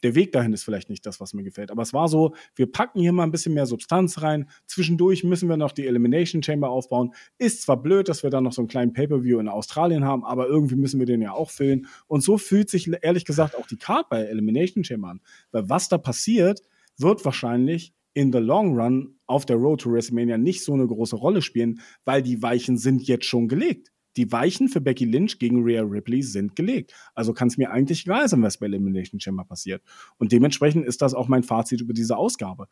S2: der Weg dahin ist vielleicht nicht das, was mir gefällt. Aber es war so, wir packen hier mal ein bisschen mehr Substanz rein. Zwischendurch müssen wir noch die Elimination Chamber aufbauen. Ist zwar blöd, dass wir da noch so einen kleinen Pay-Per-View in Australien haben, aber irgendwie müssen wir den ja auch füllen. Und so fühlt sich ehrlich gesagt auch die Card bei Elimination Chamber an. Weil was da passiert, wird wahrscheinlich in the long run auf der Road to WrestleMania nicht so eine große Rolle spielen, weil die Weichen sind jetzt schon gelegt. Die Weichen für Becky Lynch gegen Rhea Ripley sind gelegt. Also kann es mir eigentlich egal sein, was bei Elimination Chamber passiert. Und dementsprechend ist das auch mein Fazit über diese Ausgabe.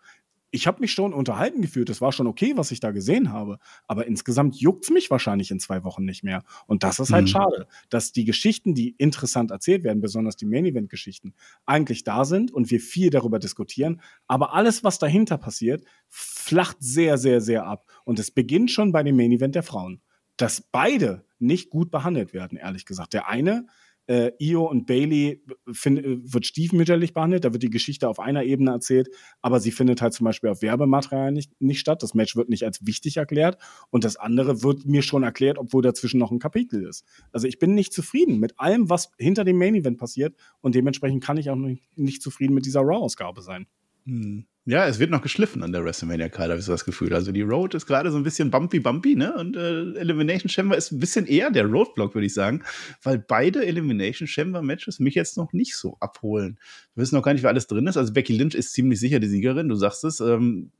S2: Ich habe mich schon unterhalten gefühlt. Es war schon okay, was ich da gesehen habe. Aber insgesamt juckt es mich wahrscheinlich in zwei Wochen nicht mehr. Und das ist halt mhm. schade, dass die Geschichten, die interessant erzählt werden, besonders die Main Event Geschichten, eigentlich da sind und wir viel darüber diskutieren. Aber alles, was dahinter passiert, flacht sehr, sehr, sehr ab. Und es beginnt schon bei dem Main Event der Frauen dass beide nicht gut behandelt werden, ehrlich gesagt. Der eine, äh, Io und Bailey find, wird stiefmütterlich behandelt, da wird die Geschichte auf einer Ebene erzählt, aber sie findet halt zum Beispiel auf Werbematerial nicht, nicht statt. Das Match wird nicht als wichtig erklärt und das andere wird mir schon erklärt, obwohl dazwischen noch ein Kapitel ist. Also ich bin nicht zufrieden mit allem, was hinter dem Main Event passiert und dementsprechend kann ich auch nicht, nicht zufrieden mit dieser Raw-Ausgabe sein.
S1: Hm. Ja, es wird noch geschliffen an der WrestleMania-Card, habe ich so das Gefühl. Also die Road ist gerade so ein bisschen bumpy-bumpy, ne? Und äh, Elimination Chamber ist ein bisschen eher der Roadblock, würde ich sagen, weil beide Elimination Chamber-Matches mich jetzt noch nicht so abholen. Wir wissen noch gar nicht, wer alles drin ist. Also Becky Lynch ist ziemlich sicher die Siegerin, du sagst es. Ähm,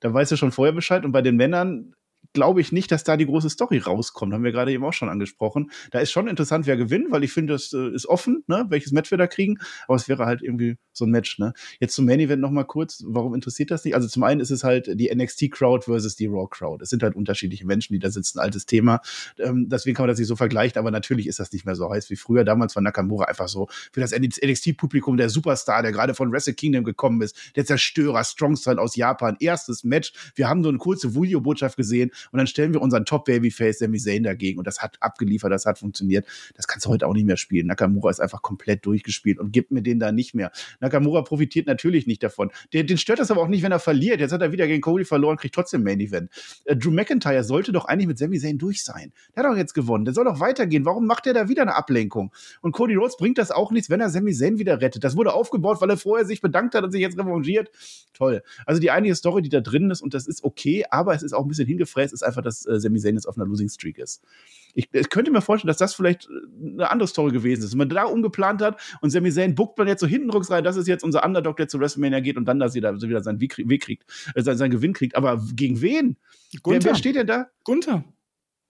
S1: da weißt du schon vorher Bescheid. Und bei den Männern glaube ich nicht, dass da die große Story rauskommt. Haben wir gerade eben auch schon angesprochen. Da ist schon interessant, wer gewinnt, weil ich finde, das äh, ist offen, ne, welches Match wir da kriegen. Aber es wäre halt irgendwie so ein Match, ne. Jetzt zum Main Event noch mal kurz. Warum interessiert das nicht? Also zum einen ist es halt die NXT Crowd versus die Raw Crowd. Es sind halt unterschiedliche Menschen, die da sitzen. Altes Thema. Ähm, deswegen kann man das nicht so vergleichen. Aber natürlich ist das nicht mehr so heiß wie früher. Damals war Nakamura einfach so für das NXT-Publikum der Superstar, der gerade von Wrestle Kingdom gekommen ist. Der Zerstörer, Strong Style aus Japan. Erstes Match. Wir haben so eine kurze Video-Botschaft gesehen gehen und dann stellen wir unseren Top-Babyface Sami Zayn dagegen und das hat abgeliefert, das hat funktioniert. Das kannst du heute auch nicht mehr spielen. Nakamura ist einfach komplett durchgespielt und gibt mir den da nicht mehr. Nakamura profitiert natürlich nicht davon. Der, den stört das aber auch nicht, wenn er verliert. Jetzt hat er wieder gegen Cody verloren, kriegt trotzdem Main Event. Äh, Drew McIntyre sollte doch eigentlich mit Sami Zayn durch sein. Der hat doch jetzt gewonnen. Der soll doch weitergehen. Warum macht er da wieder eine Ablenkung? Und Cody Rhodes bringt das auch nichts, wenn er Sami Zayn wieder rettet. Das wurde aufgebaut, weil er vorher sich bedankt hat und sich jetzt revanchiert. Toll. Also die einige Story, die da drin ist und das ist okay, aber es ist auch ein bisschen hingefräst, ist einfach, dass äh, Sami Zayn jetzt auf einer Losing Streak ist. Ich, ich, könnte mir vorstellen, dass das vielleicht äh, eine andere Story gewesen ist. Wenn man da umgeplant hat und Sami Zayn buckt man jetzt so hinten rein, das ist jetzt unser Underdog, der zu WrestleMania geht und dann, dass er wieder seinen Weg, kriegt, äh, seinen, seinen Gewinn kriegt. Aber gegen wen? Wer, wer, steht denn da?
S2: Gunther.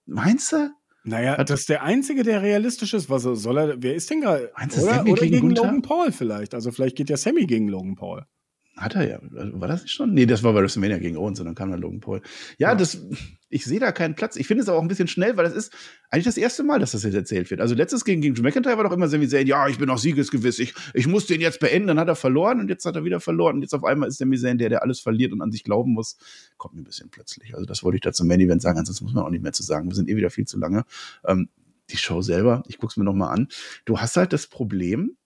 S1: Meinst du?
S2: Naja, Hat das ist der Einzige, der realistisch ist. Was soll er, wer ist denn gerade? Oder, oder gegen, gegen Logan Paul vielleicht. Also vielleicht geht ja Sammy gegen Logan Paul.
S1: Hat er ja. War das nicht schon? Nee, das war bei WrestleMania gegen Owens und dann kam dann Logan Paul. Ja, ja. das, ich sehe da keinen Platz. Ich finde es aber auch ein bisschen schnell, weil das ist eigentlich das erste Mal, dass das jetzt erzählt wird. Also letztes gegen, gegen McIntyre war doch immer Sami Zayn, ja, ich bin auch siegesgewiss, ich, ich muss den jetzt beenden. Dann hat er verloren und jetzt hat er wieder verloren. Und jetzt auf einmal ist Sami Zayn der, der alles verliert und an sich glauben muss. Kommt mir ein bisschen plötzlich. Also das wollte ich da zum Main Event sagen, ansonsten muss man auch nicht mehr zu sagen. Wir sind eh wieder viel zu lange. Ähm, die Show selber, ich guck's mir noch mal an. Du hast halt das Problem,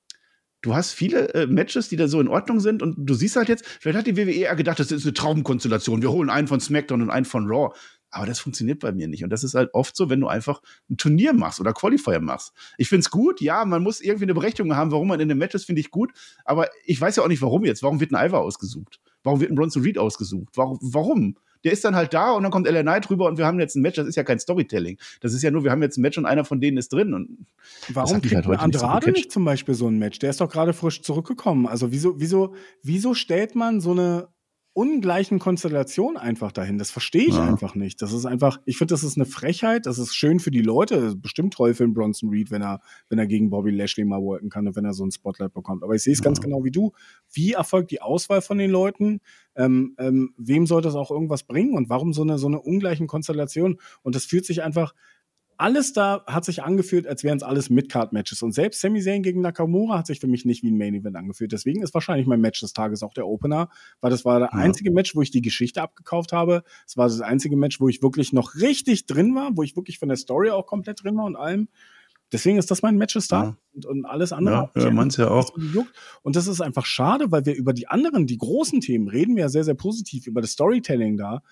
S1: du hast viele äh, Matches, die da so in Ordnung sind und du siehst halt jetzt, vielleicht hat die WWE eher gedacht, das ist eine Traumkonstellation. Wir holen einen von SmackDown und einen von Raw. Aber das funktioniert bei mir nicht. Und das ist halt oft so, wenn du einfach ein Turnier machst oder Qualifier machst. Ich find's gut, ja, man muss irgendwie eine Berechtigung haben, warum man in den Matches finde ich gut. Aber ich weiß ja auch nicht, warum jetzt. Warum wird ein Ivar ausgesucht? Warum wird ein Bronson Reed ausgesucht? Warum? warum? Der ist dann halt da und dann kommt LA Knight rüber und wir haben jetzt ein Match. Das ist ja kein Storytelling. Das ist ja nur, wir haben jetzt ein Match und einer von denen ist drin. Und
S2: Warum kriegt halt Andrade nicht, so nicht, zum Beispiel so ein Match? Der ist doch gerade frisch zurückgekommen. Also wieso, wieso, wieso stellt man so eine ungleichen Konstellation einfach dahin. Das verstehe ich ja. einfach nicht. Das ist einfach, ich finde, das ist eine Frechheit. Das ist schön für die Leute. Bestimmt toll für den Bronson Reed, wenn er, wenn er gegen Bobby Lashley mal worken kann und wenn er so ein Spotlight bekommt. Aber ich sehe es ja. ganz genau wie du. Wie erfolgt die Auswahl von den Leuten? Ähm, ähm, wem soll das auch irgendwas bringen? Und warum so eine, so eine ungleichen Konstellation? Und das fühlt sich einfach, alles da hat sich angefühlt, als wären es alles Midcard-Matches. Und selbst Sami Zayn gegen Nakamura hat sich für mich nicht wie ein Main-Event angefühlt. Deswegen ist wahrscheinlich mein Match des Tages auch der Opener, weil das war der ja. einzige Match, wo ich die Geschichte abgekauft habe. Es war das einzige Match, wo ich wirklich noch richtig drin war, wo ich wirklich von der Story auch komplett drin war und allem. Deswegen ist das mein Match des Tages. Ja. Und, und, alles andere.
S1: Ja, ja man's ja auch.
S2: Und das ist einfach schade, weil wir über die anderen, die großen Themen reden wir ja sehr, sehr positiv über das Storytelling da.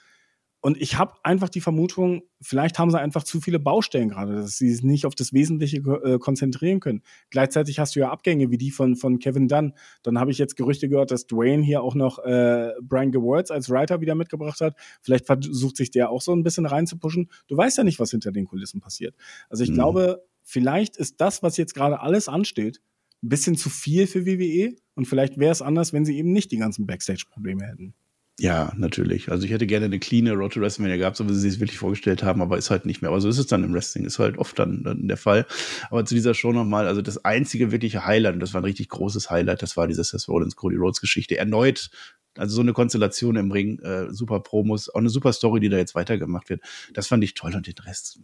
S2: Und ich habe einfach die Vermutung, vielleicht haben sie einfach zu viele Baustellen gerade, dass sie sich nicht auf das Wesentliche äh, konzentrieren können. Gleichzeitig hast du ja Abgänge wie die von, von Kevin Dunn. Dann habe ich jetzt Gerüchte gehört, dass Dwayne hier auch noch äh, Brian Gewords als Writer wieder mitgebracht hat. Vielleicht versucht sich der auch so ein bisschen reinzupuschen. Du weißt ja nicht, was hinter den Kulissen passiert. Also ich mhm. glaube, vielleicht ist das, was jetzt gerade alles ansteht, ein bisschen zu viel für WWE. Und vielleicht wäre es anders, wenn sie eben nicht die ganzen Backstage-Probleme hätten.
S1: Ja, natürlich. Also ich hätte gerne eine clean Road to WrestleMania gehabt, so wie sie es wirklich vorgestellt haben, aber ist halt nicht mehr. Aber so ist es dann im Wrestling, ist halt oft dann, dann der Fall. Aber zu dieser Show nochmal, also das einzige wirkliche Highlight, und das war ein richtig großes Highlight, das war diese Seth Rollins Cody Rhodes Geschichte. Erneut, also so eine Konstellation im Ring, äh, super Promos, auch eine super Story, die da jetzt weitergemacht wird. Das fand ich toll und den Rest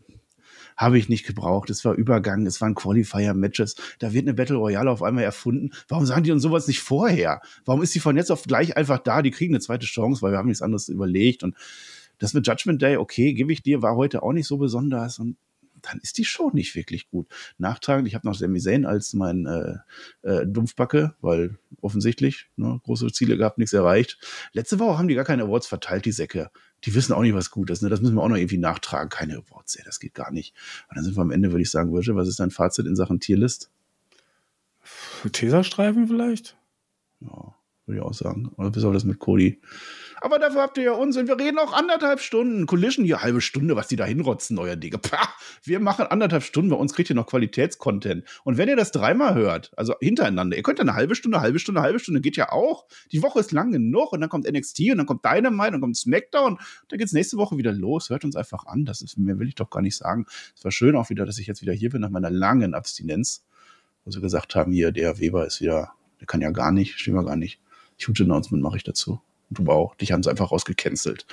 S1: habe ich nicht gebraucht. Es war Übergang, es waren Qualifier-Matches. Da wird eine Battle Royale auf einmal erfunden. Warum sagen die uns sowas nicht vorher? Warum ist die von jetzt auf gleich einfach da? Die kriegen eine zweite Chance, weil wir haben nichts anderes überlegt. Und das mit Judgment Day, okay, gebe ich dir, war heute auch nicht so besonders. Und dann ist die Show nicht wirklich gut. Nachtragend, ich habe noch Sami Zayn als mein äh, äh, Dumpfbacke, weil offensichtlich ne, große Ziele gehabt, nichts erreicht. Letzte Woche haben die gar keine Awards verteilt, die Säcke. Die wissen auch nicht, was gut ist. Ne? Das müssen wir auch noch irgendwie nachtragen. Keine Awards, ey, das geht gar nicht. Und dann sind wir am Ende, würde ich sagen, Virgil, was ist dein Fazit in Sachen Tierlist?
S2: Teserstreifen vielleicht?
S1: Ja, würde ich auch sagen. Oder bis auf das mit Cody. Aber dafür habt ihr ja uns und wir reden auch anderthalb Stunden. Collision hier, halbe Stunde, was die da hinrotzen, euer Digga. Pah, wir machen anderthalb Stunden, bei uns kriegt ihr noch Qualitätscontent. Und wenn ihr das dreimal hört, also hintereinander, ihr könnt eine halbe Stunde, halbe Stunde, halbe Stunde, geht ja auch. Die Woche ist lang genug und dann kommt NXT und dann kommt Dynamite und dann kommt Smackdown. Dann geht's nächste Woche wieder los. Hört uns einfach an. Das ist, mehr will ich doch gar nicht sagen. Es war schön auch wieder, dass ich jetzt wieder hier bin nach meiner langen Abstinenz. Wo sie gesagt haben, hier, der Weber ist wieder, der kann ja gar nicht, stehen wir gar nicht. Huge Announcement mache ich dazu. Du auch. Dich haben sie einfach rausgecancelt.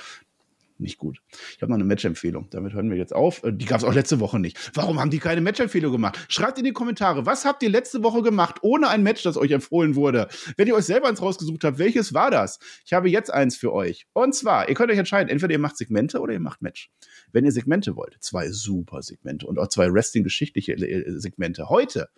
S1: nicht gut. Ich habe noch eine Match-Empfehlung. Damit hören wir jetzt auf. Äh, die gab es auch letzte Woche nicht. Warum haben die keine Match-Empfehlung gemacht? Schreibt in die Kommentare, was habt ihr letzte Woche gemacht, ohne ein Match, das euch empfohlen wurde? Wenn ihr euch selber eins rausgesucht habt, welches war das? Ich habe jetzt eins für euch. Und zwar, ihr könnt euch entscheiden, entweder ihr macht Segmente oder ihr macht Match. Wenn ihr Segmente wollt, zwei super Segmente und auch zwei Wrestling-geschichtliche äh, Segmente. Heute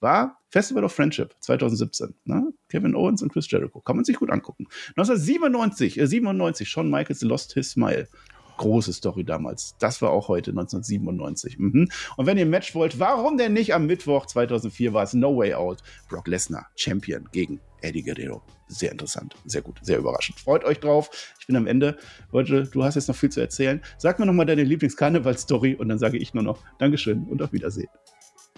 S1: war Festival of Friendship 2017. Ne? Kevin Owens und Chris Jericho. Kann man sich gut angucken. 1997, äh, 97, Shawn Michaels Lost His Smile. Große Story damals. Das war auch heute, 1997. Mhm. Und wenn ihr ein Match wollt, warum denn nicht am Mittwoch 2004 war es No Way Out. Brock Lesnar, Champion gegen Eddie Guerrero. Sehr interessant, sehr gut, sehr überraschend. Freut euch drauf. Ich bin am Ende. Heute, du hast jetzt noch viel zu erzählen. Sag mir noch mal deine Lieblingskarneval-Story und dann sage ich nur noch Dankeschön und auf Wiedersehen.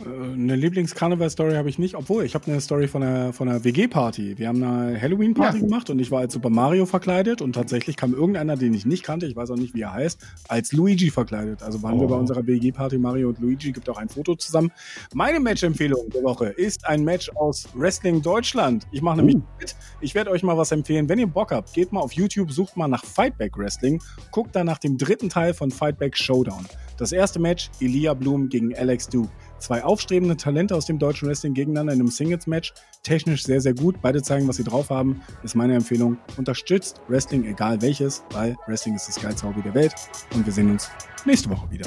S2: Äh, eine Lieblings-Karneval-Story habe ich nicht, obwohl ich habe eine Story von einer, von einer WG-Party. Wir haben eine Halloween-Party ja. gemacht und ich war als Super Mario verkleidet und tatsächlich kam irgendeiner, den ich nicht kannte, ich weiß auch nicht, wie er heißt, als Luigi verkleidet. Also waren oh. wir bei unserer WG-Party Mario und Luigi, gibt auch ein Foto zusammen. Meine Match-Empfehlung der Woche ist ein Match aus Wrestling Deutschland. Ich mache nämlich uh. mit. Ich werde euch mal was empfehlen. Wenn ihr Bock habt, geht mal auf YouTube, sucht mal nach Fightback Wrestling, guckt dann nach dem dritten Teil von Fightback Showdown. Das erste Match, Elia Blum gegen Alex Duke. Zwei aufstrebende Talente aus dem deutschen Wrestling gegeneinander in einem Singles-Match. Technisch sehr, sehr gut. Beide zeigen, was sie drauf haben. Ist meine Empfehlung. Unterstützt Wrestling, egal welches, weil Wrestling ist das geilste Hobby der Welt. Und wir sehen uns nächste Woche wieder.